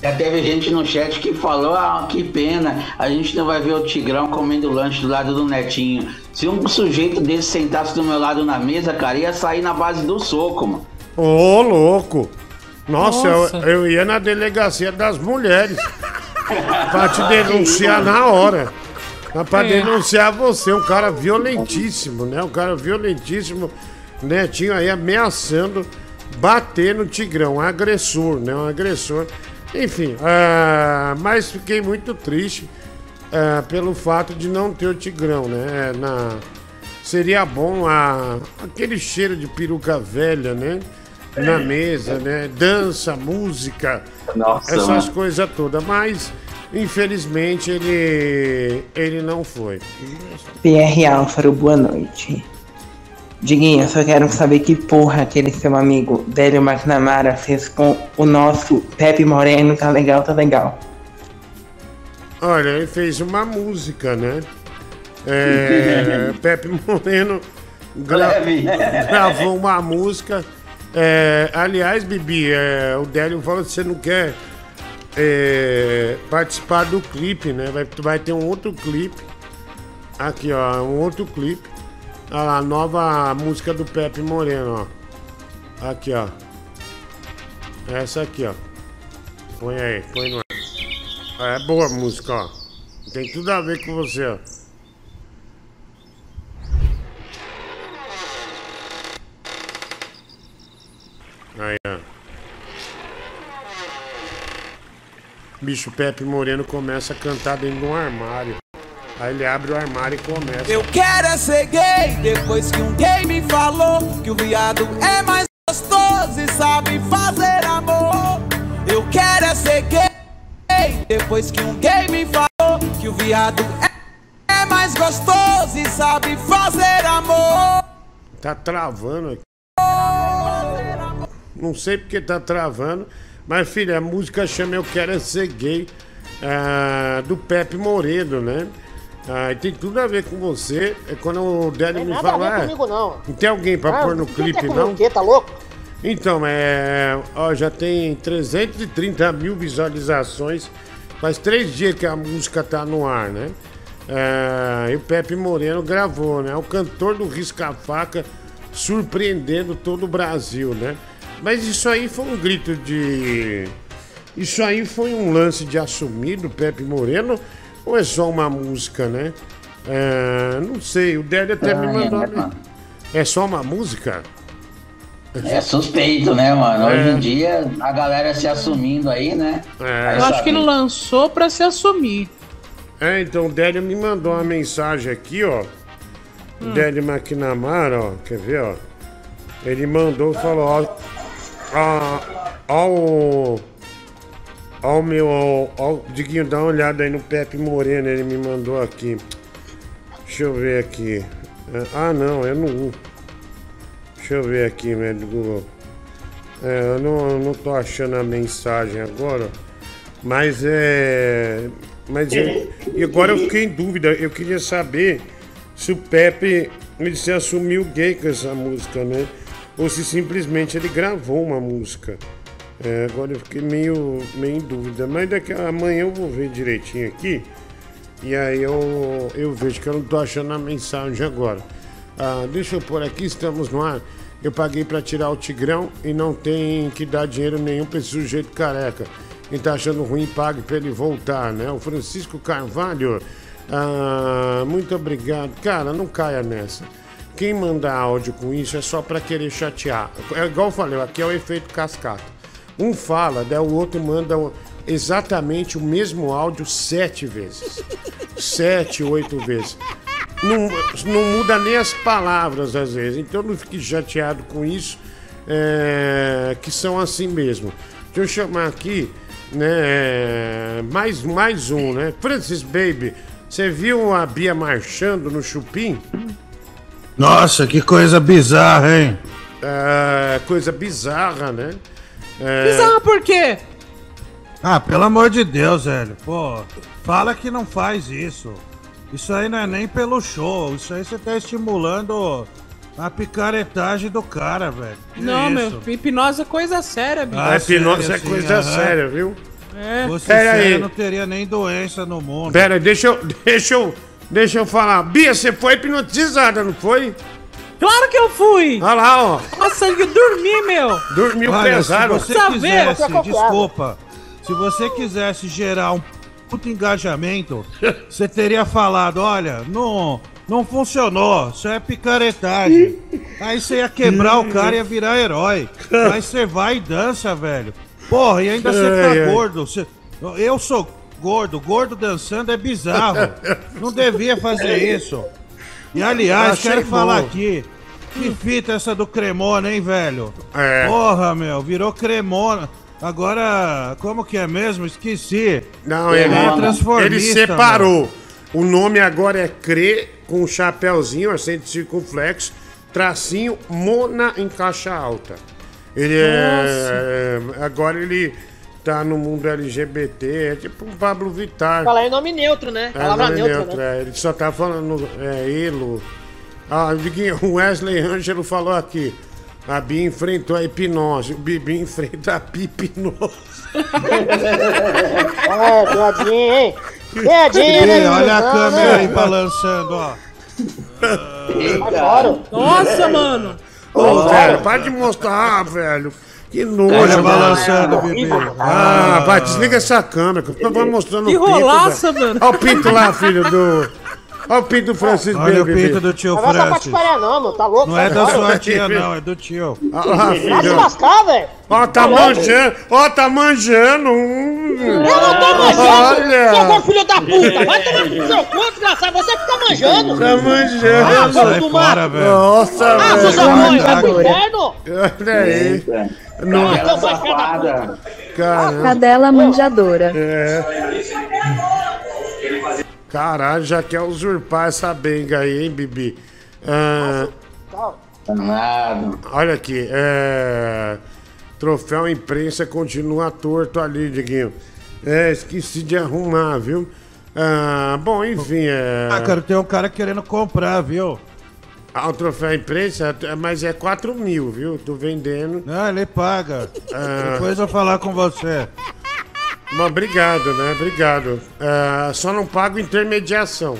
Speaker 33: Já teve gente no chat que falou, ah, que pena, a gente não vai ver o Tigrão comendo lanche do lado do Netinho. Se um sujeito desse sentasse do meu lado na mesa, cara, ia sair na base do soco, mano.
Speaker 2: Ô, louco! Nossa,
Speaker 33: Nossa.
Speaker 2: Eu, eu ia na delegacia das mulheres pra te denunciar na hora. Pra
Speaker 42: É.
Speaker 2: denunciar você, um cara violentíssimo, né? Um cara violentíssimo, Netinho aí ameaçando bater no Tigrão, um agressor, né? Um agressor. Enfim, ah, mas fiquei muito triste ah, pelo fato de não ter o Tigrão, né? Na, seria bom a, aquele cheiro de peruca velha, né? Na mesa, né? Dança, música,
Speaker 33: Nossa,
Speaker 2: essas
Speaker 33: mano.
Speaker 2: coisas todas. Mas, infelizmente, ele, ele não foi.
Speaker 43: PR Álvaro, boa noite. Diguinho, eu só quero saber que porra aquele seu amigo Délio McNamara fez com o nosso Pepe Moreno, tá legal, tá legal.
Speaker 2: Olha, ele fez uma música, né? É, Pepe Moreno gra- gravou uma música. É, aliás, Bibi, é, o Délio falou que você não quer é, participar do clipe, né? Vai, vai ter um outro clipe. Aqui, ó, um outro clipe. Olha lá, a nova música do Pepe Moreno, ó. Aqui, ó. Essa aqui, ó. Põe aí, põe no ar. É boa a música, ó. Tem tudo a ver com você, ó. Aí, ó. Bicho Pepe Moreno começa a cantar dentro de um armário. Aí ele abre o armário e começa.
Speaker 44: Eu quero é ser gay depois que um gay me falou que o viado é mais gostoso e sabe fazer amor. Eu quero é ser gay depois que um gay me falou que o viado é, é mais gostoso e sabe fazer amor.
Speaker 2: Tá travando aqui. Não sei porque tá travando. Mas, filha, a música chama Eu Quero É Ser Gay, ah, do Pepe Moreno, né? Ah, tem tudo a ver com você. É quando o Délio me
Speaker 3: Nada a
Speaker 2: fala.
Speaker 3: ver
Speaker 2: "Ah,
Speaker 3: comigo, não.
Speaker 2: Não tem alguém pra
Speaker 3: Ah,
Speaker 2: pôr no
Speaker 3: que
Speaker 2: clipe,
Speaker 3: é
Speaker 2: não?
Speaker 3: O quê? Tá louco?
Speaker 2: Então, é. Ó, já tem 330 mil visualizações. Faz três dias que a música tá no ar, né? É, e o Pepe Moreno gravou, né? O cantor do Risca-Faca surpreendendo todo o Brasil, né? Mas isso aí foi um grito de. Isso aí foi um lance de assumir do Pepe Moreno ou é só uma música, né? É, não sei, o Délio até me
Speaker 33: Ah, é,
Speaker 2: mandou.
Speaker 33: né, mano?
Speaker 2: É só uma música?
Speaker 33: É suspeito, né, mano? Hoje
Speaker 2: É.
Speaker 33: em dia, a galera se assumindo aí, né?
Speaker 2: É.
Speaker 42: Eu acho que ele lançou pra se assumir.
Speaker 2: É, então o Délio me mandou uma mensagem aqui, ó. O
Speaker 42: Hum.
Speaker 2: Délio McNamara, ó. Quer ver, ó? Ele mandou, falou, ó. Ó, ó o. Ó o meu. Ó, ó, o Diguinho, dá uma olhada aí no Pepe Moreno, ele me mandou aqui. Deixa eu ver aqui. É, Ah, não, é no 1. Deixa eu ver aqui, né, do Google. É, eu não, não tô achando a mensagem agora, mas é. Mas e agora eu fiquei em dúvida. Eu queria saber se o Pepe ele se assumiu gay com essa música, né? Ou se simplesmente ele gravou uma música. É, agora eu fiquei meio, meio em dúvida. Mas daqui amanhã eu vou ver direitinho aqui. E aí eu, eu vejo que eu não tô achando a mensagem agora. Ah, deixa eu pôr aqui, estamos no ar. Eu paguei pra tirar o Tigrão e não tem que dar dinheiro nenhum pra esse sujeito careca. Quem tá achando ruim, pague pra ele voltar, né? O Francisco Carvalho, ah, muito obrigado. Cara, não caia nessa. Quem manda áudio com isso é só pra querer chatear. É igual eu falei, aqui é o efeito cascata. Um fala, daí o outro manda exatamente o mesmo áudio sete vezes. Sete, oito vezes. Não, não muda nem as palavras às vezes. Então não fique chateado com isso, é, que são assim mesmo. Deixa eu chamar aqui, né? Mais, mais um, né? Francis Baby, você viu a Bia marchando no Chupim?
Speaker 45: Nossa, que coisa bizarra, hein?
Speaker 2: É, coisa bizarra, né? É,
Speaker 42: Bizarro por quê?
Speaker 45: Ah, pelo amor de Deus, velho. Pô, fala que não faz isso. Isso aí não é nem pelo show. Isso aí você tá estimulando a picaretagem do cara, velho. Que
Speaker 42: Não,
Speaker 45: isso?
Speaker 42: meu, hipnose é coisa séria, bicho.
Speaker 45: Ah,
Speaker 2: hipnose
Speaker 45: sério,
Speaker 2: é coisa
Speaker 45: aham.
Speaker 2: séria, viu?
Speaker 42: É.
Speaker 45: Fosse
Speaker 2: Pera aí.
Speaker 45: não teria nem doença no mundo.
Speaker 2: Pera, aí, deixa eu, deixa eu, deixa eu falar. Bia, você foi hipnotizada, não foi?
Speaker 42: Claro que eu fui!
Speaker 2: Olha lá, ó.
Speaker 42: Nossa, eu dormi, meu!
Speaker 2: Dormiu
Speaker 45: Olha,
Speaker 2: pesado.
Speaker 45: se você
Speaker 42: Saber,
Speaker 45: quisesse, desculpa, se você quisesse gerar um puto engajamento, você teria falado, olha, não, não funcionou, isso é picaretagem. Aí você ia quebrar o cara e ia virar herói. Aí você vai e dança, velho. Porra, e ainda você tá gordo. você- eu sou gordo, gordo dançando é bizarro. Não devia fazer isso. E aliás, quero
Speaker 2: bom.
Speaker 45: falar aqui. Que fita essa do Cremona, hein, velho?
Speaker 2: É.
Speaker 45: Porra, meu, virou Cremona. Agora, como que é mesmo? Esqueci.
Speaker 2: Não, ele,
Speaker 45: é
Speaker 2: ele
Speaker 45: transformista.
Speaker 2: separou. O nome agora é CRE, com um chapéuzinho, acento circunflexo, tracinho, Mona em caixa alta. Ele é. Agora ele tá no mundo LGBT, é tipo um Pablo Vittar.
Speaker 3: Falar em nome neutro, né?
Speaker 2: É,
Speaker 3: Palavra
Speaker 2: nome
Speaker 3: neutra,
Speaker 2: neutro,
Speaker 3: né?
Speaker 2: é, ele só tá falando é, elo. Ah, o Wesley Ângelo falou aqui. A Bia enfrentou a hipnose, o Bibi enfrenta a pipinose.
Speaker 3: É, piadinha, hein? Piadinha, né?
Speaker 45: olha a
Speaker 3: Não,
Speaker 45: câmera aí balançando, ó.
Speaker 3: Fora.
Speaker 42: Nossa, mano!
Speaker 2: Ô, velho, para de mostrar, velho. Que nojo.
Speaker 45: Olha balançando, Bibi.
Speaker 2: Ah, vai, desliga essa câmera, que eu vou mostrando
Speaker 42: Que
Speaker 2: o pinto.
Speaker 42: rolaça,
Speaker 2: velho.
Speaker 42: mano.
Speaker 2: Olha o pinto lá, filho do... Olha o pinto do Francisco
Speaker 45: Olha o pinto do tio
Speaker 3: Não vai essa
Speaker 45: Francis.
Speaker 3: patifaria não, meu. Tá louco?
Speaker 45: Não é da sua tia, não, é do tio.
Speaker 2: Olha lá,
Speaker 3: Vai se lascar, velho.
Speaker 2: Ó, tá
Speaker 3: louco?
Speaker 2: manjando. Ó, tá manjando.
Speaker 3: Eu não tô manjando, seu filho da puta. Vai tomar no seu cu, desgraçado. Você fica manjando.
Speaker 2: Tá
Speaker 3: Ah,
Speaker 2: manjando.
Speaker 3: filho
Speaker 45: Sai
Speaker 3: do
Speaker 45: fora,
Speaker 3: mato.
Speaker 45: velho.
Speaker 2: Nossa,
Speaker 3: Ah, seus
Speaker 2: velho.
Speaker 3: anões, vai pro inferno.
Speaker 2: Olha aí. Não,
Speaker 3: Então vai ficar da puta.
Speaker 2: caramba.
Speaker 4: Cadela manjadora.
Speaker 2: É. Caralho, já quer usurpar essa benga aí, hein, Bibi? Ah,
Speaker 33: Danado.
Speaker 2: olha aqui, é... Troféu imprensa continua torto ali, Diguinho. É, esqueci de arrumar, viu? Ah, bom, enfim, é...
Speaker 45: Ah, cara, tem um cara querendo comprar, viu?
Speaker 2: Ah, o troféu imprensa, é- mas é 4 mil, viu? Tô vendendo.
Speaker 45: Não, ele paga.
Speaker 2: Ah.
Speaker 45: Depois eu falar com você.
Speaker 2: Mas obrigado, né? Obrigado. Ah, só não pago intermediação.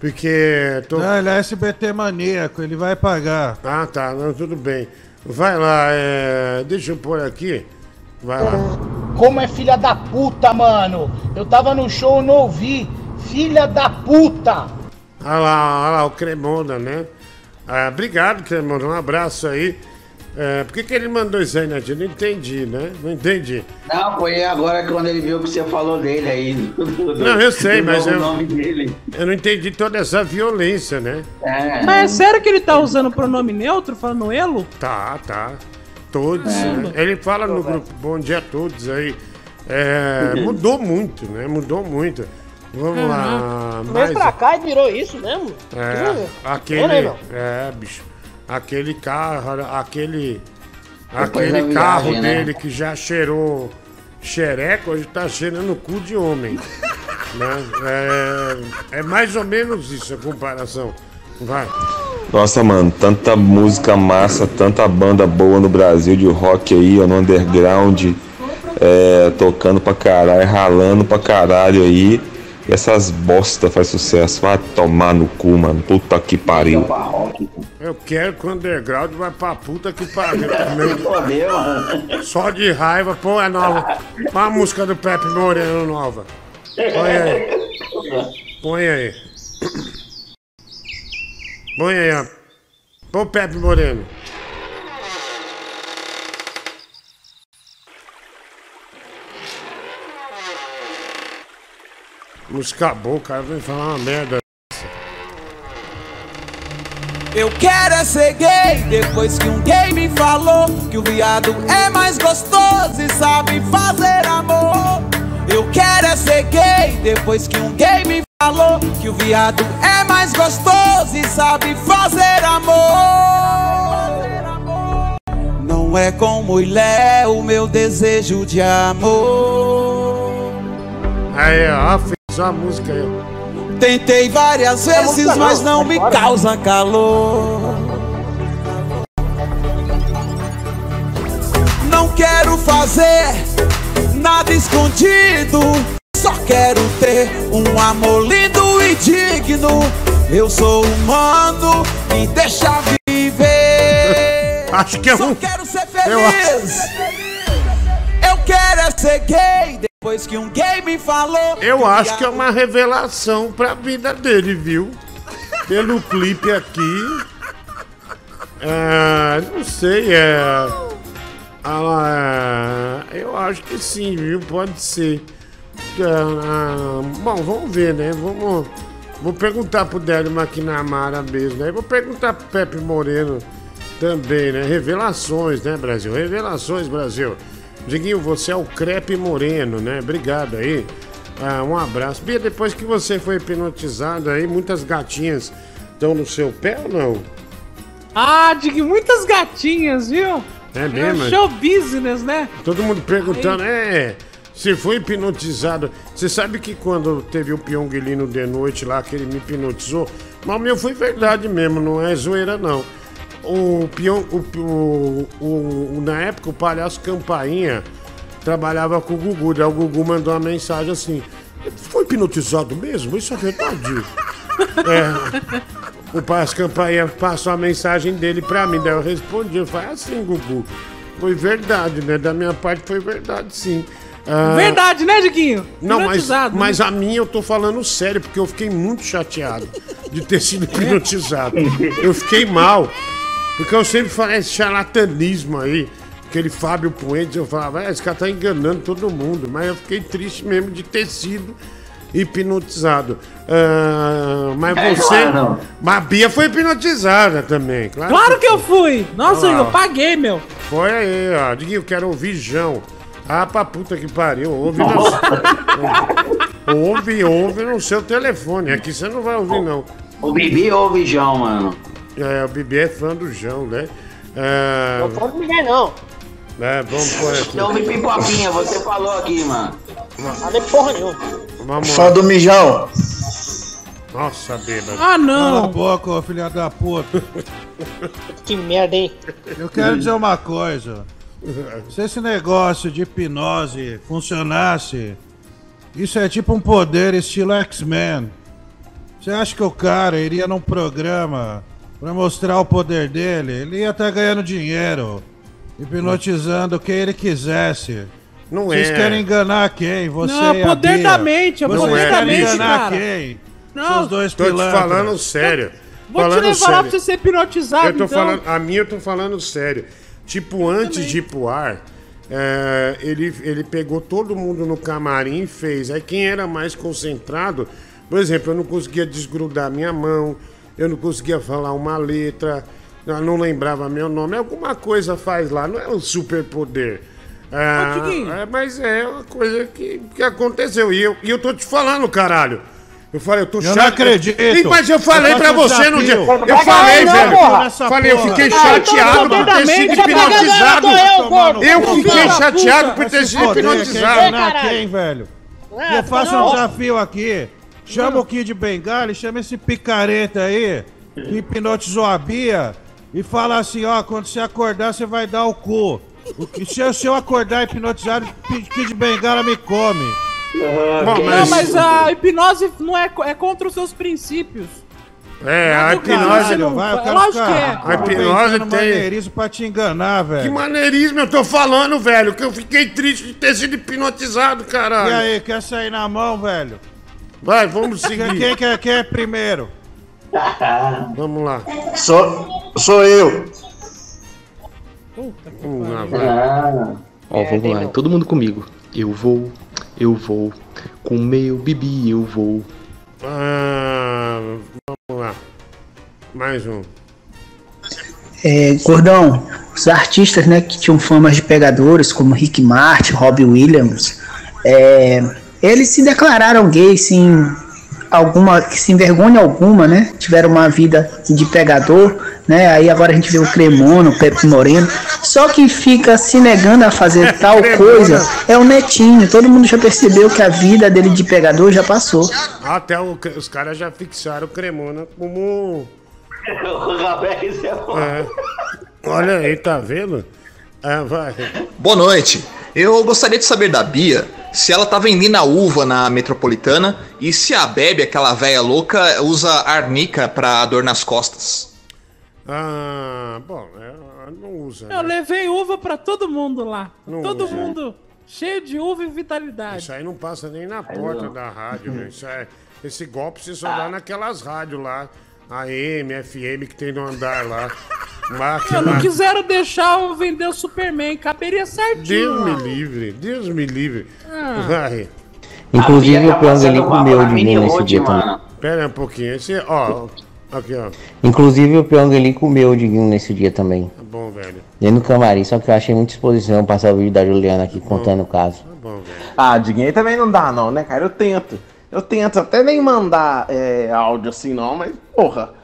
Speaker 2: Porque tô.
Speaker 45: Não, ele é SBT maníaco, ele vai pagar.
Speaker 2: Ah, tá. Não, tudo bem. Vai lá, é... deixa eu pôr aqui. Vai lá.
Speaker 46: Como é filha da puta, mano? Eu tava no show e não ouvi. Filha da puta!
Speaker 2: Olha lá, olha lá, o Cremona, né? Ah, obrigado, Cremona. Um abraço aí. É, por que, que ele mandou isso aí, Netinho? Não entendi, né? Não entendi.
Speaker 33: Não, foi agora quando ele viu que você falou dele aí. do- do-
Speaker 2: Não, eu sei,
Speaker 33: do
Speaker 2: mas
Speaker 33: novo
Speaker 2: eu,
Speaker 33: nome dele.
Speaker 2: eu não entendi toda essa violência, né?
Speaker 33: É.
Speaker 42: Mas é sério que ele tá usando pronome neutro, falando elo?
Speaker 2: Tá, tá. Todos,
Speaker 42: É.
Speaker 2: né? Ele fala no grupo Bom Dia a Todos aí. É, mudou muito, né? Mudou muito. Vamos lá.
Speaker 3: Um mês
Speaker 2: Mais,
Speaker 3: pra cá e virou isso mesmo?
Speaker 2: é, aquele.
Speaker 3: aí, meu.
Speaker 2: É, bicho. Aquele carro, aquele.
Speaker 33: Depois
Speaker 2: Aquele carro
Speaker 33: viagem, né?
Speaker 2: dele que já cheirou xereco, hoje tá cheirando cu de homem. né? é, é mais ou menos isso a comparação. Vai.
Speaker 19: Nossa, mano, tanta música massa, tanta banda boa no Brasil de rock aí, ó, no underground, é, tocando pra caralho, ralando pra caralho aí. E essas bosta faz sucesso. Vai tomar no cu, mano. Puta que pariu.
Speaker 2: Eu quero que o underground vai pra puta que pariu. Só de raiva, põe a nova. Põe a música do Pepe Moreno nova. Põe aí. Põe aí. Põe aí, ó. Põe o Pepe Moreno. Música boa, o cara vem falar uma merda.
Speaker 44: Eu quero é ser gay depois que um gay me falou que o viado é mais gostoso e sabe fazer amor. Eu quero é ser gay depois que um gay me falou que o viado é mais gostoso e sabe fazer amor. Não é com mulher o meu desejo de amor.
Speaker 2: Aí, ó, uma música aí.
Speaker 44: Tentei várias vezes,
Speaker 2: música
Speaker 44: mas
Speaker 2: não,
Speaker 44: não me causa calor. Não quero fazer nada escondido. Só quero ter um amor lindo e digno. Eu sou humano, me deixa viver.
Speaker 2: Acho que é
Speaker 44: Só
Speaker 2: um.
Speaker 44: quero ser
Speaker 2: Eu
Speaker 44: feliz. Eu quero é ser gay. Depois que um gay me falou.
Speaker 2: Eu acho que é uma revelação pra vida dele, viu? Pelo clipe aqui. É, não sei, é. Ah, é, eu acho que sim, viu? Pode ser. Ah, bom, vamos ver, né? Vamos. Vou perguntar pro Délio Maquinamara mesmo, né? Vou perguntar pro Pepe Moreno também, né? Revelações, né, Brasil? Revelações, Brasil. Diguinho, você é o Crepe Moreno, né? Obrigado aí. Ah, um abraço. Bia, depois que você foi hipnotizado aí, muitas gatinhas estão no seu pé ou não?
Speaker 42: Ah, Dig, muitas gatinhas, viu?
Speaker 2: É mesmo?
Speaker 42: É show business, né?
Speaker 2: Todo mundo perguntando, é. Você foi hipnotizado. Você sabe que quando teve o Pyongyang de noite lá, que ele me hipnotizou, mas o meu foi verdade mesmo, não é zoeira não. O Pyong, o, o, o- na época o palhaço Campainha trabalhava com o Gugu, daí o Gugu mandou uma mensagem assim: Foi hipnotizado mesmo? Isso é verdade? é. O palhaço Campainha passou a mensagem dele pra mim, daí eu respondi, eu falei assim, Gugu. Foi verdade, né? Da minha parte foi verdade, sim. Ah,
Speaker 42: Verdade, né, Diguinho?
Speaker 2: não, mas,
Speaker 42: né?
Speaker 2: mas a minha eu tô falando sério, porque eu fiquei muito chateado de ter sido hipnotizado. Eu fiquei mal, porque eu sempre falei esse charlatanismo aí, aquele Fábio Puentes, eu falava, "É, esse cara tá enganando todo mundo, mas eu fiquei triste mesmo de ter sido hipnotizado. Ah, mas
Speaker 44: É,
Speaker 2: você.
Speaker 44: claro, não.
Speaker 2: Mas a Bia foi hipnotizada também, claro.
Speaker 42: Claro que eu fui! Nossa, eu paguei, meu.
Speaker 2: Foi aí, ó. Diguinho, eu quero ouvir Jão. Ah, pra puta que pariu. Ouve, no... ouve, ouve no seu telefone. Aqui você não vai ouvir, não.
Speaker 33: O Bibi ouve João, mano.
Speaker 2: É, o Bibi é fã do Jão, né? É,
Speaker 3: Não falo com ninguém, não.
Speaker 2: é, vamos pôr aqui.
Speaker 33: Não ouve pipoquinha, você falou aqui, mano.
Speaker 3: Falei porra nenhuma.
Speaker 2: Vamos
Speaker 47: Fã do mijão.
Speaker 2: Nossa, bêbado.
Speaker 42: Ah, não.
Speaker 45: Cala a boca, ô filha da puta.
Speaker 3: Que merda, hein?
Speaker 45: Eu quero dizer uma coisa. Se esse negócio de hipnose funcionasse, isso é tipo um poder estilo X-Men. Você acha que o cara iria num programa pra mostrar o poder dele? Ele ia estar ganhando dinheiro, hipnotizando quem ele quisesse.
Speaker 2: Não
Speaker 45: Vocês
Speaker 2: é.
Speaker 45: querem enganar quem? Você
Speaker 42: Não,
Speaker 45: e a
Speaker 42: poder
Speaker 45: Bia.
Speaker 42: da mente, é
Speaker 45: Vocês
Speaker 42: poder da
Speaker 45: querem
Speaker 42: mente,
Speaker 45: enganar
Speaker 42: cara.
Speaker 45: quem?
Speaker 42: Não.
Speaker 45: Seus dois
Speaker 2: Tô te falando sério.
Speaker 42: Vou te
Speaker 2: falando
Speaker 42: levar lá
Speaker 2: sério.
Speaker 42: pra você ser hipnotizado,
Speaker 2: Eu tô
Speaker 42: então.
Speaker 2: falando, a minha eu tô falando sério. Tipo, antes de ir pro ar, é, ele, ele pegou todo mundo no camarim e fez. Aí quem era mais concentrado, por exemplo, eu não conseguia desgrudar minha mão, eu não conseguia falar uma letra, eu não lembrava meu nome. Alguma coisa faz lá, não é um superpoder. É,
Speaker 42: Diguinho.
Speaker 2: é, mas é uma coisa que, que aconteceu. E eu, e eu tô te falando, caralho. Eu falei, eu tô
Speaker 45: Eu não
Speaker 2: chato.
Speaker 45: acredito.
Speaker 2: Ih, Mas eu falei
Speaker 45: Eu
Speaker 2: pra você no dia. Eu falei,
Speaker 45: Não,
Speaker 2: velho.
Speaker 45: porra.
Speaker 2: Falei, eu fiquei
Speaker 45: Ah,
Speaker 2: chateado por ter sido hipnotizado.
Speaker 45: eu.
Speaker 2: Eu fiquei chateado por ter sido hipnotizado.
Speaker 45: Eu faço
Speaker 3: não.
Speaker 45: um desafio aqui. Chama o Kid Bengala e chama esse picareta aí, que hipnotizou a Bia, e fala assim, ó, quando você acordar, você vai dar o cu. O que, se, eu, se eu acordar hipnotizado, Kid Bengala me come.
Speaker 2: Bom,
Speaker 42: Não, mas a hipnose não é, é contra os seus princípios.
Speaker 2: É, a hipnose.
Speaker 42: não,
Speaker 45: Vai, eu quero
Speaker 42: lógico
Speaker 45: ficar
Speaker 42: que é.
Speaker 2: A hipnose tem.
Speaker 45: maneirismo pra te enganar, velho.
Speaker 2: Que maneirismo eu tô falando, velho. Que eu fiquei triste de ter sido hipnotizado,
Speaker 45: E
Speaker 2: caralho.
Speaker 45: aí, quer sair na mão, velho?
Speaker 2: Vai, vamos
Speaker 45: Quem,
Speaker 2: seguir.
Speaker 45: quem quer, quer primeiro?
Speaker 2: Vamos lá.
Speaker 47: Sou, sou eu.
Speaker 2: Vamos lá, vai.
Speaker 48: Ó, vamos lá, todo mundo comigo. Eu vou, eu vou, com meu bibi eu vou.
Speaker 2: Ah, vamos lá. Mais um.
Speaker 49: É, Gordão, os artistas né, que tinham famas de pegadores, como Rick Martin, Robbie Williams, é, eles se declararam gays sem alguma, sem vergonha alguma, né? Tiveram uma vida de pegador, né? Aí agora a gente vê o Cremono, o Pepe Moreno. Só que fica se negando a fazer tal coisa é o Netinho. Todo mundo já percebeu que a vida dele de pegador já passou.
Speaker 2: Até o- os caras já fixaram o Cremona como. É. Olha aí, tá vendo? Ah, vai.
Speaker 47: Boa noite. Eu gostaria de saber da Bia se ela tá vendendo a uva na metropolitana e se a Bebe, aquela velha louca, usa arnica pra dor nas costas.
Speaker 2: Ah, bom, é, não usa.
Speaker 42: Eu
Speaker 2: né?
Speaker 42: levei uva pra todo mundo lá.
Speaker 2: Não
Speaker 42: todo
Speaker 2: usa.
Speaker 42: mundo cheio de uva e vitalidade.
Speaker 2: Isso aí não passa nem na porta da rádio, né? Isso é, esse golpe você só dá naquelas rádios lá. AM, FM que tem no andar lá. Máquina.
Speaker 42: Não, não quiseram deixar eu vender o Superman, caberia certinho.
Speaker 2: Deus
Speaker 42: lá.
Speaker 2: me livre, Deus me livre.
Speaker 42: Ah.
Speaker 50: Inclusive
Speaker 33: tá
Speaker 50: o ele comeu de mim nesse dia também.
Speaker 2: Pera aí um pouquinho. Esse, ó, aqui, ó.
Speaker 50: Inclusive o Pyong ele comeu o Diguinho nesse dia também.
Speaker 2: Tá bom, velho.
Speaker 50: Nem no camarim, só que eu achei muita exposição passar o vídeo da Juliana aqui contando o caso.
Speaker 2: Tá bom, velho.
Speaker 39: Ah, Diguinho aí também não dá não, né, cara? Eu tento. Eu tento até nem mandar é, áudio assim não, mas porra.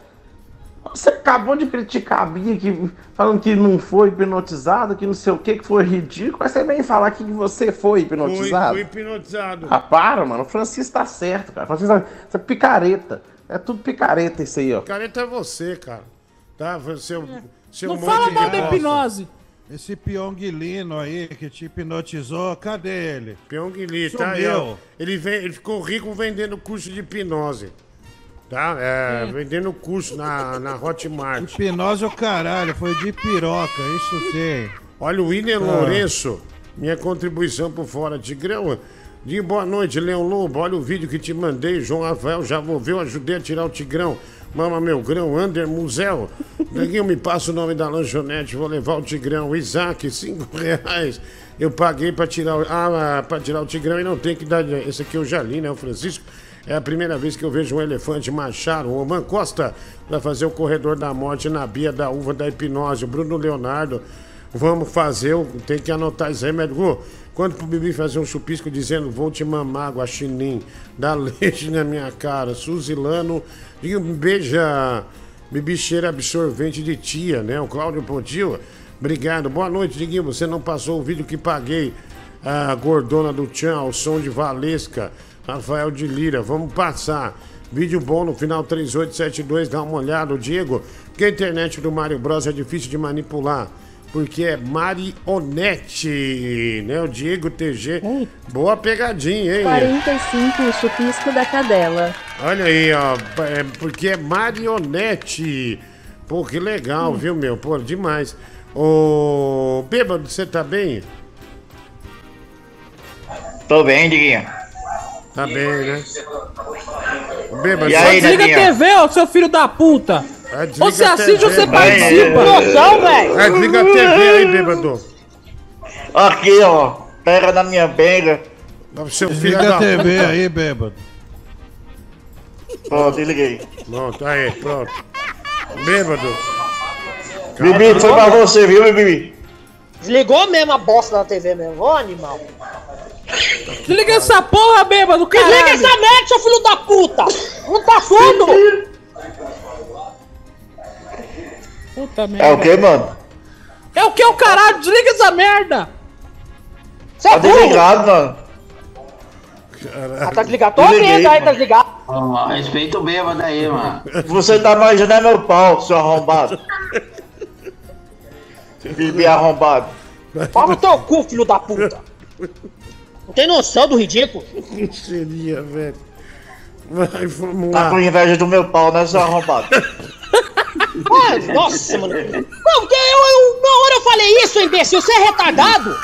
Speaker 39: Você acabou de criticar a Bia que, falando que não foi hipnotizado, que não sei o que, que foi ridículo. Mas você vem falar aqui que você foi hipnotizado.
Speaker 2: fui hipnotizado.
Speaker 39: Ah, para, mano. O Francisco tá certo, cara. O Francisco tá... Isso é picareta. É tudo picareta isso aí, ó.
Speaker 2: Careta é você, cara. Tá? Seu, seu
Speaker 42: Não
Speaker 2: monte
Speaker 42: fala
Speaker 2: de
Speaker 42: mal da hipnose.
Speaker 45: Esse Pyongylino aí que te hipnotizou, cadê ele?
Speaker 2: Pyongyi, tá aí, ó. Ele, vem, ele ficou rico vendendo curso de hipnose. Tá? É, vendendo curso na, na Hotmart.
Speaker 45: Hipnose é o caralho, foi de piroca, isso sim.
Speaker 2: Olha, o William
Speaker 45: Ah.
Speaker 2: Lourenço, minha contribuição por fora. Tigrão, de boa noite, Leão Lobo. Olha o vídeo que te mandei. João Rafael já envolveu, ajudei a tirar o Tigrão. Mama meu grão, Ander Musel. Neguinho, me passa o nome da lanchonete, vou levar o Tigrão. Isaac, cinco reais. Eu paguei pra tirar, o- ah, tirar o Tigrão e não tem que dar. Esse aqui eu já li, né, o Francisco? É a primeira vez que eu vejo um elefante machar, o Oman Costa, pra fazer o corredor da morte na Bia da Uva da Hipnose. O Bruno Leonardo, vamos fazer, tem que anotar esse remédio. Quando pro Bibi fazer um chupisco dizendo vou te mamar, guaxinim, dá leite na minha cara, Suzilano, diga, beija, Bibi cheira absorvente de tia, né? O Cláudio Pontil, obrigado. Boa noite, Diguinho, você não passou o vídeo que paguei. A gordona do Tchan, o som de Valesca, Rafael de Lira, vamos passar. Vídeo bom no final 3872, dá uma olhada, Diego. Porque a internet do Mario Bros é difícil de manipular. Porque é marionete, né? O Diego TG. Boa pegadinha, hein?
Speaker 4: 45 o chupisco da cadela.
Speaker 2: Olha aí, ó. É porque é marionete. Pô, que legal, viu, meu? Pô, demais. Ô, Bêbado, você tá bem?
Speaker 51: Tô bem, Diguinho.
Speaker 2: Tá bem, né? Bêbado,
Speaker 51: E aí,
Speaker 42: Desliga a? TV, ô seu filho da puta!
Speaker 2: Desliga
Speaker 42: Ou você
Speaker 2: a
Speaker 42: assiste ou você participa!
Speaker 51: Noção, velho.
Speaker 2: É, desliga a TV aí, bêbado.
Speaker 51: Aqui, ó. Pega na minha benga.
Speaker 2: Seu filho
Speaker 45: Desliga
Speaker 2: da
Speaker 45: a TV
Speaker 2: puta.
Speaker 45: aí, bêbado.
Speaker 51: Pronto, desliguei.
Speaker 2: Pronto, aí, pronto. Bêbado.
Speaker 51: Bibi, foi pra você, viu, Bibi?
Speaker 3: Desligou mesmo a bosta da TV mesmo, ô animal.
Speaker 42: Desliga essa porra, bêbado, caralho!
Speaker 3: Desliga essa merda, seu filho da puta! Não tá surdo?
Speaker 42: Puta merda.
Speaker 51: É o que, mano?
Speaker 42: É o que, o caralho? Desliga essa merda!
Speaker 3: Você é
Speaker 51: Tá
Speaker 3: burro?
Speaker 51: desligado, mano.
Speaker 3: Ah, tá desligado? Tô vendo aí, tá desligado.
Speaker 33: Ó, respeita o bêbado aí, mano.
Speaker 51: Você tá manjando é meu pau, seu arrombado. Bibi arrombado.
Speaker 3: Pau no teu cu, filho da puta. Não tem noção do ridículo?
Speaker 2: Que seria, velho? Vai, vamos
Speaker 51: Tá
Speaker 2: lá.
Speaker 51: com inveja do meu pau, né, seu arrombado?
Speaker 3: Nossa, mano. Eu, eu, na hora eu falei isso, imbecil. Você é retardado?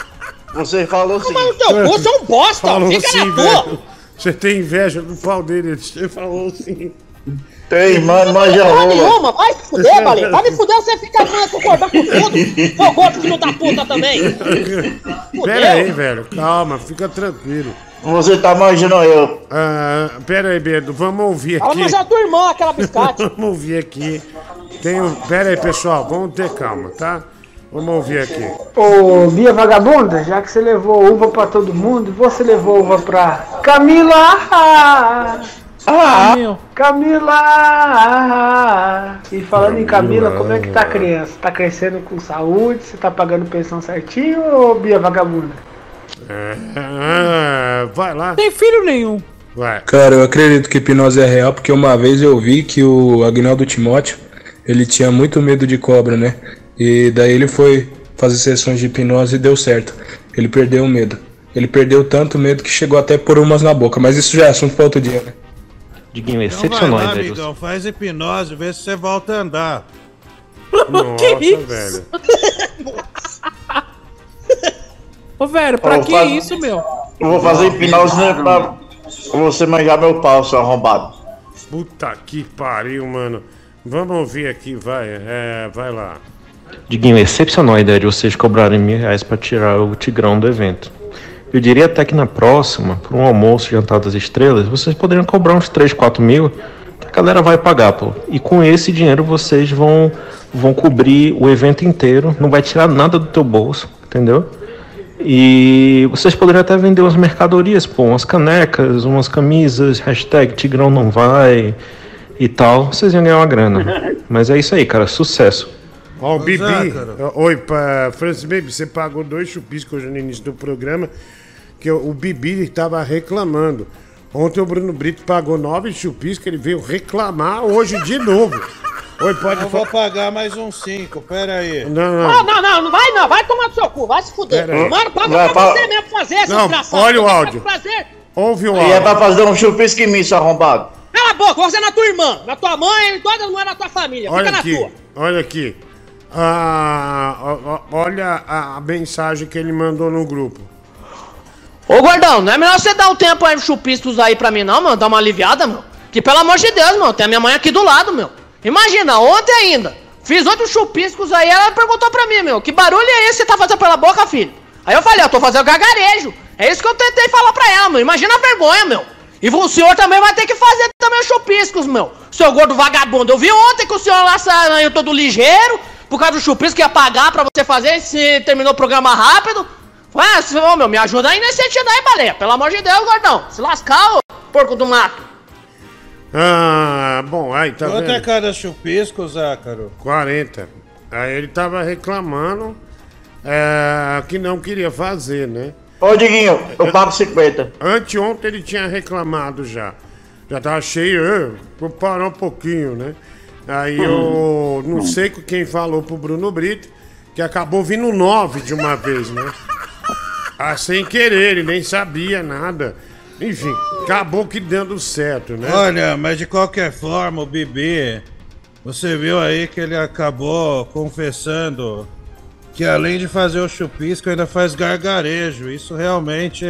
Speaker 51: Você falou sim.
Speaker 3: Mas no teu cu, você é um bosta.
Speaker 2: Falou
Speaker 3: Fica
Speaker 2: sim,
Speaker 3: na tua.
Speaker 2: velho. Você tem inveja do pau dele. Você falou sim.
Speaker 51: Tem, mano, manja
Speaker 3: Porra
Speaker 51: rola.
Speaker 3: nenhuma, vai se fuder, Baleia. Vai me fuder, você fica falando concordar com tudo. Ô, gordo, filho da puta também.
Speaker 2: Pera aí, velho. Calma, fica tranquilo.
Speaker 51: Você tá manjando eu.
Speaker 2: Ah, pera aí, Bedo. Vamos ouvir
Speaker 3: Fala
Speaker 2: aqui.
Speaker 3: mais a tua irmã, aquela biscate.
Speaker 2: Vamos ouvir aqui. Tem. Pera aí, pessoal. Vamos ter calma, tá? Vamos ouvir aqui.
Speaker 27: Ô, Bia Vagabunda, já que você levou uva pra todo mundo, você levou uva pra Camila!
Speaker 51: Ah!
Speaker 27: Camila! E falando em Camila, como é que tá a criança? Tá crescendo com saúde? Você tá pagando pensão certinho, ô Bia Vagabunda?
Speaker 2: Ah, vai lá.
Speaker 42: Tem filho nenhum.
Speaker 2: Vai.
Speaker 52: Cara, eu acredito que hipnose é real, porque uma vez eu vi que o Agnaldo Timóteo, ele tinha muito medo de cobra, né? E daí ele foi fazer sessões de hipnose e deu certo. Ele perdeu o medo. Ele perdeu tanto medo que chegou até a pôr umas na boca, mas isso já é assunto para outro dia, né?
Speaker 10: Diguinho,
Speaker 45: Então lá,
Speaker 10: velho.
Speaker 45: amigão, faz hipnose, vê se você volta a andar.
Speaker 2: Nossa,
Speaker 42: Que isso?
Speaker 2: velho.
Speaker 42: Ô, velho, pra que isso, meu?
Speaker 51: Eu vou fazer hipnose né, pra você manjar meu pau, seu arrombado.
Speaker 2: Puta que pariu, mano. Vamos ouvir aqui, vai. É, vai lá.
Speaker 10: Diguinho, excepcional a ideia de vocês cobrarem mil reais pra tirar o Tigrão do evento. Eu diria até que na próxima, por um almoço jantar das estrelas, vocês poderiam cobrar uns 3, 4 mil, que a galera vai pagar, pô. E com esse dinheiro vocês vão, vão cobrir o evento inteiro, não vai tirar nada do teu bolso, entendeu? E vocês poderiam até vender umas mercadorias, pô, umas canecas, umas camisas, hashtag Tigrão não vai e tal. Vocês iam ganhar uma grana. Mas é isso aí, cara, sucesso.
Speaker 2: Ó, o
Speaker 45: é,
Speaker 2: Bibi.
Speaker 45: cara.
Speaker 2: Oi, pra Francis Baby, você pagou dois chupiscos hoje no início do programa, que o Bibi tava reclamando. Ontem o Bruno Brito pagou nove chupiscos, ele veio reclamar hoje de novo. Oi, pode
Speaker 45: Eu vou pagar mais uns 5, pera aí.
Speaker 2: Não,
Speaker 3: Não, não, não, não vai não, vai tomar no seu cu, vai se fuder.
Speaker 2: Pera.
Speaker 3: Mano, paga
Speaker 51: Vai,
Speaker 3: pra
Speaker 51: pa-
Speaker 3: você mesmo fazer, seu
Speaker 2: Não,
Speaker 3: desgraçado.
Speaker 2: olha o áudio.
Speaker 3: Prazer.
Speaker 2: Ouve o
Speaker 51: E é
Speaker 2: áudio.
Speaker 51: pra fazer um chupisco em mim, seu arrombado.
Speaker 3: Cala a boca, você é na tua irmã, na tua mãe, toda não é na tua família. Fica
Speaker 2: Olha
Speaker 3: na
Speaker 2: aqui,
Speaker 3: tua.
Speaker 2: olha aqui. Ah, olha a mensagem que ele mandou no grupo.
Speaker 3: Ô, gordão, não é melhor você dar um tempo aí chupiscos aí pra mim, não, mano? Dar uma aliviada, meu. Que pelo amor de Deus, meu, tem a minha mãe aqui do lado, meu. Imagina, ontem ainda. Fiz outros chupiscos aí, ela perguntou pra mim, meu, que barulho é esse que você tá fazendo pela boca, filho? Aí eu falei, eu tô fazendo gargarejo. É isso que eu tentei falar pra ela, meu. Imagina a vergonha, meu. E o senhor também vai ter que fazer também os chupiscos, meu. Seu gordo vagabundo. Eu vi ontem que o senhor lá saiu todo ligeiro, por causa do chupisco que ia pagar pra você fazer, se terminou o programa rápido. Ué, ô, meu, me ajuda aí nesse sentido aí, baleia. Pelo amor de Deus, gordão. Se lascar, ô porco do mato.
Speaker 2: Ah, bom, aí tá
Speaker 45: Quanto é
Speaker 2: vendo?
Speaker 45: cada chupisco, Zácaro?
Speaker 2: 40. Aí ele tava reclamando é, que não queria fazer, né?
Speaker 51: Ô, Diguinho, eu pago 50.
Speaker 2: Anteontem ele tinha reclamado já. Já tava cheio, "Ê, vou parar um pouquinho, né? Aí eu não sei com quem falou pro Bruno Brito, que acabou vindo nove de uma vez, né? Ah, sem querer, ele nem sabia nada. Enfim, acabou que dando certo, né?
Speaker 45: Olha, mas de qualquer forma, o Bibi, você viu aí que ele acabou confessando que além de fazer o chupisco, ainda faz gargarejo. Isso realmente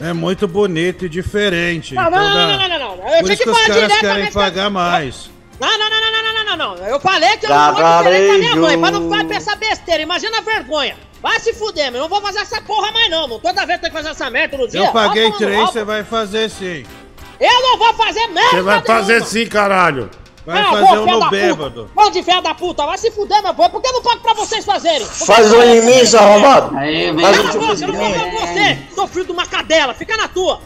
Speaker 45: é muito bonito e diferente.
Speaker 3: Não,
Speaker 45: então,
Speaker 3: não, não, não, não, não. Eu
Speaker 45: por isso
Speaker 3: que,
Speaker 45: os caras né,
Speaker 3: querem tá-
Speaker 45: pagar mais.
Speaker 3: Não, não, não, não, não, não, não, não. Eu falei que eu não vou tá dizer pra minha mãe, pra não ficar pensar besteira. Imagina a vergonha. Vai se fuder, meu. Eu não vou fazer essa porra mais não, mano. Toda vez tem que fazer essa merda todo dia.
Speaker 45: Eu paguei
Speaker 3: no
Speaker 45: três, você vai fazer sim.
Speaker 3: Eu não vou fazer merda
Speaker 2: Você vai fazer
Speaker 3: nenhuma.
Speaker 2: sim, caralho.
Speaker 45: Vai
Speaker 3: Ah,
Speaker 45: fazer um no bêbado.
Speaker 3: puta. Mão de fé da puta, vai se fuder, meu povo. Por que eu não pago pra vocês fazerem? Por que
Speaker 51: Faz um
Speaker 3: não
Speaker 51: em mim, seu arrombado.
Speaker 3: Cala a boca, eu não vou com você. Sou filho de uma cadela, fica na tua.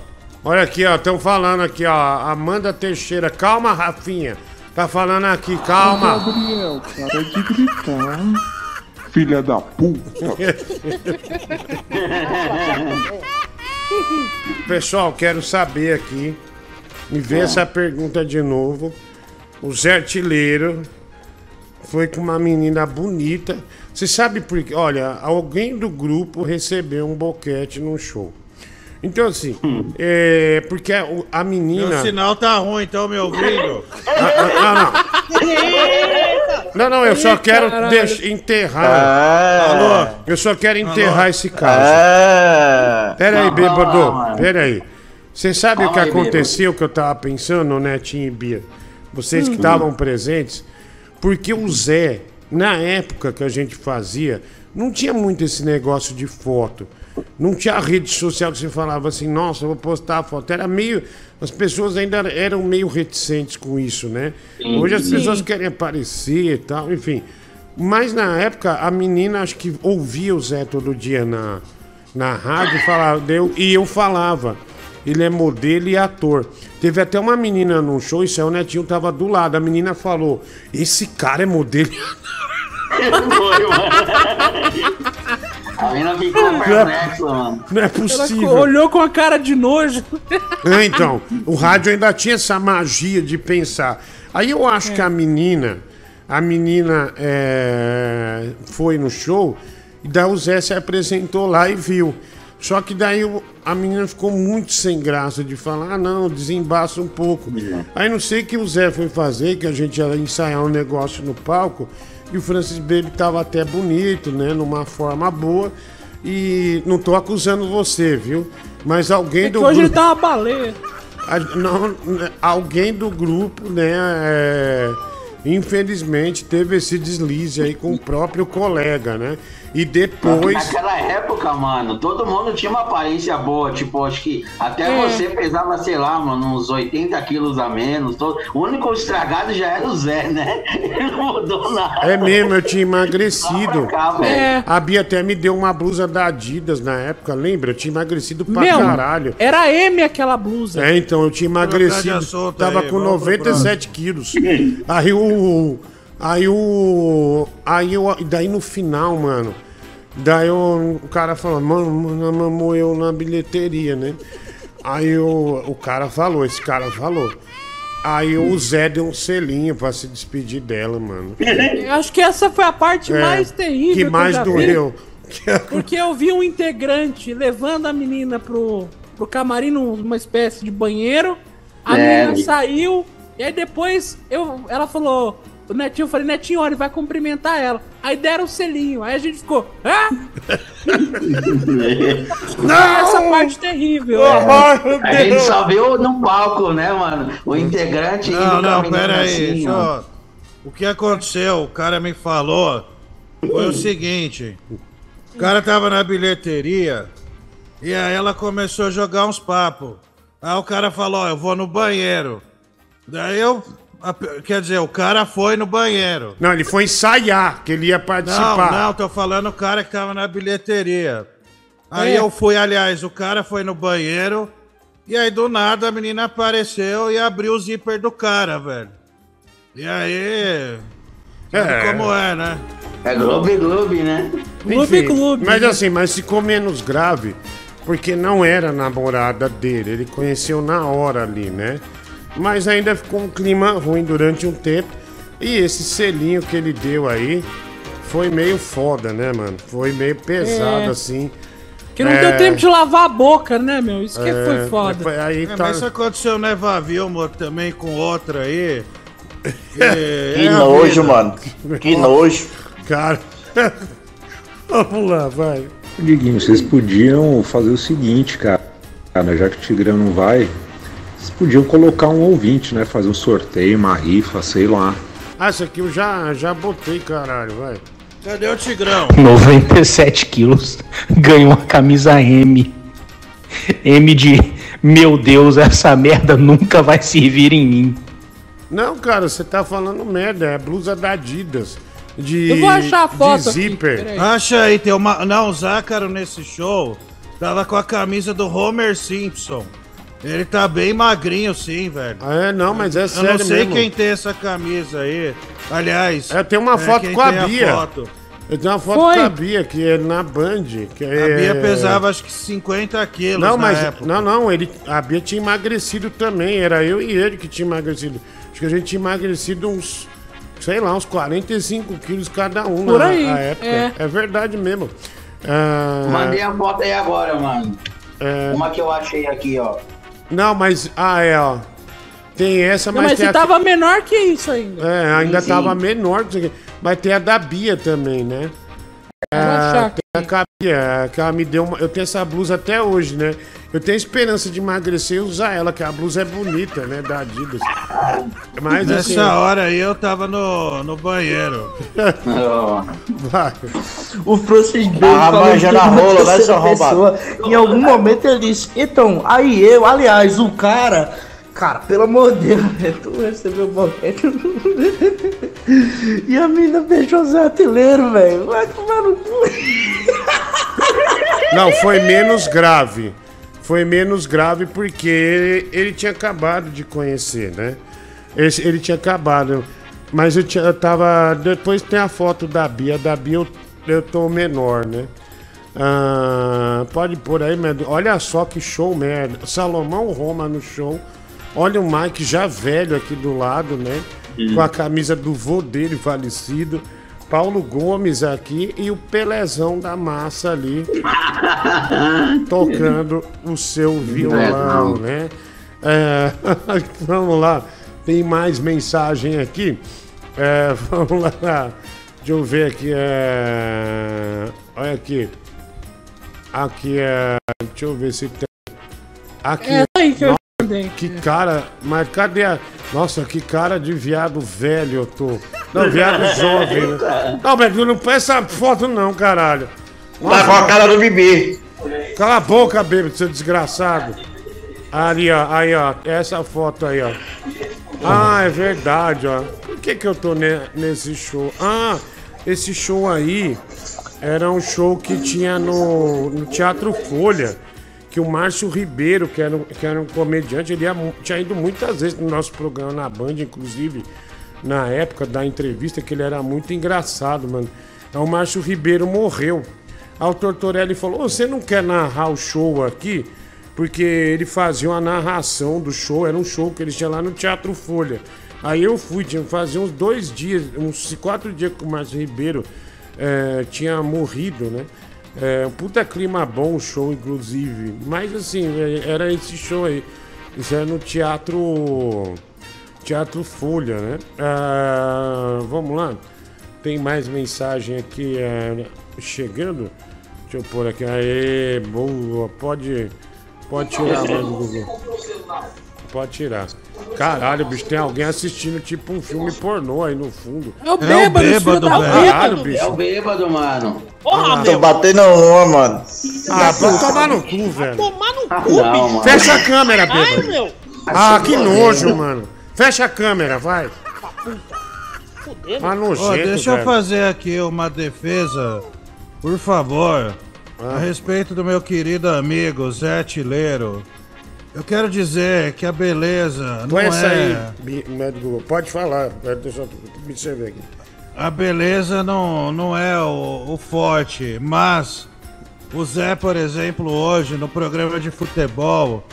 Speaker 2: Olha aqui, ó, estão falando aqui, ó, Amanda Teixeira. Calma, Rafinha. Tá falando aqui, calma.
Speaker 53: Gabriel, para de gritar. Filha da puta.
Speaker 2: Pessoal, quero saber aqui. Me vê essa pergunta de novo. O Zé Artilheiro foi com uma menina bonita. Você sabe por quê? Olha, alguém do grupo recebeu um boquete num show. Então, assim, é. Porque a, menina.
Speaker 45: Meu sinal tá ruim, estão me ouvindo?
Speaker 2: Ah, Não, não, eu só quero deixar, enterrar.
Speaker 51: É.
Speaker 2: Alô? Eu só quero enterrar
Speaker 51: Alô?
Speaker 2: esse caso.
Speaker 51: É.
Speaker 2: Pera aí,
Speaker 51: Não, não,
Speaker 2: bêbado.
Speaker 51: não.
Speaker 2: Pera aí. Você sabe o que aconteceu que eu tava pensando, Netinho e Bia? Vocês que
Speaker 51: Uhum.
Speaker 2: estavam presentes. Porque o Zé, na época que a gente fazia, não tinha muito esse negócio de foto. Não tinha rede social que você falava assim, nossa, eu vou postar a foto. Era meio. As pessoas ainda eram meio reticentes com isso, né?
Speaker 51: Sim,
Speaker 2: Hoje as
Speaker 51: sim.
Speaker 2: pessoas querem aparecer e tal, enfim. Mas na época, a menina acho que ouvia o Zé todo dia na, na rádio e falava, eu, e eu falava. Ele é modelo e ator. Teve até uma menina num show, isso aí o Netinho tava do lado. A menina falou: Esse cara é modelo e
Speaker 33: Foi, mano. A mina ficou perplexa, mano.
Speaker 2: Não é
Speaker 42: Ela
Speaker 2: possível.
Speaker 42: olhou com a cara de nojo.
Speaker 2: É, então, o rádio ainda tinha essa magia de pensar. Aí eu acho que a menina, a menina é, foi no show e daí o Zé se apresentou lá e viu. Só que daí o- a menina ficou muito sem graça de falar, ah não, desembaça um pouco. Aí não sei o que o Zé foi fazer, que a gente ia ensaiar um negócio no palco, e o Francis Baby tava até bonito, né? Numa forma boa. E não tô acusando você, viu? Mas alguém
Speaker 42: É
Speaker 2: do
Speaker 42: hoje ele
Speaker 2: grupo-
Speaker 42: tá uma baleia.
Speaker 2: a- não, né, alguém do grupo, né, é, infelizmente teve esse deslize aí com o próprio colega, né? E depois.
Speaker 33: Naquela época, mano, todo mundo tinha uma aparência boa. Tipo, acho que até
Speaker 2: É.
Speaker 33: você pesava, sei lá, mano, uns 80 quilos a menos. Todo... O único estragado já era o Zé, né? Ele não mudou nada.
Speaker 2: É mesmo, eu tinha emagrecido.
Speaker 33: cá. É.
Speaker 2: A Bia até me deu uma blusa da Adidas na época, lembra? Eu tinha emagrecido pra
Speaker 42: Meu,
Speaker 2: caralho.
Speaker 42: era M aquela blusa.
Speaker 2: É, então, eu tinha emagrecido.
Speaker 42: Solta
Speaker 2: Tava
Speaker 42: aí,
Speaker 2: com
Speaker 42: vamos pro
Speaker 2: 97 quilos. Aí o. Aí o. Aí eu. e Daí no final, mano. Daí o, o cara falou, mano, mano, mamou eu na bilheteria, né? Aí o, o cara falou, esse cara falou. Aí o Zé deu um selinho pra se despedir dela, mano.
Speaker 42: Eu Acho que essa foi a parte
Speaker 2: É,
Speaker 42: mais terrível.
Speaker 2: que
Speaker 42: eu
Speaker 2: mais
Speaker 42: vi.
Speaker 2: doeu.
Speaker 42: Porque eu vi um integrante levando a menina pro, pro camarim numa espécie de banheiro. A
Speaker 33: É.
Speaker 42: menina saiu. E aí depois eu, ela falou. O Netinho, eu falei, Netinho, olha, vai cumprimentar ela. Aí deram o selinho. Aí a gente ficou. Ah!
Speaker 33: Não!
Speaker 42: Essa parte terrível.
Speaker 33: É. A gente só viu no palco, né, mano? O integrante
Speaker 45: Não,
Speaker 33: indo
Speaker 45: não, pera aí.
Speaker 33: assim,
Speaker 45: deixa eu-
Speaker 33: ó.
Speaker 45: O que aconteceu, o cara me falou, foi o seguinte. O cara tava na bilheteria e aí ela começou a jogar uns papos. Aí o cara falou, ó, eu vou no banheiro. Daí eu... a- Quer dizer, o cara foi no banheiro.
Speaker 2: Não, ele foi ensaiar, que ele ia
Speaker 45: Não,
Speaker 2: participar.
Speaker 45: não, tô falando o cara que tava na bilheteria. Aí
Speaker 2: É.
Speaker 45: eu fui, aliás, o cara foi no banheiro e aí do nada a menina apareceu e abriu o zíper do cara, velho. E aí. Sabe
Speaker 2: É.
Speaker 45: como é, né?
Speaker 33: É Globe Globe, né?
Speaker 2: Enfim, Mas assim, mas ficou menos grave, porque não era namorada dele, ele conheceu na hora ali, né? Mas ainda ficou um clima ruim durante um tempo. E esse selinho que ele deu aí foi meio foda, né, mano? Foi meio pesado,
Speaker 42: É.
Speaker 2: assim.
Speaker 42: Que não
Speaker 2: É,
Speaker 42: deu tempo de lavar a boca, né, meu? Isso que
Speaker 2: É,
Speaker 42: foi foda.
Speaker 2: foi- Aí
Speaker 45: É,
Speaker 2: tá...
Speaker 45: Mas isso aconteceu, né, Vavilmo, também com outra aí. É,
Speaker 51: Que
Speaker 45: é
Speaker 51: nojo,
Speaker 45: vida.
Speaker 51: mano. Que nojo.
Speaker 2: Cara. Vamos lá, vai.
Speaker 54: Diguinho, vocês podiam fazer o seguinte, cara. Cara, já que o Tigrão não vai, vocês podiam colocar um ouvinte, né? Fazer um sorteio, uma rifa, sei lá.
Speaker 2: Ah, isso aqui eu já, já botei, caralho, vai.
Speaker 45: Cadê o Tigrão?
Speaker 26: 97 quilos, ganhou uma camisa M. M de meu Deus, essa merda nunca vai servir em mim.
Speaker 2: Não, cara, você tá falando merda. É a blusa da Adidas. De,
Speaker 42: Eu vou achar a foto
Speaker 2: de
Speaker 42: aqui,
Speaker 2: zíper.
Speaker 42: peraí.
Speaker 45: Acha aí, tem uma. Não, o Zácaro nesse show tava com a camisa do Homer Simpson. Ele tá bem magrinho, sim, velho.
Speaker 2: Ah, é? Não, mas é
Speaker 45: Eu
Speaker 2: sério
Speaker 45: não sei
Speaker 2: mesmo.
Speaker 45: quem tem essa camisa aí. Aliás.
Speaker 2: Eu tenho uma foto
Speaker 45: quem
Speaker 2: com a
Speaker 45: tem
Speaker 2: Bia.
Speaker 45: foto.
Speaker 2: Eu tenho uma foto
Speaker 45: Foi.
Speaker 2: com a Bia, que é na Band. Que
Speaker 45: A
Speaker 2: é...
Speaker 45: Bia pesava acho que 50 quilos
Speaker 2: Não,
Speaker 45: na
Speaker 2: mas.
Speaker 45: época.
Speaker 2: Não, não, ele, a Bia tinha emagrecido também. Era eu e ele que tinha emagrecido. Acho que a gente tinha emagrecido uns. Sei lá, uns 45 quilos cada um
Speaker 42: Por
Speaker 2: na,
Speaker 42: aí,
Speaker 2: na época.
Speaker 42: é.
Speaker 2: É, verdade mesmo. Ah,
Speaker 33: Mandei a foto aí agora, mano.
Speaker 2: é,
Speaker 33: Uma que eu achei aqui, ó.
Speaker 2: Não, mas. Ah, é, ó. Tem essa,
Speaker 42: Não,
Speaker 2: mas,
Speaker 42: mas
Speaker 2: tem
Speaker 42: você
Speaker 2: a-
Speaker 42: tava menor que isso ainda.
Speaker 2: É, ainda
Speaker 42: Sim,
Speaker 2: tava menor que isso aqui. Mas tem a da Bia também, né? Ah, tem a a Bia, que ela me deu uma. Eu tenho essa blusa até hoje, né? Eu tenho esperança de emagrecer e usar ela, que a blusa é bonita, né? Da Adidas. Mas
Speaker 45: Nessa
Speaker 2: assim.
Speaker 45: hora aí eu tava no, no banheiro.
Speaker 2: Vai.
Speaker 49: O Francis Bacon
Speaker 51: Ah,
Speaker 49: falou
Speaker 51: manja
Speaker 49: que
Speaker 51: na rola, seu arrombado?
Speaker 49: pessoa. Em algum momento ele disse, então, aí eu, aliás, o cara, cara, pelo amor de Deus, tu recebeu o boquete. e a mina beijou o Zé Artilheiro, velho. Vai tomar no cu.
Speaker 2: Não, foi menos grave. Foi menos grave porque ele, ele tinha acabado de conhecer, né? Esse- ele tinha acabado. Mas eu, tinha, eu tava. Depois tem a foto da Bia. Da Bia eu, eu tô menor, né? Ah, pode pôr aí, merda. Olha só que show merda. Salomão Roma no show. Olha o Mike já velho aqui do lado, né?
Speaker 33: Hum.
Speaker 2: Com a camisa do vô dele falecido. Paulo Gomes aqui e o Pelezão da massa ali tocando o seu violão, né? É, vamos lá, tem mais mensagem aqui. É, vamos lá, deixa eu ver aqui. É, olha aqui. Aqui é. Deixa eu ver se tem. Aqui.
Speaker 42: É aí que eu
Speaker 2: Nossa,
Speaker 42: mandei.
Speaker 2: que cara, mas cadê a. Nossa, que cara de viado velho eu tô. Não, viado jovem, né? Não, mas não põe essa foto não, caralho.
Speaker 51: Tá com a cara do bebê.
Speaker 2: Cala a boca, bêbado, seu desgraçado. Ali, ó, aí, ó, essa foto aí, ó. Ah, é verdade, ó. Por que que eu tô ne- nesse show? Ah, esse show aí era um show que tinha no, no Teatro Folha, que o Márcio Ribeiro, que era, um- que era um comediante, ele ia tinha ido muitas vezes no nosso programa na Band, inclusive, na época da entrevista, que ele era muito engraçado, mano. Aí o Márcio Ribeiro morreu. Aí o Tortorelli falou: "Ô, Você não quer narrar o show aqui? Porque ele fazia uma narração do show, era um show que ele tinha lá no Teatro Folha. Aí eu fui, tinha fazia uns dois dias, uns quatro dias que o Márcio Ribeiro eh, tinha morrido, né? É, um puta clima bom show, inclusive. Mas assim, eh, era esse show aí. Isso era no Teatro. Teatro Folha, né? Ah, vamos lá. Tem mais mensagem aqui eh, chegando. Deixa eu pôr aqui. Aê, boa. Pode, pode tirar mais do Google. Pode tirar. Caralho, bicho, tem alguém assistindo tipo um filme pornô aí no fundo.
Speaker 42: É o bêbado, filho da puta.
Speaker 2: Caralho,
Speaker 33: É
Speaker 2: bicho.
Speaker 33: o bêbado, mano.
Speaker 42: Porra,
Speaker 51: Tô batendo uma, mano.
Speaker 2: Ah, pode tomar no cu, velho.
Speaker 42: Tomar no
Speaker 33: Ah,
Speaker 42: cu, bicho.
Speaker 33: mano.
Speaker 2: Fecha a câmera,
Speaker 42: Ai,
Speaker 2: bêbado.
Speaker 42: meu.
Speaker 2: Ah, que nojo, mano. Fecha a câmera, vai.
Speaker 42: Fudeu,
Speaker 2: Ah,
Speaker 45: Ó,
Speaker 2: nojento,
Speaker 45: deixa eu
Speaker 2: velho.
Speaker 45: fazer aqui uma defesa, por favor,
Speaker 2: Ah.
Speaker 45: a respeito do meu querido amigo Zé Tileiro. Eu quero dizer que a beleza não
Speaker 2: Põe essa
Speaker 45: é...
Speaker 2: aí, médico. Pode falar. Deixa eu observar aqui.
Speaker 45: A beleza não, não é o, o forte, mas o Zé, por exemplo, hoje no programa de futebol,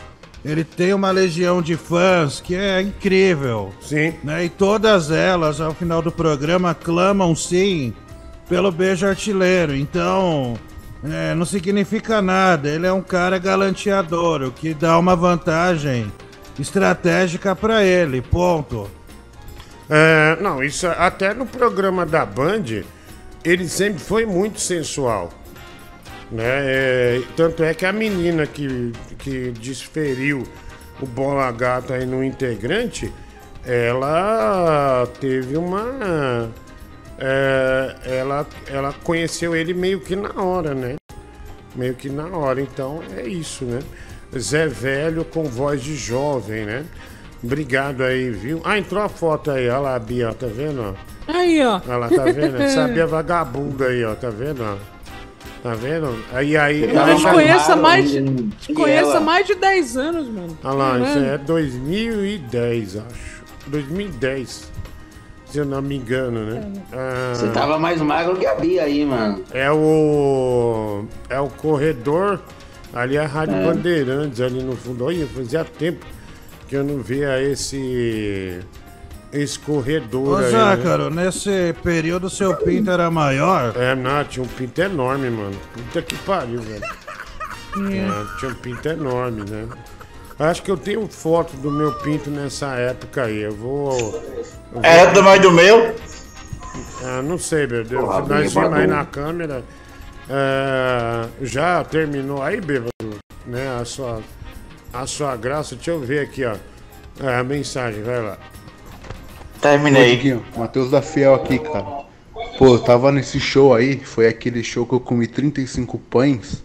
Speaker 45: ele tem uma legião de fãs que é incrível.
Speaker 2: Sim.
Speaker 45: Né? E todas elas, ao final do programa, clamam sim pelo beijo artilheiro. Então, é, não significa nada. Ele é um cara galanteador, o que dá uma vantagem estratégica pra ele. Ponto.
Speaker 2: É, não, isso até no programa da Band, ele sempre foi muito sensual. Né? É, tanto é que a menina que, que desferiu o bola gato aí no integrante, ela teve uma. É, ela, ela conheceu ele meio que na hora, né? Meio que na hora. Então é isso, né? Zé Velho com voz de jovem, né? Obrigado aí, viu? Ah, entrou a foto aí, olha lá, a Bia, tá vendo?
Speaker 42: Aí, ó.
Speaker 2: Olha lá, tá vendo? Essa Bia vagabunda aí, ó, tá vendo? Tá vendo? Aí, aí.
Speaker 42: Eu
Speaker 2: ela
Speaker 42: te conheço há mais, te conheço há
Speaker 2: ela?
Speaker 42: mais de 10 anos, mano.
Speaker 2: Olha lá, isso é 2010, acho. 2010. Se eu não me engano, né? Ah,
Speaker 33: Você tava mais magro que a Bia aí, mano.
Speaker 2: É o. É o corredor. Ali é a Rádio
Speaker 33: É.
Speaker 2: Bandeirantes, ali no fundo. Olha, fazia tempo que eu não via esse. Esse corredor
Speaker 45: Ô,
Speaker 2: aí.
Speaker 45: Zácaro,
Speaker 2: né?
Speaker 45: nesse período seu pinto era maior?
Speaker 2: É, não, tinha um pinto enorme, mano. Puta que pariu, velho. É, tinha um pinto enorme, né? Acho que eu tenho foto do meu pinto nessa época aí. Eu vou. eu vou-
Speaker 51: Era do tamanho do meu?
Speaker 2: Ah, não sei, meu Deus.
Speaker 51: Porra,
Speaker 2: Nós vimos aí na câmera. É, já terminou aí, bêbado? Né? A sua, a sua graça. Deixa eu ver aqui, ó. É, a mensagem, vai lá.
Speaker 51: Terminei.
Speaker 53: Matheus da Fiel aqui, cara. Pô, eu tava nesse show aí, foi aquele show que eu comi 35 pães.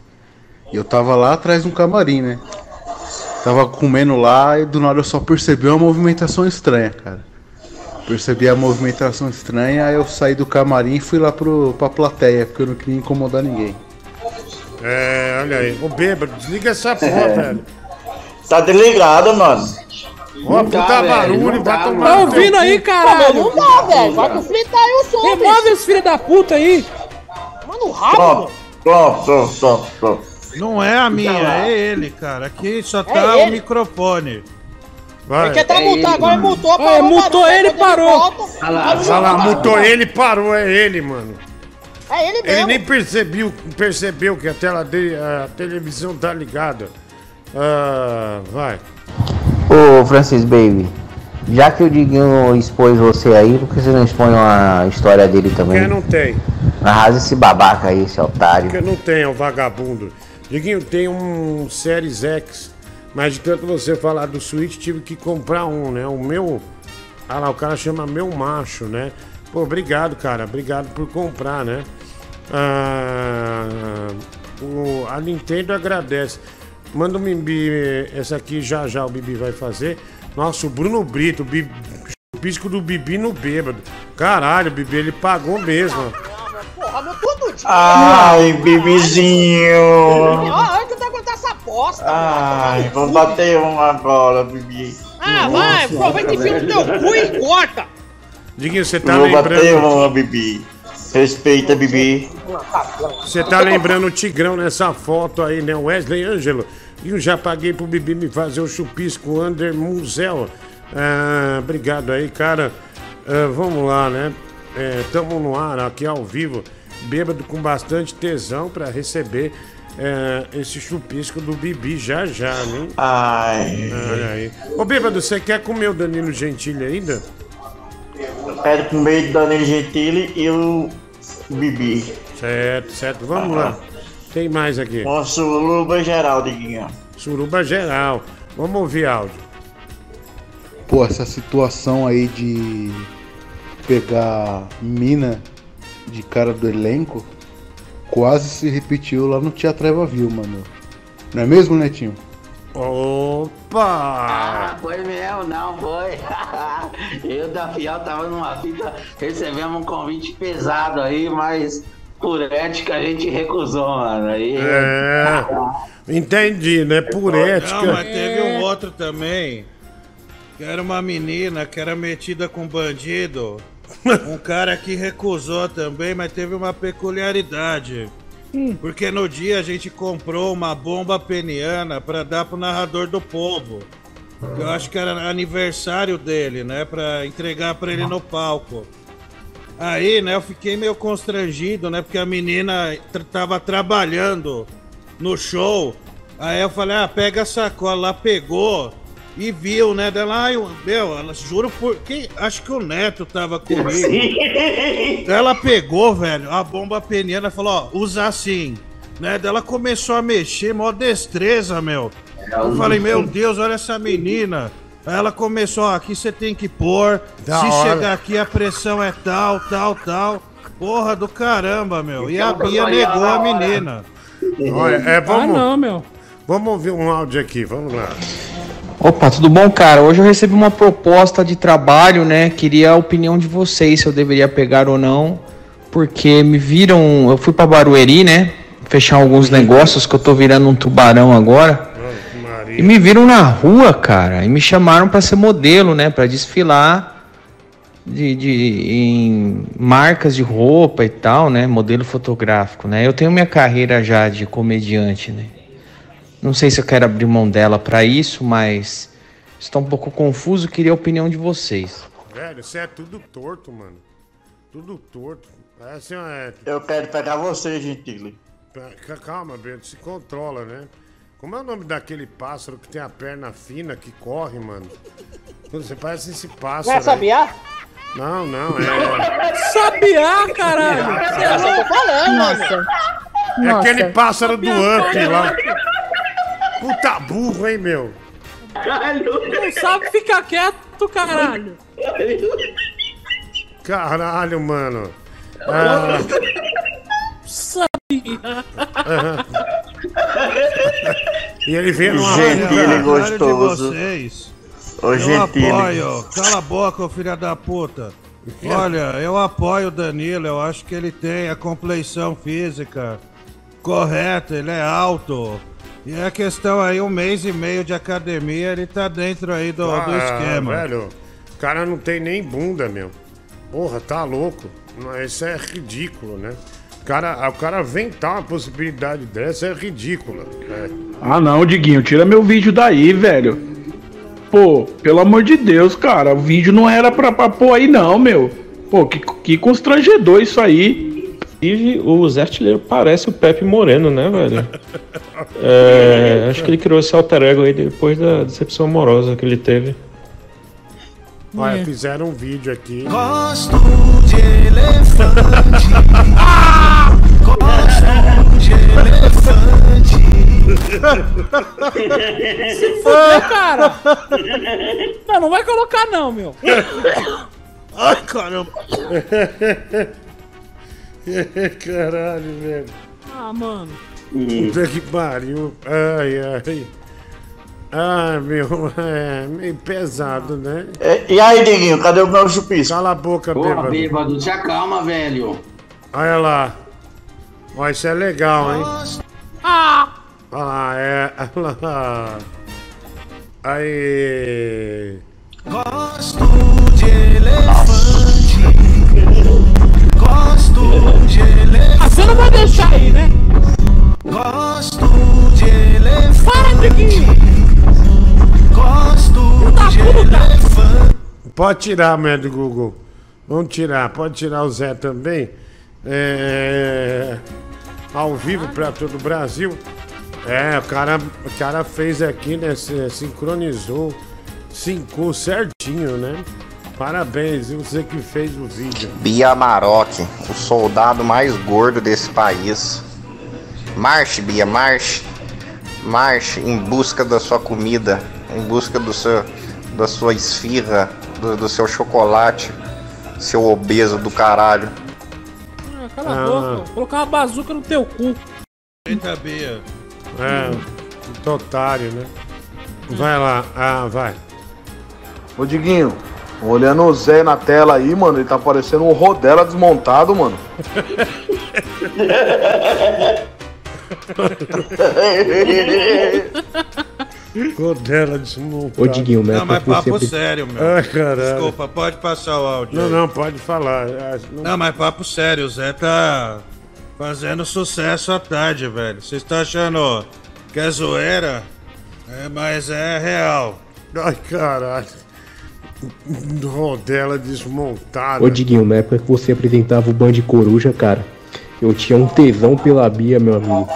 Speaker 53: E eu tava lá atrás de um camarim, né? Tava comendo lá e do nada eu só percebi uma movimentação estranha, cara. Percebi a movimentação estranha, aí eu saí do camarim e fui lá pro, pra plateia, porque eu não queria incomodar ninguém.
Speaker 2: É, olha aí. Ô, bêbado, desliga essa porra, velho.
Speaker 51: Tá desligado, mano.
Speaker 2: Ó, puta barulho, vai tomar.
Speaker 42: Tá ouvindo aí, caralho?
Speaker 3: Não dá, velho. Vai tu fritar aí o som,
Speaker 42: Remove os filhos da puta aí.
Speaker 3: Mano, rápido.
Speaker 51: Pronto, pronto, pronto, pronto.
Speaker 45: Não é a minha, é ele, cara. Aqui só tá o
Speaker 3: ele.
Speaker 45: microfone.
Speaker 2: Vai.
Speaker 3: Ele quer tá
Speaker 33: É
Speaker 3: multar,
Speaker 33: ele,
Speaker 3: agora
Speaker 33: mano.
Speaker 3: multou,
Speaker 42: É,
Speaker 3: parou.
Speaker 42: multou
Speaker 3: barulho,
Speaker 42: ele, parou.
Speaker 3: volta.
Speaker 33: Olha lá,
Speaker 3: o
Speaker 2: Olha lá,
Speaker 3: parou.
Speaker 2: ele, parou, é ele, mano.
Speaker 3: É ele
Speaker 2: Ele
Speaker 3: mesmo.
Speaker 2: nem percebeu, percebeu que a tela dele, a televisão tá ligada. Ah, vai.
Speaker 55: Ô Francis Baby, já que o Diguinho expôs você aí, por que você não expõe a história dele também?
Speaker 2: Porque não tem.
Speaker 55: Arrasa esse babaca aí, esse otário.
Speaker 2: Porque não tem, é o vagabundo. Diguinho, tem um Series X, mas de tanto você falar do Switch, tive que comprar um, né? O meu. Ah lá, o cara chama meu macho, né? Pô, obrigado, cara. Obrigado por comprar, né? Ah, o- a Nintendo agradece. Manda o Bibi, essa aqui já já o Bibi vai fazer. Nossa, o Bruno Brito, o Bibi, o pisco do Bibi no bêbado. Caralho, o Bibi, ele pagou mesmo.
Speaker 51: Ai, bebezinho.
Speaker 3: Ó, que eu tô aguentando essa bosta.
Speaker 51: Ai, vou bater um agora, Bibi.
Speaker 3: Ah, vai, aproveita e enfia no teu cu e corta.
Speaker 2: Diguinho, você tá
Speaker 51: Vou bater
Speaker 2: lembrando.
Speaker 51: uma, Bibi. Respeita, Bibi.
Speaker 2: Você tá lembrando o Tigrão nessa foto aí, né? Wesley Ângelo. E eu já paguei pro Bibi me fazer o chupisco Under Musel. Ah, obrigado aí, cara. Ah, vamos lá, né? É, tamo no ar aqui ao vivo, bêbado com bastante tesão pra receber é, esse chupisco do Bibi já já, né?
Speaker 51: Ai.
Speaker 2: Olha aí. Ô, bêbado, você quer comer o Danilo Gentili ainda?
Speaker 51: Eu quero comer Danilo Gentili e o Bibi.
Speaker 2: Certo, certo. Vamos lá. Tem mais aqui.
Speaker 51: Com suruba geral, Diguinho.
Speaker 2: Suruba geral. Vamos ouvir áudio.
Speaker 53: Pô, essa situação aí de pegar mina de cara do elenco quase se repetiu lá no Teatro Eva Viu, mano. Não é mesmo, Netinho?
Speaker 2: Opa!
Speaker 33: Ah, foi mesmo, não foi. Eu da Fiel tava numa fita, recebemos um convite pesado aí, mas por ética a gente recusou, mano. Aí.
Speaker 2: É. Entendi, né? Por ética.
Speaker 45: Não, mas teve um outro também. Que era uma menina que era metida com bandido. Um cara que recusou também, mas teve uma peculiaridade. Porque no dia a gente comprou uma bomba peniana pra dar pro narrador do povo. Eu acho que era aniversário dele, né? Pra entregar pra ele no palco. Aí, né, eu fiquei meio constrangido, né? Porque a menina tava trabalhando no show. Aí eu falei, ah, pega a sacola. Ela pegou e viu, né? Dela, ai, eu- meu, ela juro por. Quem, acho que o Neto tava comigo.
Speaker 33: Sim.
Speaker 45: Ela pegou, velho, a bomba peniana e falou, ó, usa assim. Né? Ela começou a mexer, mó destreza, meu. Eu falei, meu Deus, olha essa menina. Aí ela começou, ó, aqui você tem que pôr.
Speaker 2: Da
Speaker 45: se
Speaker 2: hora.
Speaker 45: chegar aqui a pressão é tal, tal, tal. Porra do caramba, meu. E a Bia negou a menina.
Speaker 2: Olha, é, vamos,
Speaker 42: Ah, não, meu.
Speaker 2: Vamos ouvir um áudio aqui, vamos lá.
Speaker 41: Opa, tudo bom, cara? Hoje eu recebi uma proposta de trabalho, né? Queria a opinião de vocês se eu deveria pegar ou não, porque me viram, eu fui pra Barueri, né? Fechar alguns negócios que eu tô virando um tubarão agora. E me viram na rua, cara, e me chamaram pra ser modelo, né? Pra desfilar de, de- em marcas de roupa e tal, né? Modelo fotográfico, né? Eu tenho minha carreira já de comediante, né? Não sei se eu quero abrir mão dela pra isso, mas estou um pouco confuso. Queria a opinião de vocês.
Speaker 2: Velho, você é tudo torto, mano. Tudo torto. É assim, é...
Speaker 51: Eu quero pegar você, Gentile.
Speaker 2: Ca- Calma, Bento, se controla, né? Como é o nome daquele pássaro que tem a perna fina, que corre, mano? Você parece esse pássaro.
Speaker 3: Não é
Speaker 2: aí.
Speaker 3: sabiá?
Speaker 2: Não, não, é.
Speaker 42: Sabiá, caralho!
Speaker 3: É isso que eu tô falando,
Speaker 2: Nossa.
Speaker 3: mano.
Speaker 2: É aquele pássaro do
Speaker 42: Sabiá,
Speaker 2: Up
Speaker 42: cara.
Speaker 2: lá. Puta burro, hein, meu?
Speaker 42: Não sabe ficar quieto, caralho!
Speaker 2: Caralho, mano. Ah,
Speaker 42: Sabia!
Speaker 2: e ele veio numa
Speaker 51: Gentile
Speaker 2: rua-
Speaker 51: gostoso.
Speaker 45: vocês.
Speaker 51: Ô,
Speaker 45: eu
Speaker 51: Gentile.
Speaker 45: apoio. Cala a boca, ô filha da puta. Olha, eu apoio o Danilo. Eu acho que ele tem a compleição física correta. Ele é alto. E a questão aí, um mês e meio de academia, ele tá dentro aí do, do
Speaker 2: Ah,
Speaker 45: esquema.
Speaker 2: Velho, o cara não tem nem bunda, meu. Porra, tá louco. Não, Isso é ridículo, né? O cara, o cara inventar uma possibilidade dessa é ridícula. É.
Speaker 56: Ah não, Diguinho, tira meu vídeo daí, velho. Pô, pelo amor de Deus, cara, o vídeo não era pra, pra pôr aí não, meu. Pô, que, que constrangedor isso aí.
Speaker 48: Inclusive, o Zé Artilheiro parece o Pepe Moreno, né, velho? É, acho que ele criou esse alter ego aí depois da decepção amorosa que ele teve.
Speaker 2: Olha, fizeram um vídeo aqui.
Speaker 44: Gosto de elefante. Gosto de elefante.
Speaker 42: Se fuder, cara! Não, não vai colocar não, meu!
Speaker 45: Ai, caramba!
Speaker 2: Caralho, velho.
Speaker 42: Ah, mano.
Speaker 2: Puta que pariu. Ai, ai. Ah, meu, é meio pesado, né?
Speaker 51: E, e aí, Diguinho, cadê o meu chupisco?
Speaker 2: Cala a boca,
Speaker 33: Porra,
Speaker 2: bêbado.
Speaker 33: bêbado, se acalma, velho.
Speaker 2: Olha lá. Ó, isso é legal, hein?
Speaker 42: Ah!
Speaker 2: Olha lá, é. Olha lá. Aí.
Speaker 44: Gosto de elefante.
Speaker 42: Ah, você não vai deixar aí, né?
Speaker 44: Gosto de elefante.
Speaker 42: Para, Diguinho!
Speaker 44: Gosto de elefante.
Speaker 2: Pode tirar, médio Google. Vamos tirar. Pode tirar o Zé também. É, Ao vivo para todo o Brasil. É, o cara, o cara fez aqui, né? Sincronizou. Sincou certinho, né? Parabéns, e você que fez o vídeo.
Speaker 57: Bia Maroc, o soldado mais gordo desse país. Marche, Bia, marche. Marche em busca da sua comida, em busca do seu, da sua esfirra, do, do seu chocolate, seu obeso do caralho.
Speaker 42: Ah, cala a
Speaker 2: Ah.
Speaker 42: boca, vou colocar uma bazuca no teu cu.
Speaker 45: Eita, Bia.
Speaker 2: É, muito otário, né? Vai lá, ah, vai.
Speaker 58: Ô Diguinho, olhando o Zé na tela aí, mano, ele tá parecendo um Rodela desmontado, mano.
Speaker 2: Rodela desmontada.
Speaker 48: Ô, Diguinho, o
Speaker 45: Não, mas
Speaker 48: foi
Speaker 45: papo
Speaker 48: sempre-
Speaker 45: sério, meu.
Speaker 2: Ai, caralho.
Speaker 45: Desculpa, pode passar o áudio.
Speaker 2: Não,
Speaker 45: aí.
Speaker 2: não, pode falar. Ah, não-
Speaker 45: Não, mas papo sério, o Zé tá. fazendo sucesso à tarde, velho. Vocês estão achando que é zoeira? É, mas é real.
Speaker 2: Ai, caralho. Rodela desmontada.
Speaker 59: Ô Diguinho, na época que você apresentava o Band Coruja, cara, eu tinha um tesão pela Bia, meu amigo.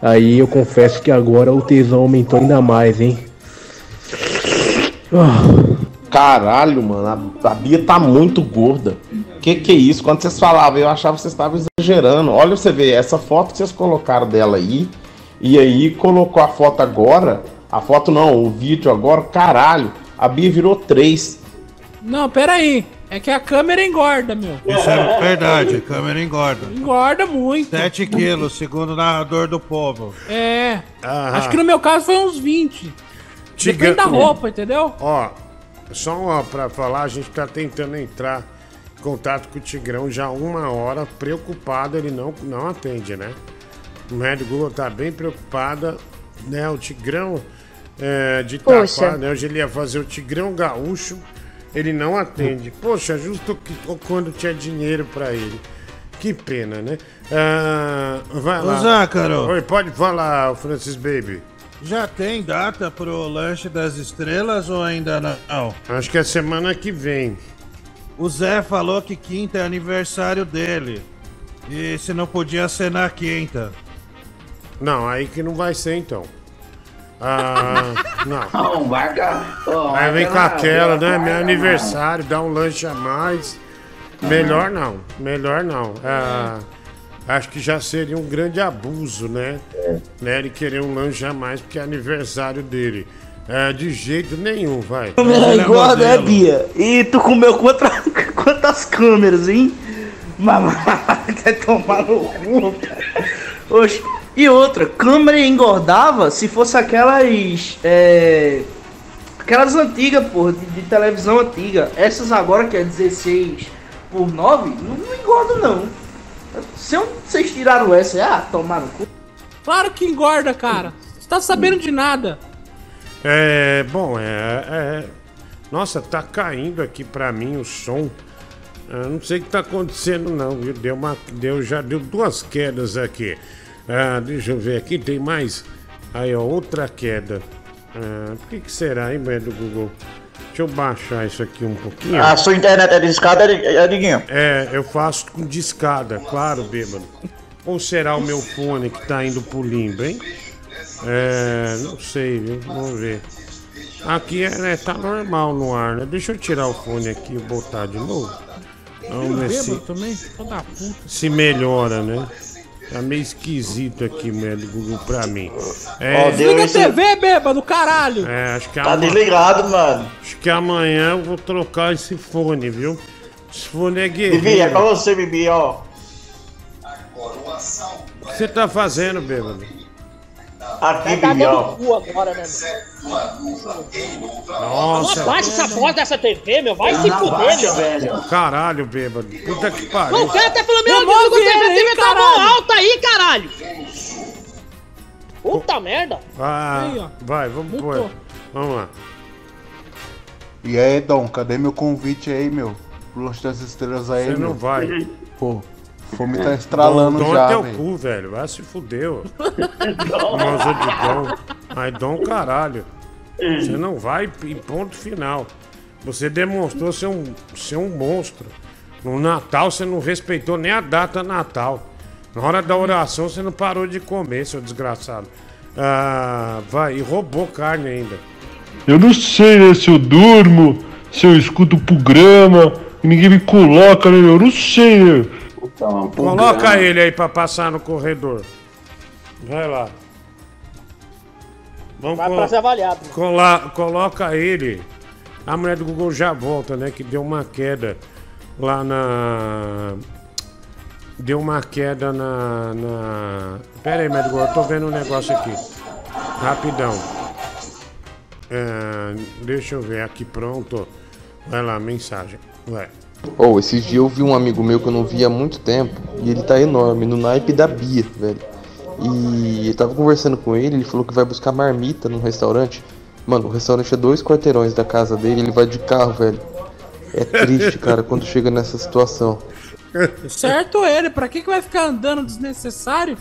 Speaker 59: Aí eu confesso que agora o tesão aumentou ainda mais, hein?
Speaker 39: Caralho, mano, a, a Bia tá muito gorda. Que que é isso? Quando vocês falavam, eu achava que vocês estavam exagerando. Olha você ver, essa foto que vocês colocaram dela aí, e aí colocou a foto agora, a foto não, o vídeo agora, caralho, a Bia virou três.
Speaker 42: Não, pera aí. É que a câmera engorda, meu.
Speaker 45: Isso é verdade, a câmera engorda.
Speaker 42: Engorda muito.
Speaker 45: 7 quilos, segundo o narrador do povo.
Speaker 42: É.
Speaker 2: Ah.
Speaker 42: Acho que no meu caso foi uns 20.
Speaker 2: Tiga-
Speaker 42: Depende da roupa, entendeu?
Speaker 2: Ó, só uma pra falar, a gente tá tentando entrar em contato com o Tigrão já uma hora, preocupado, ele não, não atende, né? O médico Google tá bem preocupada, né? O Tigrão é, de
Speaker 4: Poxa.
Speaker 2: Itaquá, né? Hoje ele ia fazer o Tigrão Gaúcho, ele não atende. Poxa, justo que, quando tinha dinheiro pra ele. Que pena, né? Ah, vai
Speaker 45: Ô,
Speaker 2: lá.
Speaker 45: Zácaro.
Speaker 2: Oi, pode falar, Francis Baby.
Speaker 45: Já tem data pro lanche das estrelas ou ainda não?
Speaker 2: Acho que é semana que vem.
Speaker 45: O Zé falou que quinta é aniversário dele. E se não podia ser na quinta.
Speaker 2: Não, aí que não vai ser então. Ah, não.
Speaker 33: Não, marca. ó,
Speaker 2: Aí vem com aquela, né? Meu aniversário, dá um lanche a mais. Melhor não, melhor não. Ah, acho que já seria um grande abuso, né? né? Ele querer um lanche a mais porque é aniversário dele. É, de jeito nenhum, vai.
Speaker 49: Câmera engorda, é, Bia? E tu comeu quantas, quantas câmeras, hein? Mamãe, quer tomar no cu, cara. Oxe. E outra, câmera engordava se fosse aquelas. É, aquelas antigas, porra, de, de televisão antiga. Essas agora que é 16 por 9, não, não engorda não. Se eu- vocês tiraram essa, ah, tomar no cu.
Speaker 42: Claro que engorda, cara. Você tá sabendo de nada.
Speaker 2: É, bom, é, é- Nossa, tá caindo aqui pra mim o som. Eu não sei o que tá acontecendo não, viu? Deu uma, deu, já deu duas quedas aqui. Ah, deixa eu ver aqui, tem mais. Aí, ó, outra queda. Ah, por que que será, hein, do Google? Deixa eu baixar isso aqui um pouquinho.
Speaker 51: A sua internet é de escada, Diguinho?
Speaker 2: É, eu faço com discada, claro, bêbado. Ou será o meu fone que tá indo pro limbo, hein? É, não sei, viu? Vamos ver. Aqui é, né, tá normal no ar, né? Deixa eu tirar o fone aqui e botar de novo. Vamos ver se, se melhora, né? Tá meio esquisito aqui, médio Google, pra mim.
Speaker 51: Ó, deu
Speaker 42: Desliga a
Speaker 51: esse-
Speaker 42: TV, bêbado, caralho.
Speaker 2: É, acho que
Speaker 51: Tá
Speaker 2: ama-
Speaker 51: desligado, mano.
Speaker 2: Acho que amanhã eu vou trocar esse fone, viu? Esse fone é
Speaker 51: Bibi, é
Speaker 2: guerreiro.
Speaker 51: pra você, Bibi, ó.
Speaker 2: O que você tá fazendo, bêbado?
Speaker 51: Aqui,
Speaker 3: Tá agora, né?
Speaker 2: Nossa.
Speaker 3: Abaixa essa voz dessa TV, meu. Vai se fuder, meu.
Speaker 2: Caralho, bêbado. Puta que pariu.
Speaker 3: Não canta pelo meu
Speaker 42: Remove
Speaker 3: Deus, a
Speaker 42: ele aí,
Speaker 3: TV tá
Speaker 42: caralho.
Speaker 3: mó alta aí, caralho. Puta merda.
Speaker 2: Ah,
Speaker 42: Aí, ó.
Speaker 2: vai, vamos pôr. Vamos lá.
Speaker 53: E aí, Dom, cadê meu convite aí, meu? Pro Lanche das Estrelas aí,
Speaker 2: Você
Speaker 53: meu?
Speaker 2: não vai.
Speaker 53: Pô, o fome tá estralando
Speaker 2: Dom, Dom
Speaker 53: já,
Speaker 2: é teu cu, velho. Vai se fuder, ó. Moça de Dom. Mas Dom, caralho. Você não vai e ponto final. Você demonstrou ser um, ser um monstro. No Natal você não respeitou nem a data Natal. Na hora da oração você não parou de comer, seu desgraçado. Ah, vai, e roubou carne ainda.
Speaker 26: Eu não sei, né, se eu durmo, se eu escuto o programa e ninguém me coloca, né? Eu não sei, né?
Speaker 2: Coloca ele aí pra passar no corredor. Vai lá. Vamos
Speaker 3: Vai
Speaker 2: colo-
Speaker 3: pra ser avaliado.
Speaker 2: colar- coloca ele. A mulher do Google já volta, né? Que deu uma queda lá na. Deu uma queda na. na... Pera aí, médico, eu tô vendo um negócio aqui. Rapidão. É, deixa eu ver aqui, pronto. Vai lá, mensagem. Vai.
Speaker 60: Ou esses dias eu vi um amigo meu que eu não via há muito tempo e ele tá enorme, no naipe da Bia, velho. E eu tava conversando com ele, ele falou que vai buscar marmita num restaurante. Mano, o restaurante é dois quarteirões da casa dele, ele vai de carro, velho. É triste, cara, quando chega nessa situação.
Speaker 42: Certo ele, pra que, que vai ficar andando desnecessário?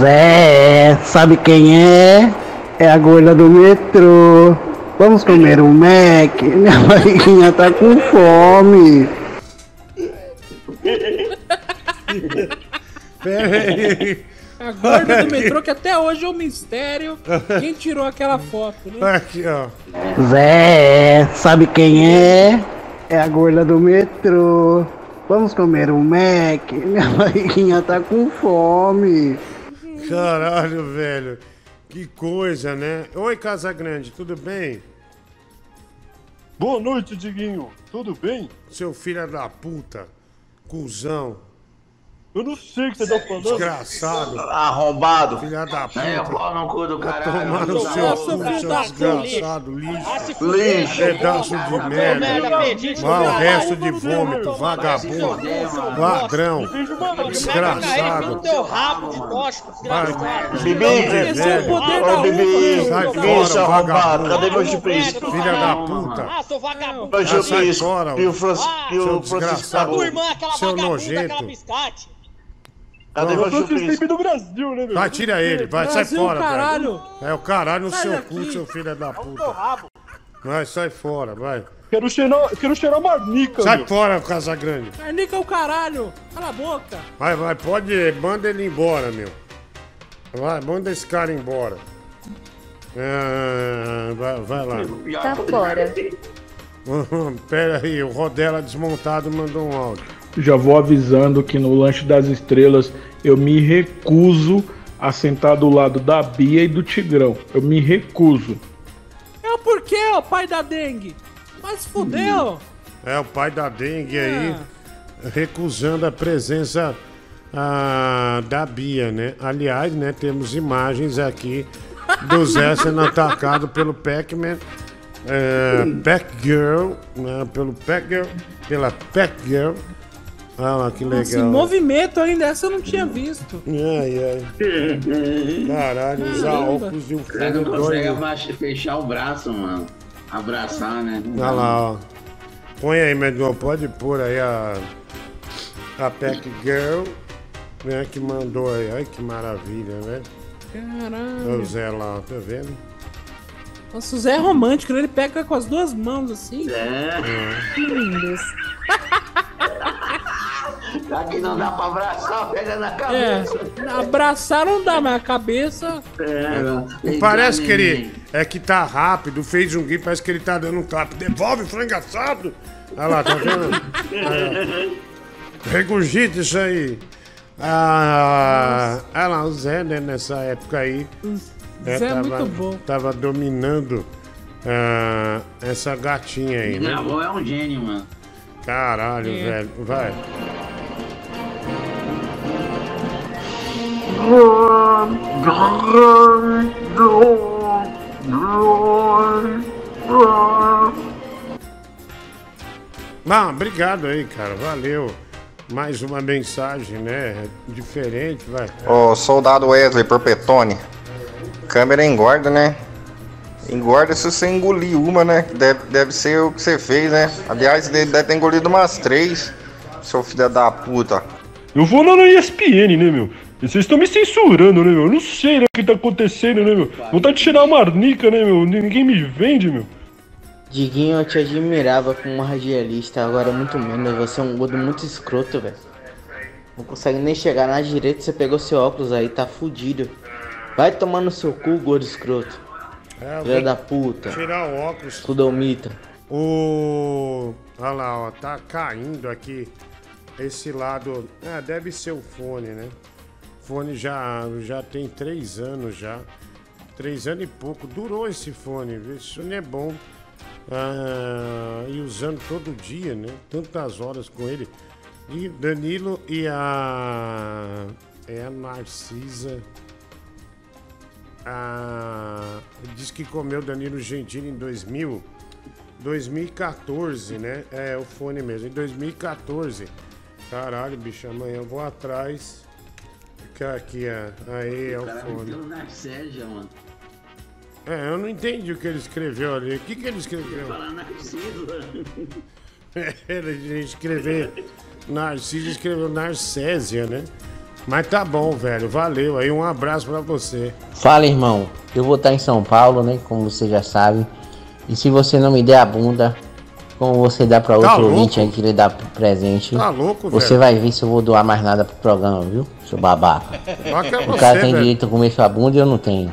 Speaker 61: Zé, sabe quem é? É a gorda do metrô. Vamos comer um Mac? Minha barriguinha tá com fome.
Speaker 2: Pera aí.
Speaker 42: A gorda do metrô, que até hoje é um mistério. Quem tirou aquela foto, né?
Speaker 2: Aqui, ó.
Speaker 61: Zé, sabe quem é? É a gorda do metrô. Vamos comer um Mac? Minha barriguinha tá com fome.
Speaker 2: Caralho, velho. Que coisa, né? Oi, Casa Grande, tudo bem?
Speaker 62: Boa noite, Diguinho. Tudo bem?
Speaker 2: Seu filho da puta. Cusão.
Speaker 62: Eu não sei o que você tá falando.
Speaker 2: Desgraçado.
Speaker 51: Arrombado.
Speaker 2: Filha da puta.
Speaker 33: É, pau no cu do
Speaker 2: Vai
Speaker 33: caralho.
Speaker 2: tomar no seu cu, seu desgraçado, lixo.
Speaker 33: Lixo.
Speaker 2: Pedaço de merda. Vai
Speaker 33: caralho.
Speaker 2: resto de vômito, vagabundo. Ladrão. Desgraçado.
Speaker 3: teu rabo de bosta, desgraçado.
Speaker 51: Bibi,
Speaker 2: é
Speaker 51: Ô, Bibi,
Speaker 2: Sai fora, vagabundo.
Speaker 51: Cadê meu chuprisco?
Speaker 2: Filha da puta.
Speaker 3: Ah, seu vagabundo.
Speaker 51: Meu
Speaker 2: Ah, fora,
Speaker 51: E o Francis- e o
Speaker 2: seu
Speaker 51: Francisco
Speaker 2: desgraçado.
Speaker 3: Tua irmã, aquela
Speaker 2: Seu nojento.
Speaker 51: Cadê meu
Speaker 2: Francis
Speaker 51: chuprisco?
Speaker 62: Do Brasil, né, meu?
Speaker 2: Vai, tira ele, vai, sai
Speaker 42: Brasil,
Speaker 2: fora,
Speaker 42: caralho.
Speaker 2: velho. É o caralho no
Speaker 42: Sai
Speaker 2: seu
Speaker 42: daqui.
Speaker 2: cu, seu filho da puta. Vai, sai fora, vai.
Speaker 62: Quero cheirar, quero cheirar marnica,
Speaker 2: Sai
Speaker 62: meu.
Speaker 2: fora, Casa Grande.
Speaker 42: Carnica é o caralho. Cala a boca.
Speaker 2: Vai, vai, pode ir, manda ele embora, meu. Vai, manda esse cara embora. Ah, vai, vai lá.
Speaker 4: Tá fora.
Speaker 2: Pera aí, o Rodela desmontado mandou um áudio.
Speaker 56: Já vou avisando que no lanche das estrelas eu me recuso a sentar do lado da Bia e do Tigrão. Eu me recuso.
Speaker 42: É o porquê, ó, pai da dengue. Mas fudeu.
Speaker 2: É o pai da dengue aí, recusando a presença ah, da Bia, né? Aliás, né, temos imagens aqui do Zé sendo atacado pelo Pac-Man, é, Pac-Girl, né, pelo Pac-Girl, pela Pac-Girl. Olha lá que legal.
Speaker 42: movimento ainda, essa eu não tinha visto.
Speaker 2: Ai, ai. Caralho, usar
Speaker 42: Caramba.
Speaker 2: óculos e um
Speaker 33: O cara não
Speaker 2: fundo
Speaker 33: consegue
Speaker 2: doido.
Speaker 33: fechar o braço, mano. Abraçar, né?
Speaker 2: Olha lá, ó. Põe aí, Medon, pode pôr aí a. A Pack Girl, né? Que mandou aí. Ai, que maravilha, né? Olha
Speaker 42: Caralho.
Speaker 2: o Zé lá, tá vendo?
Speaker 42: Nossa, o Zé é romântico, né? Ele pega com as duas mãos assim.
Speaker 33: É.
Speaker 42: Que lindos.
Speaker 33: Já que não dá pra abraçar, pega na
Speaker 42: É,
Speaker 33: cabeça.
Speaker 42: abraçar não dá, mas a cabeça.
Speaker 33: É,
Speaker 2: Parece que ele é que tá rápido, fez um gif, parece que ele tá dando um tapa. Devolve, frango assado! Olha lá, tá vendo? Ó. Regurgita isso aí. Ah, olha lá, o Zé, né, nessa época aí. né,
Speaker 42: Zé é
Speaker 2: tava,
Speaker 42: muito bom.
Speaker 2: Tava dominando ah, essa gatinha aí,
Speaker 33: Minha
Speaker 2: né?
Speaker 33: avó é um gênio, mano.
Speaker 2: Caralho,
Speaker 33: É.
Speaker 2: velho. Vai. Não, obrigado aí, cara. Valeu. Mais uma mensagem, né? Diferente, vai.
Speaker 57: Ô, soldado Wesley Porpetone. Câmera engorda, né? Engorda se você engolir uma, né? Deve, deve ser o que você fez, né? Aliás, ele deve ter engolido umas três, seu filho da puta.
Speaker 62: Eu vou lá na ESPN, né, meu? E Vocês estão me censurando, né, meu? Eu não sei né, o que tá acontecendo, né, meu? Vontade de tirar a marnica, né, meu? Ninguém me vende, meu.
Speaker 63: Diguinho, eu te admirava como radialista, agora muito menos. Você é um gordo muito escroto, velho. Não consegue nem chegar na direita, você pegou seu óculos aí, tá fudido. Vai tomar no seu cu, gordo escroto.
Speaker 2: É,
Speaker 63: Filha da puta.
Speaker 2: Tirar o óculos.
Speaker 63: Sudomita.
Speaker 2: O. Olha lá, ó, tá caindo aqui. Esse lado. Ah, deve ser o fone, né? Fone já, já tem três anos já. Três anos e pouco. Durou esse fone? Isso não é bom. Ah, e usando todo dia, né? Tantas horas com ele. E Danilo e a. É a Narcisa. Ah, diz que comeu Danilo Gentili em 2000. 2014, né? É o fone mesmo. Em 2014. Caralho, bicho, amanhã eu vou atrás. Fica aqui, ó. Aí é o
Speaker 33: meteu na Sérgio, mano.
Speaker 2: É, eu não entendi o que ele escreveu ali. O que, que ele escreveu?
Speaker 33: Fala Narciso.
Speaker 2: Ele escrever Narciso escreveu Narcésia, né? Mas tá bom, velho. Valeu. Aí um abraço pra você.
Speaker 63: Fala, irmão. Eu vou estar em São Paulo, né? Como você já sabe. E se você não me der a bunda, como você dá pra outro
Speaker 2: Tá
Speaker 63: ouvinte aí que lhe dá presente,
Speaker 2: Tá louco,
Speaker 63: você
Speaker 2: velho?
Speaker 63: vai ver se eu vou doar mais nada pro programa, viu? Seu babaca.
Speaker 2: É
Speaker 63: o
Speaker 2: você,
Speaker 63: cara tem
Speaker 2: velho.
Speaker 63: direito a comer sua bunda e eu não tenho.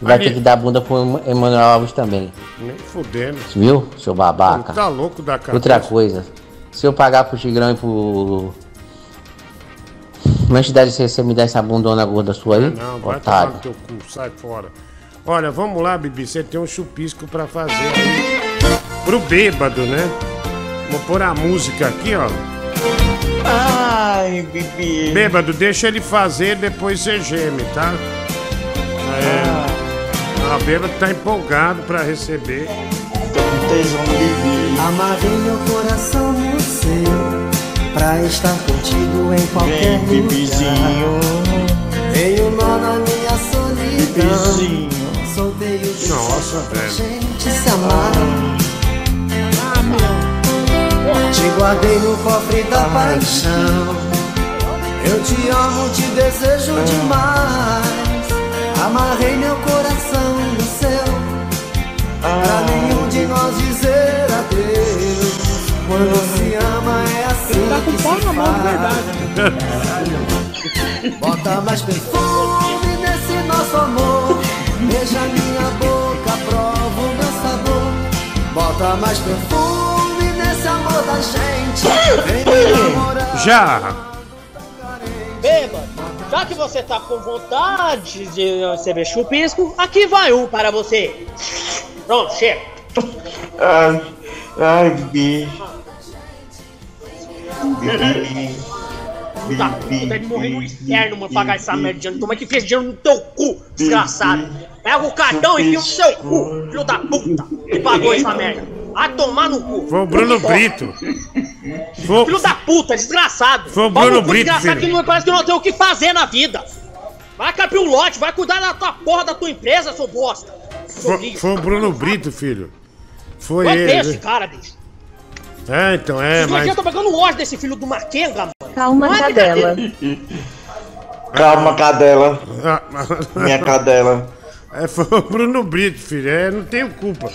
Speaker 63: Vai
Speaker 2: Aí-
Speaker 63: ter que dar bunda pro Emanuel Alves também.
Speaker 2: Nem fudendo.
Speaker 63: Viu, seu babaca?
Speaker 2: Tá louco da cabeça.
Speaker 63: Outra coisa, se eu pagar pro Tigrão e pro. Antes de você, você me dá essa bundona gorda sua aí?
Speaker 2: Não, vai tomar no teu cu, sai fora. Olha, vamos lá, Bibi, você tem um chupisco pra fazer aí. Pro bêbado, né? Vou pôr a música aqui, ó.
Speaker 51: Ai, Bibi.
Speaker 2: Bêbado, deixa ele fazer, depois você geme, tá? É. Ah, bêbado tá empolgado pra receber.
Speaker 51: Tô com tesão de Bibi.
Speaker 64: Amarrei meu coração no seu Pra estar contigo em qualquer
Speaker 51: Vem, Bibizinho.
Speaker 64: lugar Tenho nó na minha solidão Soltei o
Speaker 2: Nossa, velho.
Speaker 64: gente se amar Te guardei no cofre da paixão. Eu te amo, te desejo demais. Amarrei meu coração no seu Pra nenhum de nós dizer adeus. Quando se ama é assim
Speaker 42: Tá com
Speaker 64: que
Speaker 42: pau
Speaker 64: se
Speaker 42: na mão, de
Speaker 64: faz Bota mais perfume nesse nosso amor. Beija minha boca, prova o meu sabor. Bota mais perfume
Speaker 2: Já!
Speaker 3: Bêbado, já que você tá com vontade de receber chupisco, aqui vai um para você. Pronto, chega.
Speaker 51: Ai, ai. Bibi.
Speaker 3: Tá, tu deve morrer no inferno, mano, pagar essa merda de dinheiro. Toma que fez dinheiro no teu cu, desgraçado. Pega o cartão e enfia no seu cu, filho da puta, que pagou essa merda. Vai tomar no cu.
Speaker 2: Foi o Bruno. Brito. Foi,
Speaker 3: Filho da puta, desgraçado.
Speaker 2: Foi o Bruno Brito,
Speaker 3: desgraçado
Speaker 2: filho.
Speaker 3: que não parece que não tem o que fazer na vida. Vai capir o lote, vai cuidar da tua porra da tua empresa, seu bosta. Seu
Speaker 2: foi,
Speaker 3: lixo.
Speaker 2: foi o Bruno Brito, filho. Foi
Speaker 3: ter
Speaker 2: ele.
Speaker 3: esse
Speaker 2: né?
Speaker 3: cara, bicho.
Speaker 2: É, então, é,
Speaker 3: Esses
Speaker 2: mas.
Speaker 3: eu tô pegando ódio desse filho do Maquenga, mano.
Speaker 4: Calma,
Speaker 3: é
Speaker 4: cadela.
Speaker 51: Calma, cadela.
Speaker 2: Ah,
Speaker 51: Minha cadela.
Speaker 2: É, foi o Bruno Brito, filho. É, não tenho culpa.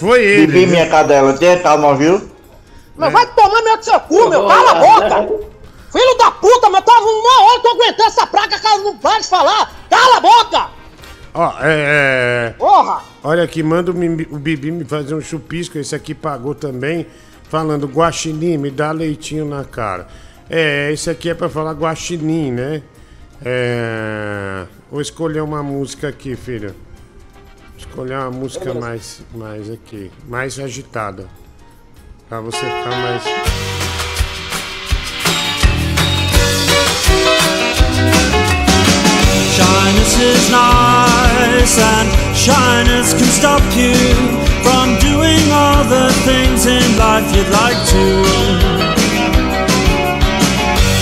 Speaker 2: Foi ele.
Speaker 51: Bibi,
Speaker 2: né?
Speaker 51: minha cadela. Tenha calma, viu?
Speaker 3: Mas vai tomar meu do seu cu, meu. Cala a boca. Filho da puta, meu. Tava uma hora, tô aguentando essa praga, cara, não para de falar. Cala a boca.
Speaker 2: Ó, é. é...
Speaker 3: Porra.
Speaker 2: Olha aqui, manda o, o Bibi me fazer um chupisco. Esse aqui pagou também. Falando, guaxinim, me dá leitinho na cara. É, esse aqui é pra falar guaxinim, né? É. Vou escolher uma música aqui, filho. Escolher uma música mais, mais aqui, mais agitada. Pra você ficar mais.
Speaker 65: Shyness is nice, and shyness can stop you from doing all the things in life you'd like to.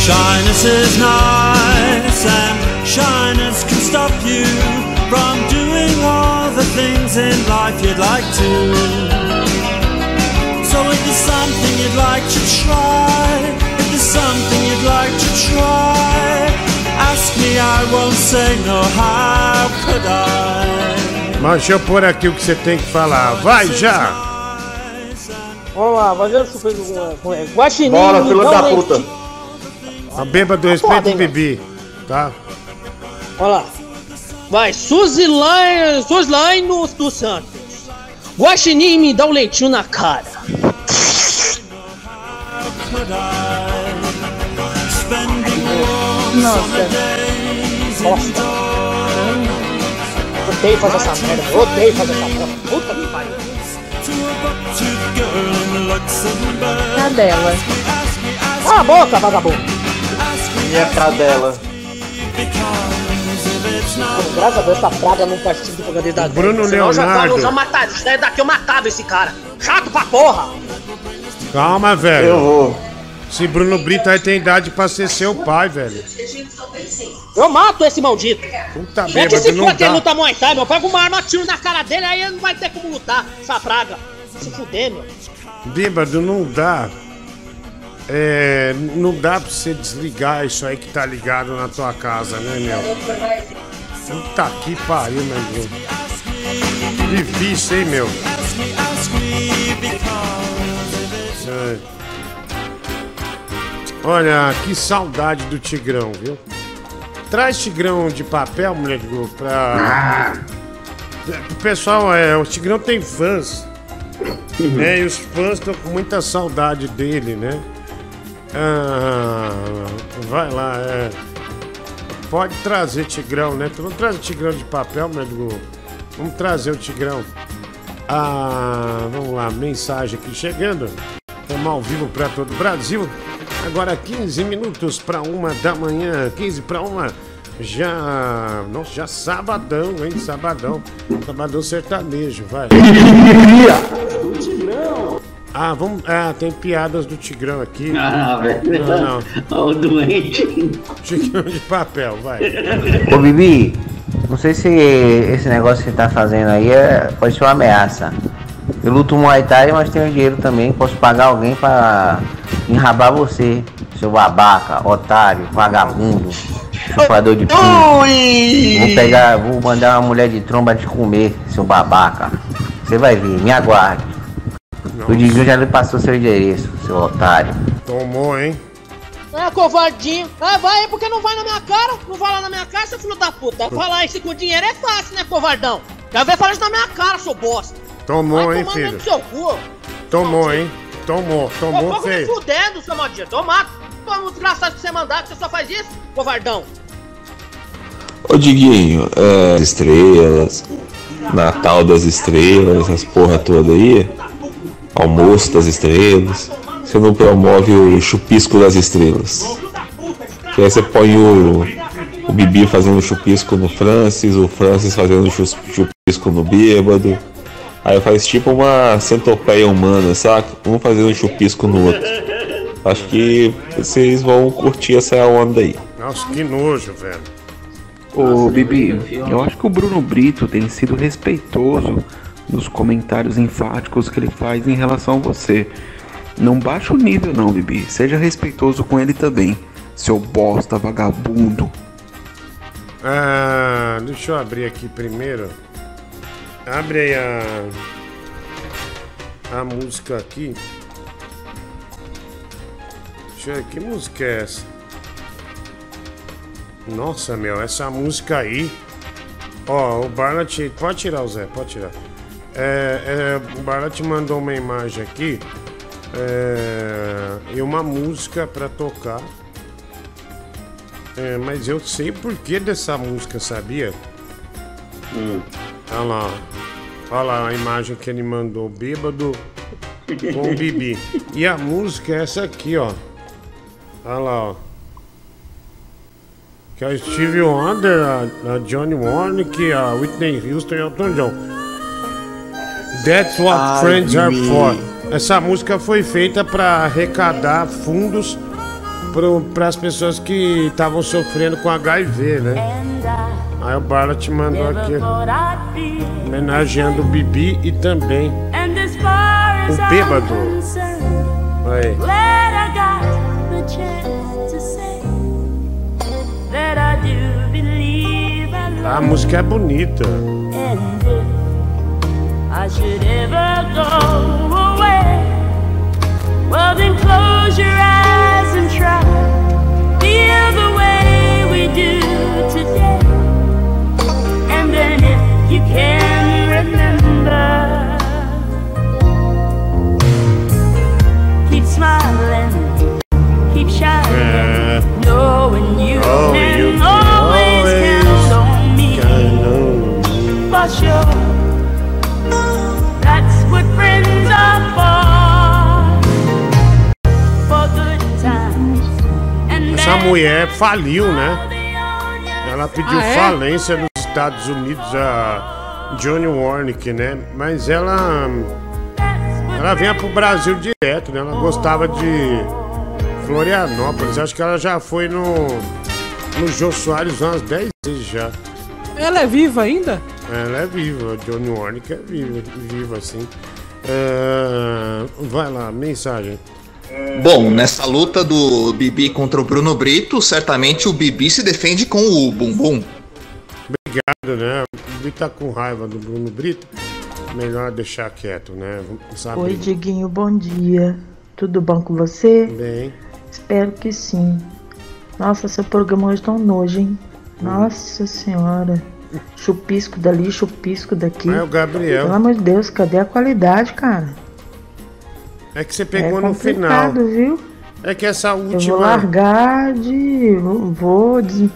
Speaker 65: Shyness is nice, and shyness can stop you from doing all the things in life you'd like to. So if there's something you'd like to try, if there's something you'd like to try, ask me, I won't say no, how could I?
Speaker 2: Mas deixa eu pôr aqui o que você tem que falar. Vai já!
Speaker 3: Vamos lá, fazer o super com é, Guaxinim.
Speaker 51: Bora,
Speaker 3: me
Speaker 51: filho da puta.
Speaker 2: A bêbado respeita o Bibi, tá?
Speaker 3: Olha lá. Vai, Suzilane, Suzilane no- dos Santos. Guaxinim me dá um leitinho na cara. Nossa. Odeio fazer essa merda, odeio fazer essa merda. Puta que pariu.
Speaker 4: Cadela.
Speaker 3: Cala a boca, vagabundo.
Speaker 51: Minha cadela.
Speaker 3: Graças a Deus, essa praga não participa do programa da
Speaker 2: Bruno
Speaker 3: Senão eu já
Speaker 2: Leonardo.
Speaker 3: já mataria. Se daí daqui eu matava esse cara. Chato pra porra.
Speaker 2: Calma, velho.
Speaker 51: Eu vou.
Speaker 2: Se Bruno Brito aí tem idade pra ser seu pai, velho.
Speaker 3: Eu mato esse maldito.
Speaker 2: Puta
Speaker 3: É que se
Speaker 2: não
Speaker 3: for que ele luta Muay Thai, meu, pega uma arma, tiro na cara dele, aí ele não vai ter como lutar. Essa praga. Se fuder, meu.
Speaker 2: Bêbado, não dá. É, não dá pra você desligar isso aí que tá ligado na tua casa, né, meu? Puta que pariu, meu Deus. Difícil, hein, meu? É. Olha, que saudade do Tigrão, viu? Traz Tigrão de papel, moleque, pra. O pessoal, é, o Tigrão tem fãs. né? E os fãs estão com muita saudade dele, né? Ah, vai lá, é. Pode trazer Tigrão, né? Tu não traz o Tigrão de papel, meu amigo? Vamos trazer o Tigrão. Ah, vamos lá, mensagem aqui chegando. Estamos ao vivo para todo o Brasil. Agora 15 minutos para uma da manhã. 15 para uma. Já. Nossa, já sabadão, hein? Sabadão. Sabadão sertanejo, vai. Ah, vamos. Ah, tem piadas do Tigrão aqui.
Speaker 33: Ah, velho.
Speaker 2: Não, não.
Speaker 33: O doente.
Speaker 2: Tigrão de papel, vai.
Speaker 66: Ô Bibi, não sei se esse negócio que você tá fazendo aí é, pode ser uma ameaça. Eu luto Muay Thai, mas tenho dinheiro também, posso pagar alguém pra enrabar você, seu babaca, otário, vagabundo, chupador de pinto. Vou pegar, vou mandar uma mulher de tromba te comer, seu babaca. Você vai ver, me aguarde. O Diguinho já lhe passou seu endereço, seu otário.
Speaker 2: Tomou, hein?
Speaker 3: É, covardinho. Ah, vai aí porque não vai na minha cara. Não vai lá na minha cara, seu filho da puta. Falar isso com dinheiro é fácil, né, covardão? Quer ver falar isso na minha cara, seu bosta.
Speaker 2: Tomou,
Speaker 3: vai
Speaker 2: hein,
Speaker 3: tomar
Speaker 2: filho?
Speaker 3: seu cu.
Speaker 2: Tomou, hein? Tomou,
Speaker 3: Tô
Speaker 2: tomou
Speaker 3: pouco me
Speaker 2: feio.
Speaker 3: fudendo, seu maldito. Eu mato. Vamos desgraçado que você mandar, que você só faz isso, covardão.
Speaker 19: Ô Diguinho, é, estrelas, Natal das Estrelas, essas porra toda aí, almoço das estrelas, você não promove o chupisco das estrelas. Que aí você põe o, o Bibi fazendo chupisco no Francis, o Francis fazendo chupisco no bêbado. Aí faz tipo uma centopeia humana, saca? Um fazendo chupisco no outro. Acho que vocês vão curtir essa onda aí.
Speaker 2: Nossa, que nojo, velho.
Speaker 60: Ô Bibi, eu acho que o Bruno Brito tem sido respeitoso nos comentários enfáticos que ele faz em relação a você. Não baixa o nível não, Bibi. Seja respeitoso com ele também, seu bosta vagabundo.
Speaker 2: Ah, deixa eu abrir aqui primeiro. Abre aí a. A música aqui. Deixa eu ver, que música é essa? Nossa, meu, essa música aí. Ó, o Barlat. Pode tirar o Zé, pode tirar. É, é, o Barlat mandou uma imagem aqui. é, e uma música pra tocar. É, mas eu sei por que dessa música, sabia? Olha lá. Olha lá a imagem que ele mandou, bêbado com o Bibi. E a música é essa aqui, ó. Olha lá, ó. Que é o Steve Wonder, a, a Johnny Warnick, a Whitney Houston e Elton John. That's what
Speaker 51: Ai,
Speaker 2: friends are
Speaker 51: Bibi.
Speaker 2: for. Essa música foi feita para arrecadar fundos para as pessoas que estavam sofrendo com HIV, né? Aí o Barlat mandou aqui, homenageando o Bibi e também o bêbado. Aí. A música é bonita.
Speaker 65: I should ever go away, well then close your eyes and try feel the way we do today, and then if you can remember. Keep smiling, keep shining,
Speaker 2: É.
Speaker 65: knowing you
Speaker 2: Oh,
Speaker 65: can
Speaker 2: you
Speaker 65: always count on me. For sure,
Speaker 2: Essa mulher faliu, né? Ela pediu
Speaker 65: Ah, é?
Speaker 2: falência nos Estados Unidos, a Johnny Warnick, né? Mas ela. Ela vinha pro Brasil direto, né? Ela gostava de Florianópolis. Acho que ela já foi no. No Jô Soares umas 10 vezes já.
Speaker 42: Ela é viva ainda?
Speaker 2: Ela é viva, a Johnny Warnick é viva, viva assim. É, vai lá, mensagem.
Speaker 67: Bom, nessa luta do Bibi contra o Bruno Brito, certamente o Bibi se defende com o bumbum.
Speaker 2: Obrigado, né? O Bibi tá com raiva do Bruno Brito. Melhor deixar quieto, né? Sabe?
Speaker 4: Oi, Diguinho, bom dia. Tudo bom com você?
Speaker 2: Bem.
Speaker 4: Espero que sim. Nossa, seu programa hoje tá um nojo, hein? Nossa senhora. Chupisco dali, chupisco daqui.
Speaker 2: É o Gabriel.
Speaker 4: Pelo amor de Deus, cadê a qualidade, cara?
Speaker 2: É que você pegou
Speaker 4: é
Speaker 2: no final.
Speaker 4: viu?
Speaker 2: É que essa
Speaker 4: Eu
Speaker 2: última.
Speaker 4: vou largar de. Vou. des-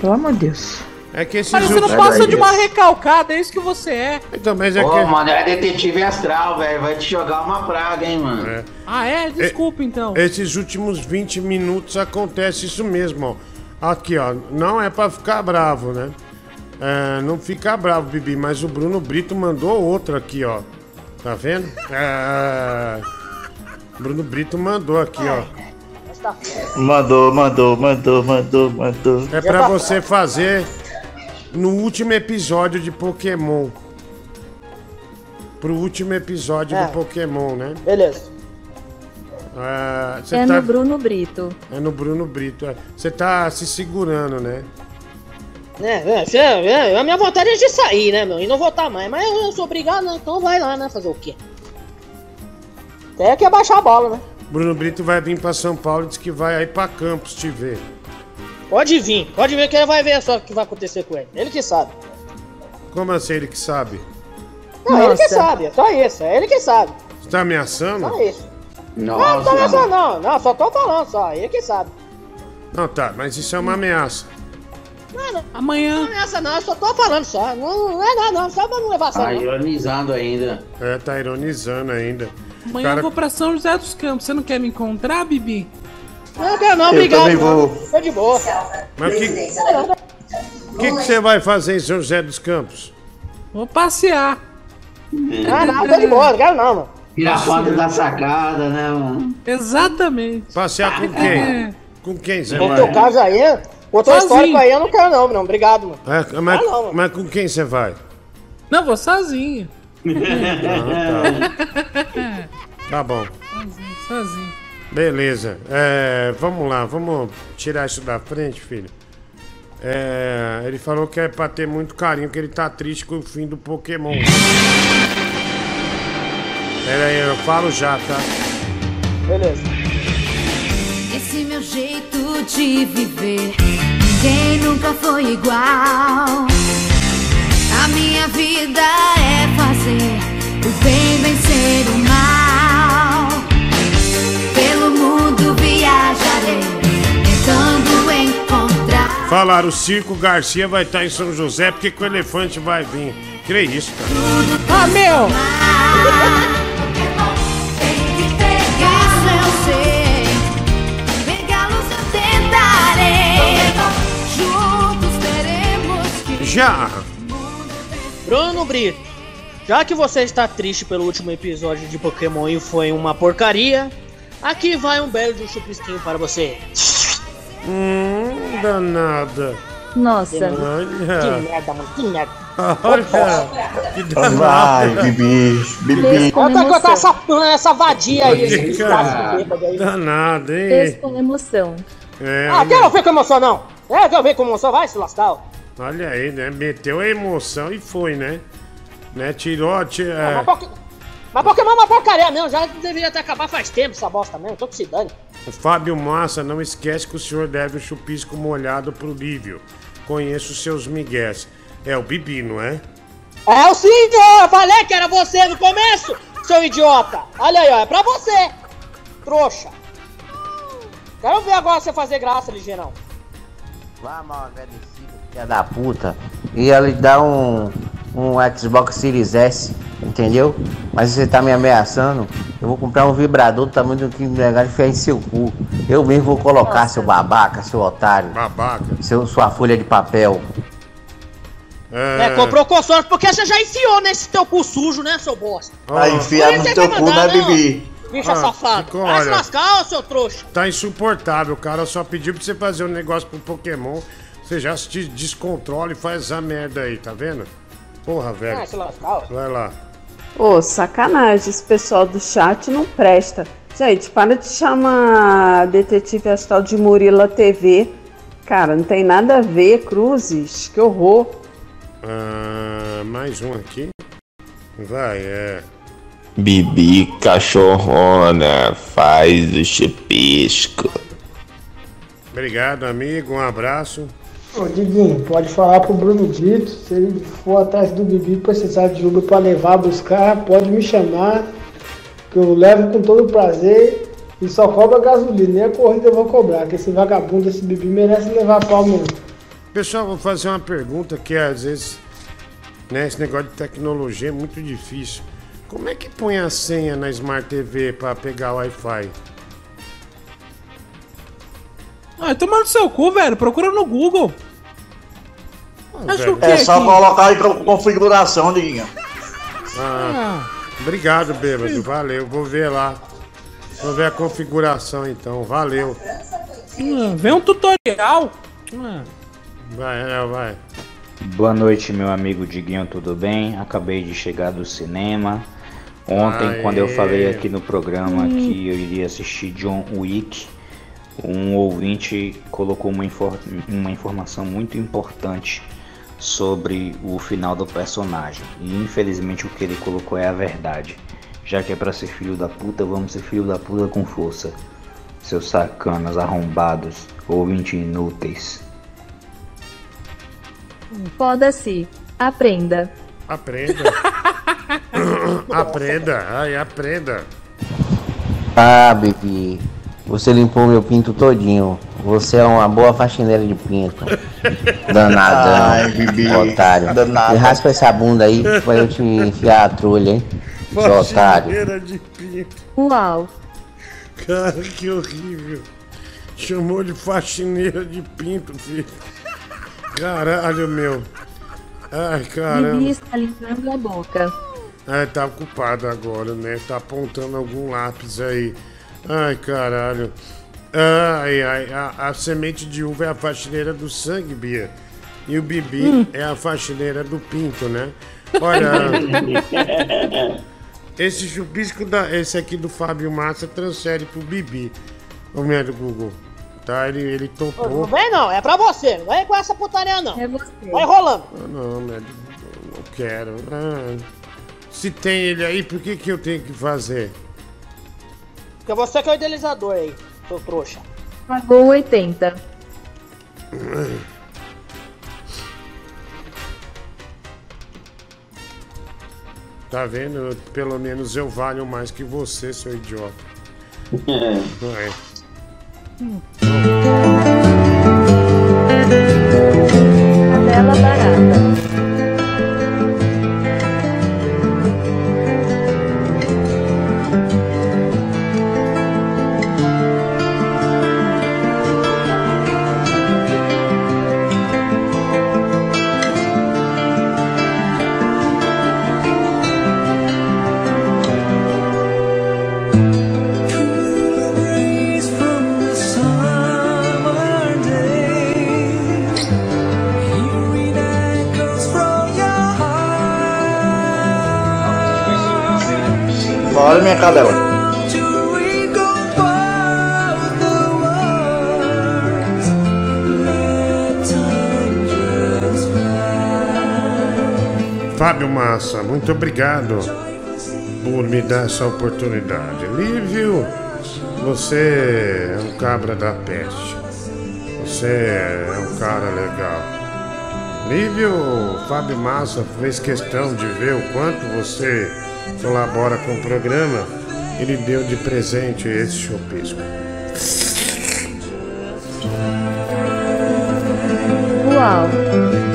Speaker 4: Pelo amor de Deus.
Speaker 2: É que esses
Speaker 42: Mas você não passa de uma recalcada, é isso que você é.
Speaker 2: Então, mas
Speaker 33: Ô, mano, é detetive astral, velho. Vai te jogar uma praga, hein, mano.
Speaker 42: Ah, é? Desculpa, então.
Speaker 2: Esses últimos 20 minutos acontece isso mesmo, ó. Aqui, ó. Não é pra ficar bravo, né? É, não fica bravo, Bibi, mas o Bruno Brito mandou outra aqui, ó. Tá vendo? É... Bruno Brito mandou aqui, ó.
Speaker 51: Mandou, mandou, mandou, mandou, mandou.
Speaker 2: É pra você fazer no último episódio de Pokémon. Pro último episódio
Speaker 3: É.
Speaker 2: do Pokémon, né?
Speaker 3: Beleza.
Speaker 2: É, você
Speaker 68: É
Speaker 2: tá-
Speaker 68: no Bruno Brito.
Speaker 2: É no Bruno Brito. é. Você tá se segurando, né?
Speaker 3: É, é, é, é, a minha vontade é de sair, né, meu? E não votar mais. Mas eu, eu sou obrigado, né? Então vai lá, né? Fazer o quê? Até que abaixar a bola, né?
Speaker 2: Bruno Brito vai vir pra São Paulo e diz que vai aí pra Campos te ver.
Speaker 3: Pode vir, pode vir que ele vai ver só o que vai acontecer com ele. Ele que sabe.
Speaker 2: Como assim ele que sabe?
Speaker 3: Não, ele que
Speaker 4: Nossa.
Speaker 3: sabe, é só isso, é ele que sabe.
Speaker 2: Você tá ameaçando?
Speaker 3: Só isso. não, não tô ameaçando, não, não, só tô falando só, ele que sabe.
Speaker 2: Não, tá, mas isso é uma ameaça.
Speaker 3: Não, não,
Speaker 42: Amanhã.
Speaker 3: não é ameaça não, eu só tô falando só. Não, não é nada, não, só pra não levar a
Speaker 33: Tá ironizando ainda.
Speaker 2: É, tá ironizando ainda.
Speaker 42: Amanhã
Speaker 2: Cara-
Speaker 42: eu vou pra São José dos Campos. Você não quer me encontrar, Bibi?
Speaker 3: Não, quero não,
Speaker 2: Eu
Speaker 3: obrigado.
Speaker 2: também
Speaker 3: não.
Speaker 2: vou.
Speaker 3: Tô de boa.
Speaker 2: Mas o que, o que, que você vai fazer em São José dos Campos?
Speaker 42: Vou passear.
Speaker 3: Ah, não, tô de boa, não quero não, mano.
Speaker 33: Tirar foto da sacada, né, mano?
Speaker 42: Exatamente.
Speaker 2: Passear com
Speaker 42: É.
Speaker 2: quem? Com quem você
Speaker 3: No
Speaker 2: vai?
Speaker 3: teu caso aí, o teu
Speaker 42: Sozinho.
Speaker 3: histórico aí eu não quero não, não, obrigado, mano.
Speaker 2: É, mas,
Speaker 3: Ah, não, mano.
Speaker 2: mas com quem você vai?
Speaker 42: Não, vou sozinho.
Speaker 2: Ah, Tá bom.
Speaker 42: Sozinho, sozinho.
Speaker 2: Beleza. É, vamos lá, vamos tirar isso da frente, filho. É, ele falou que é pra ter muito carinho, que ele tá triste com o fim do Pokémon. Pera aí, eu falo já, tá?
Speaker 3: Beleza.
Speaker 69: Esse meu jeito de viver, ninguém nunca foi igual. A minha vida é fazer o bem vencer o mal.
Speaker 2: Falaram, o Circo Garcia vai estar em São José, porque que o elefante vai vir? Que isso, cara?
Speaker 42: Ah, meu!
Speaker 2: Já!
Speaker 3: Bruno Brito, já que você está triste pelo último episódio de Pokémon e foi uma porcaria, aqui vai um belo de um chupisquinho para você.
Speaker 2: Hum, danada.
Speaker 68: Nossa.
Speaker 3: Que merda, mano, que merda.
Speaker 2: Olha. Que danada.
Speaker 51: Vai, Bibi, Bibi.
Speaker 3: Eu tenho que contar essa, essa vadia aí, esse
Speaker 2: cara.
Speaker 3: aí.
Speaker 2: Danada,
Speaker 68: Fez
Speaker 2: hein?
Speaker 68: com emoção.
Speaker 2: É,
Speaker 3: Ah, quero ver com emoção não. É, quero ver com emoção, vai se lascar.
Speaker 2: Olha aí, né? Meteu a emoção e foi, né? Né? Tirou. ti- é,
Speaker 3: Mas, Poké- mas Pokémon é uma porcaria mesmo, já deveria ter acabado faz tempo essa bosta mesmo, tô com se dane.
Speaker 2: O Fábio Massa não esquece que o senhor deve o chupisco molhado pro Lívio. Conheço seus migués. É o Bibi, não é?
Speaker 3: É o senhor, eu falei que era você no começo, seu idiota. Olha aí, ó, é pra você, trouxa. Quero ver agora você fazer graça, ligeirão.
Speaker 66: Vá mal agradecido, filha da puta. Ia lhe dar um, um Xbox Series S, entendeu? Mas você tá me ameaçando. Eu vou comprar um vibrador do tamanho do que negar enfiar em seu cu. Eu mesmo vou colocar, seu babaca, seu otário.
Speaker 2: Babaca.
Speaker 66: Seu, sua folha de papel.
Speaker 3: É, comprou consórcio porque você já enfiou nesse teu cu sujo, né, seu bosta?
Speaker 51: Vai enfiar no teu cu,
Speaker 3: mandar,
Speaker 51: né? Bibi?
Speaker 3: Bicho
Speaker 2: Ah,
Speaker 3: safado.
Speaker 2: ficou,
Speaker 3: Vai se
Speaker 2: olha.
Speaker 3: lascar, seu trouxa.
Speaker 2: Tá insuportável, cara só pediu pra você fazer um negócio pro Pokémon. Você já se des- descontrola e faz essa merda aí, tá vendo? Porra, velho.
Speaker 3: Vai se lascar, ó.
Speaker 2: Vai lá.
Speaker 8: Ô, sacanagem, esse pessoal do chat não presta. Gente, para de chamar Detetive Astral de Murila TV. Cara, não tem nada a ver, Cruzes. Que horror.
Speaker 2: Ah, mais um aqui. Vai, é.
Speaker 19: Bibi cachorrona, faz o chupisco.
Speaker 2: Obrigado, amigo. Um abraço.
Speaker 27: Ô Diguinho, pode falar pro Bruno Brito, se ele for atrás do Bibi precisar de Uber pra levar, buscar, pode me chamar, que eu levo com todo prazer e só cobra gasolina, nem a corrida eu vou cobrar, que esse vagabundo, esse Bibi merece levar pau mesmo.
Speaker 2: Pessoal, vou fazer uma pergunta que às vezes, né, esse negócio de tecnologia é muito difícil. Como é que põe a senha na Smart TV pra pegar Wi-Fi?
Speaker 42: Ah, toma no seu cu, velho. Procura no Google. Acho quê
Speaker 51: É só
Speaker 42: aqui?
Speaker 51: colocar aí pra configuração, Diguinho.
Speaker 2: Ah, obrigado, bêbado. Valeu, vou ver lá. Vou ver a configuração então. Valeu.
Speaker 42: Hum, vem um tutorial.
Speaker 2: Vai, é, vai.
Speaker 70: Boa noite, meu amigo Diguinho, tudo bem? Acabei de chegar do cinema. Ontem,
Speaker 2: Aê.
Speaker 70: quando eu falei aqui no programa
Speaker 2: Hum.
Speaker 70: que eu iria assistir John Wick, um ouvinte colocou uma, infor- uma informação muito importante sobre o final do personagem. E infelizmente o que ele colocou é a verdade. Já que é pra ser filho da puta, vamos ser filho da puta com força. Seus sacanas arrombados, ouvintes inúteis.
Speaker 4: Foda-se. Aprenda.
Speaker 2: Aprenda. aprenda. Ai, aprenda.
Speaker 66: Ah, Bibi, você limpou meu pinto todinho. Você é uma boa faxineira de pinto. Danadão,
Speaker 71: Ai, Bibi,
Speaker 66: otário.
Speaker 71: danada.
Speaker 66: Me raspa essa bunda aí pra eu te enfiar a trulha, hein? Seu otário.
Speaker 2: Faxineira de pinto.
Speaker 4: Uau.
Speaker 2: Cara, que horrível. Chamou de faxineira de pinto, filho. Caralho, meu. Ai,
Speaker 4: Bibi
Speaker 2: caramba.
Speaker 4: está limpando a boca.
Speaker 2: Ah, tá ocupado agora, né? Tá apontando algum lápis aí. Ai, caralho. Ai, ai, a, a semente de uva é a faxineira do sangue, Bia. E o Bibi
Speaker 4: Hum.
Speaker 2: é a faxineira do pinto, né? Olha. esse chupisco, da, esse aqui do Fábio Massa, transfere pro Bibi. O meu do Google. Tá? Ele, ele
Speaker 3: Ô, Não
Speaker 2: topou.
Speaker 3: vem não, é pra você. Não vem com essa putaria não.
Speaker 4: É você.
Speaker 3: Vai rolando.
Speaker 2: Ah, não, médico, eu não quero. Ah, se tem ele aí, por que, que eu tenho que fazer?
Speaker 3: Porque você que é o idealizador aí, seu trouxa.
Speaker 4: Pagou 80.
Speaker 2: Tá vendo? Pelo menos eu valho mais que você, seu idiota. Não é?
Speaker 4: Tela
Speaker 51: Minha cadela.
Speaker 2: Fábio Massa, muito obrigado por me dar essa oportunidade. Lívio, você é um cabra da peste. Você é um cara legal. Lívio, Fábio Massa fez questão de ver o quanto você colabora com o programa. Ele deu de presente esse chupisco.
Speaker 4: Uau.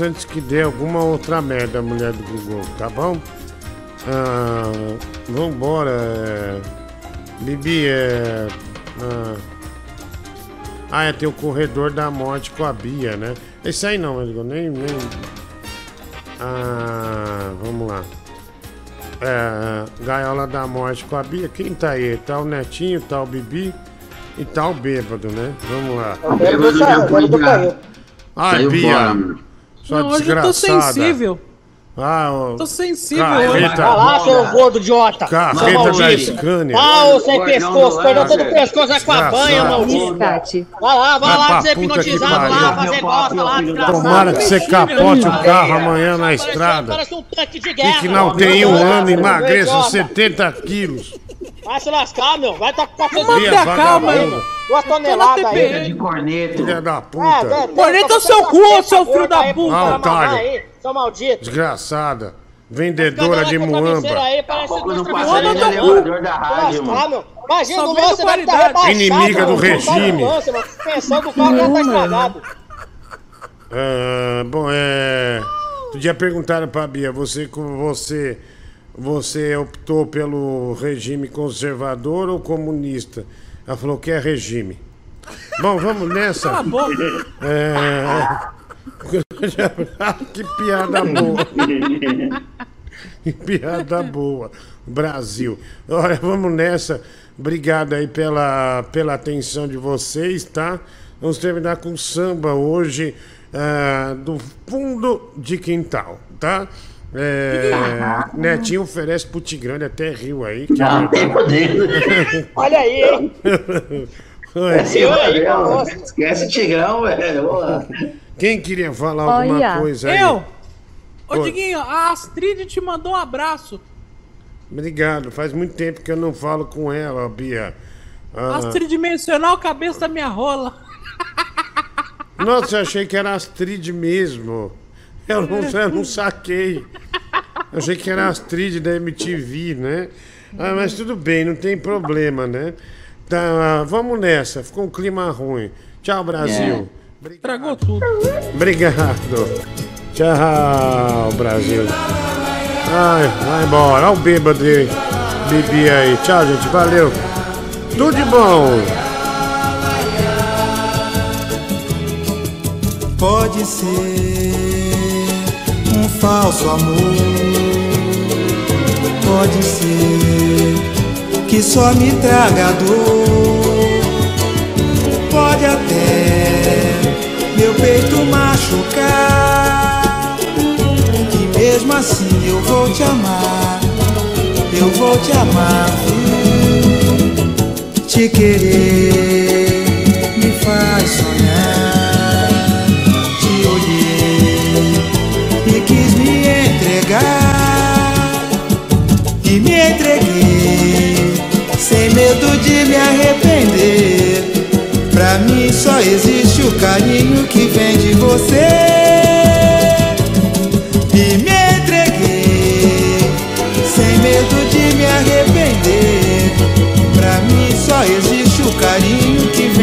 Speaker 2: Antes que dê alguma outra merda, mulher do Google, tá bom? Ah, vambora. é. Bibi, é. Ah, ah, é, tem o corredor da morte com a Bia, né? Esse aí não, eu nem. nem... Ah, vamos lá. É, Gaiola da Morte com a Bia. Quem tá aí? Tá o Netinho, tá o Bibi e tá o Bêbado, né? Vamos lá.
Speaker 33: O bêbado já foi já.
Speaker 2: Ai,
Speaker 33: Saiu
Speaker 2: Bia.
Speaker 33: fora, mano.
Speaker 2: Sua
Speaker 42: Não, hoje eu tô
Speaker 2: desgraçada.
Speaker 42: sensível.
Speaker 2: Ah, ó,
Speaker 42: Tô sensível
Speaker 2: Carreta.
Speaker 42: hoje.
Speaker 3: Vai lá, seu gordo idiota.
Speaker 2: Carreta da. Scania.
Speaker 3: Pau sem pescoço, perdeu todo o
Speaker 33: velho.
Speaker 3: pescoço é com a banha, maldito.
Speaker 68: Resgate.
Speaker 3: Vai lá, vai lá, ser hipnotizado lá, fazer bosta lá, desgraçado.
Speaker 2: Tomara que você capote o carro amanhã na estrada.
Speaker 3: Parece um tanque de guerra.
Speaker 2: Fique na UTI um ano emagreça 70 quilos.
Speaker 3: Vai se lascar, meu. Vai tá com a
Speaker 2: Bia,
Speaker 42: Manter a calma aí.
Speaker 3: Duas toneladas aí.
Speaker 33: De corneto.
Speaker 2: Filha da
Speaker 3: É,
Speaker 2: puta.
Speaker 3: velho,
Speaker 42: Corneta
Speaker 3: tá
Speaker 42: o seu cu, seu filho da puta.
Speaker 2: Ah, otário.
Speaker 3: aí, Seu maldito.
Speaker 2: Desgraçada. Vendedora de muamba.
Speaker 3: aí, parece dois
Speaker 33: não passa
Speaker 3: travesseiros.
Speaker 33: nem no elevador da rádio,
Speaker 3: Lascar,
Speaker 33: mano.
Speaker 3: meu. Imagina o lance, vai
Speaker 42: qualidade.
Speaker 3: rebaixado.
Speaker 2: Inimiga do regime.
Speaker 3: Pensando que o carro já tá estragado.
Speaker 2: Ah, bom, é. Outro dia perguntaram pra Bia, você com você. Você optou pelo regime conservador ou comunista? Ela falou que é regime. Bom, vamos nessa.
Speaker 42: Cala a boca.
Speaker 2: É... que piada boa. Que piada boa. Brasil. Olha, vamos nessa. Obrigado aí pela, pela atenção de vocês, tá? Vamos terminar com samba hoje ah, do fundo de quintal, tá? É, Netinho oferece pro Tigrão, ele até riu aí. que é
Speaker 33: Não, tem podendo.
Speaker 3: Olha aí, hein?
Speaker 33: Esquece,
Speaker 3: Eu aí,
Speaker 33: velho.
Speaker 3: nossa.
Speaker 33: Esquece o Tigrão, velho.
Speaker 2: Quem queria falar alguma
Speaker 68: Olha.
Speaker 2: coisa aí?
Speaker 42: Eu! Ô,
Speaker 2: Oi.
Speaker 42: Diguinho, a Astrid te mandou um abraço.
Speaker 2: Obrigado. Faz muito tempo que eu não falo com ela, Bia. Ah,
Speaker 42: Astrid mencionar o cabeça da minha rola.
Speaker 2: Nossa, eu achei que era Astrid mesmo. Eu não, eu não saquei. Eu achei que era Astrid da MTV, né? Ah, mas tudo bem, não tem problema, né? Tá, vamos nessa. Ficou um clima ruim. Tchau, Brasil.
Speaker 42: Estragou tudo.
Speaker 2: Obrigado. Tchau, Brasil. Ai, vai embora. Olha o bêbado aí. Bibi aí. Tchau, gente. Valeu. Tudo de bom.
Speaker 64: Pode ser um falso amor. Pode ser que só me traga dor. Pode até meu peito machucar. E mesmo assim eu vou te amar. Eu vou te amar. Te querer me faz medo de me arrepender. Pra mim só existe o carinho que vem de você. E me entreguei sem medo de me arrepender. Pra mim só existe o carinho que vem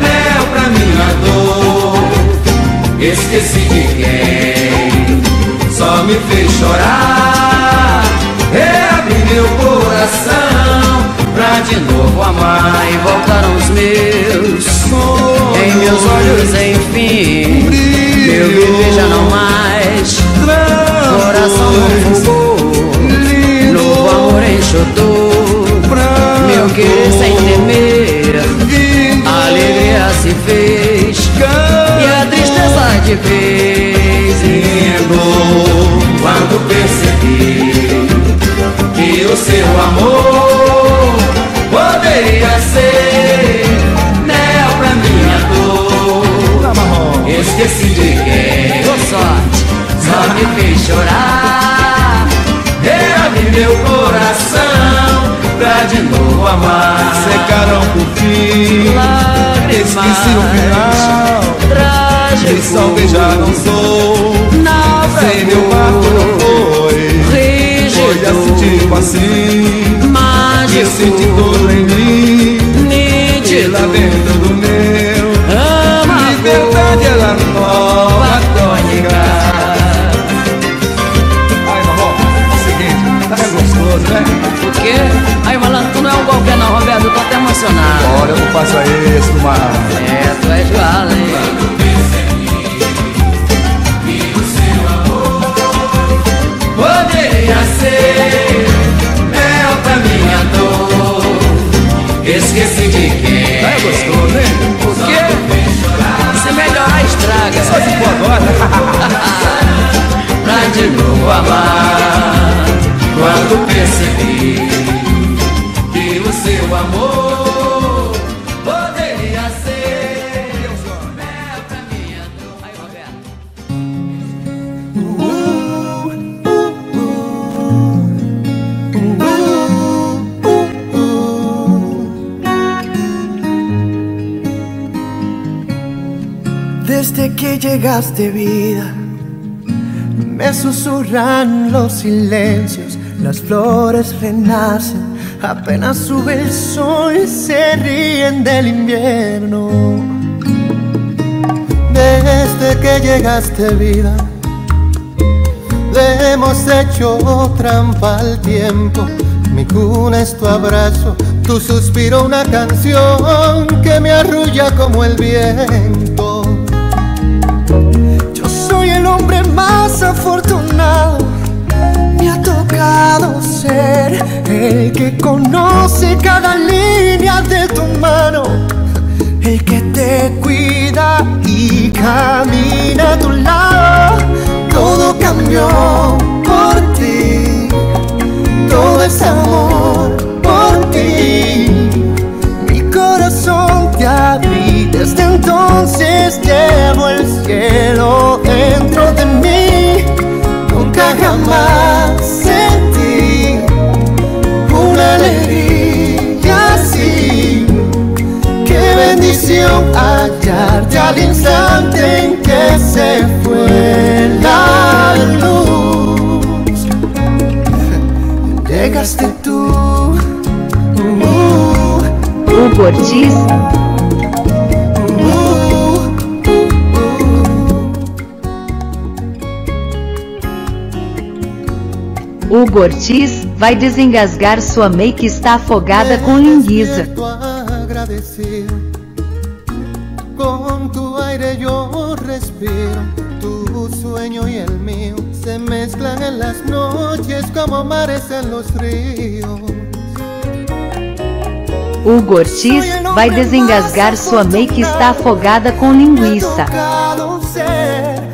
Speaker 72: mel pra minha dor. Esqueci de quem só me fez chorar. Reabri meu coração pra de novo amar. E
Speaker 53: voltaram os meus em meus olhos enfim meu viver já não mais. Coração não fugou novo amor enxotou meu querer sem temer a alegria se fez e a tristeza de vez
Speaker 72: indo quando percebi que o seu amor poderia ser mel pra minha dor. Esqueci de quem
Speaker 53: Boa sorte.
Speaker 72: só me fez chorar. Novo amar. Secaram por fim, esqueci o final.
Speaker 53: Trágico.
Speaker 72: Me salvei já não sou. Sem meu barco não foi. Foi assim, tipo assim.
Speaker 53: Mágico.
Speaker 72: Senti tudo em mim.
Speaker 53: Nítido.
Speaker 72: E lá dentro do meu. Liberdade ela nova tônica. Ai, vovó, é o seguinte, tá gostoso, né?
Speaker 53: O quê? Aí, malandro, é qualquer não, Roberto, eu tô até emocionado.
Speaker 72: Olha, eu não faço isso, mano.
Speaker 53: É, tu és igual, hein?
Speaker 72: Poderia ser mel pra minha dor. Esqueci de quem. É gostoso, hein?
Speaker 53: O quê? Se melhorar, estraga.
Speaker 72: Só se for agora.
Speaker 53: pra de novo amar.
Speaker 72: Quando percebi amor.
Speaker 73: Desde que llegaste vida, me susurran los silencios, las flores renacen, apenas sube el sol se ríen del invierno. Desde que llegaste vida, le hemos hecho trampa al tiempo. Mi cuna es tu abrazo, tu suspiro una canción que me arrulla como el viento. Yo soy el hombre más afortunado. Tocado ser el que conoce cada línea de tu mano, el que te cuida y camina a tu lado. Todo cambió por ti, todo es amor por ti. Mi corazón te abrí, desde entonces llevo el cielo dentro de mí. Nunca jamás al instante en que se fue la luz, llegaste tú.
Speaker 74: Hugo
Speaker 73: uh, Ortiz. Hugo Ortiz vai desengasgar sua mãe que está afogada com linguiça.
Speaker 64: Respiro, tu sueño y el mío se mezclan en las noches como mares en los ríos.
Speaker 73: Hugo Ortiz vai desengasgar sua make está afogada com linguiça.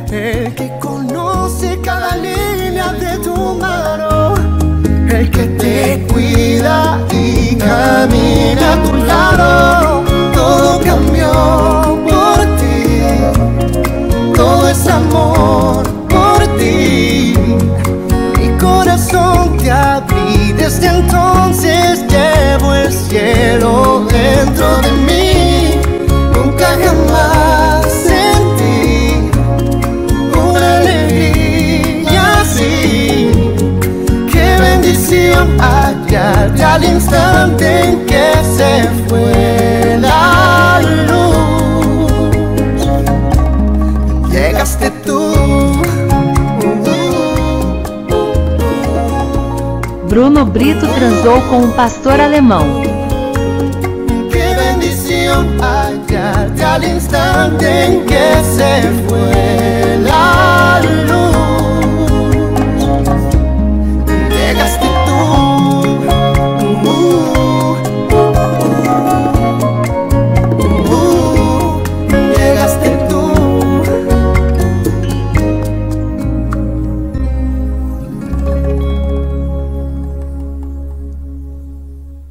Speaker 64: Que que camina a tu lado. Todo cambió todo es amor por ti. Mi corazón te abrí, desde entonces llevo el cielo dentro de mí. Nunca jamás sentí una alegría así. Qué bendición hallarte al instante en que se fue la luz.
Speaker 73: Bruno Brito transou com um pastor alemão.
Speaker 64: Al instante que se luz.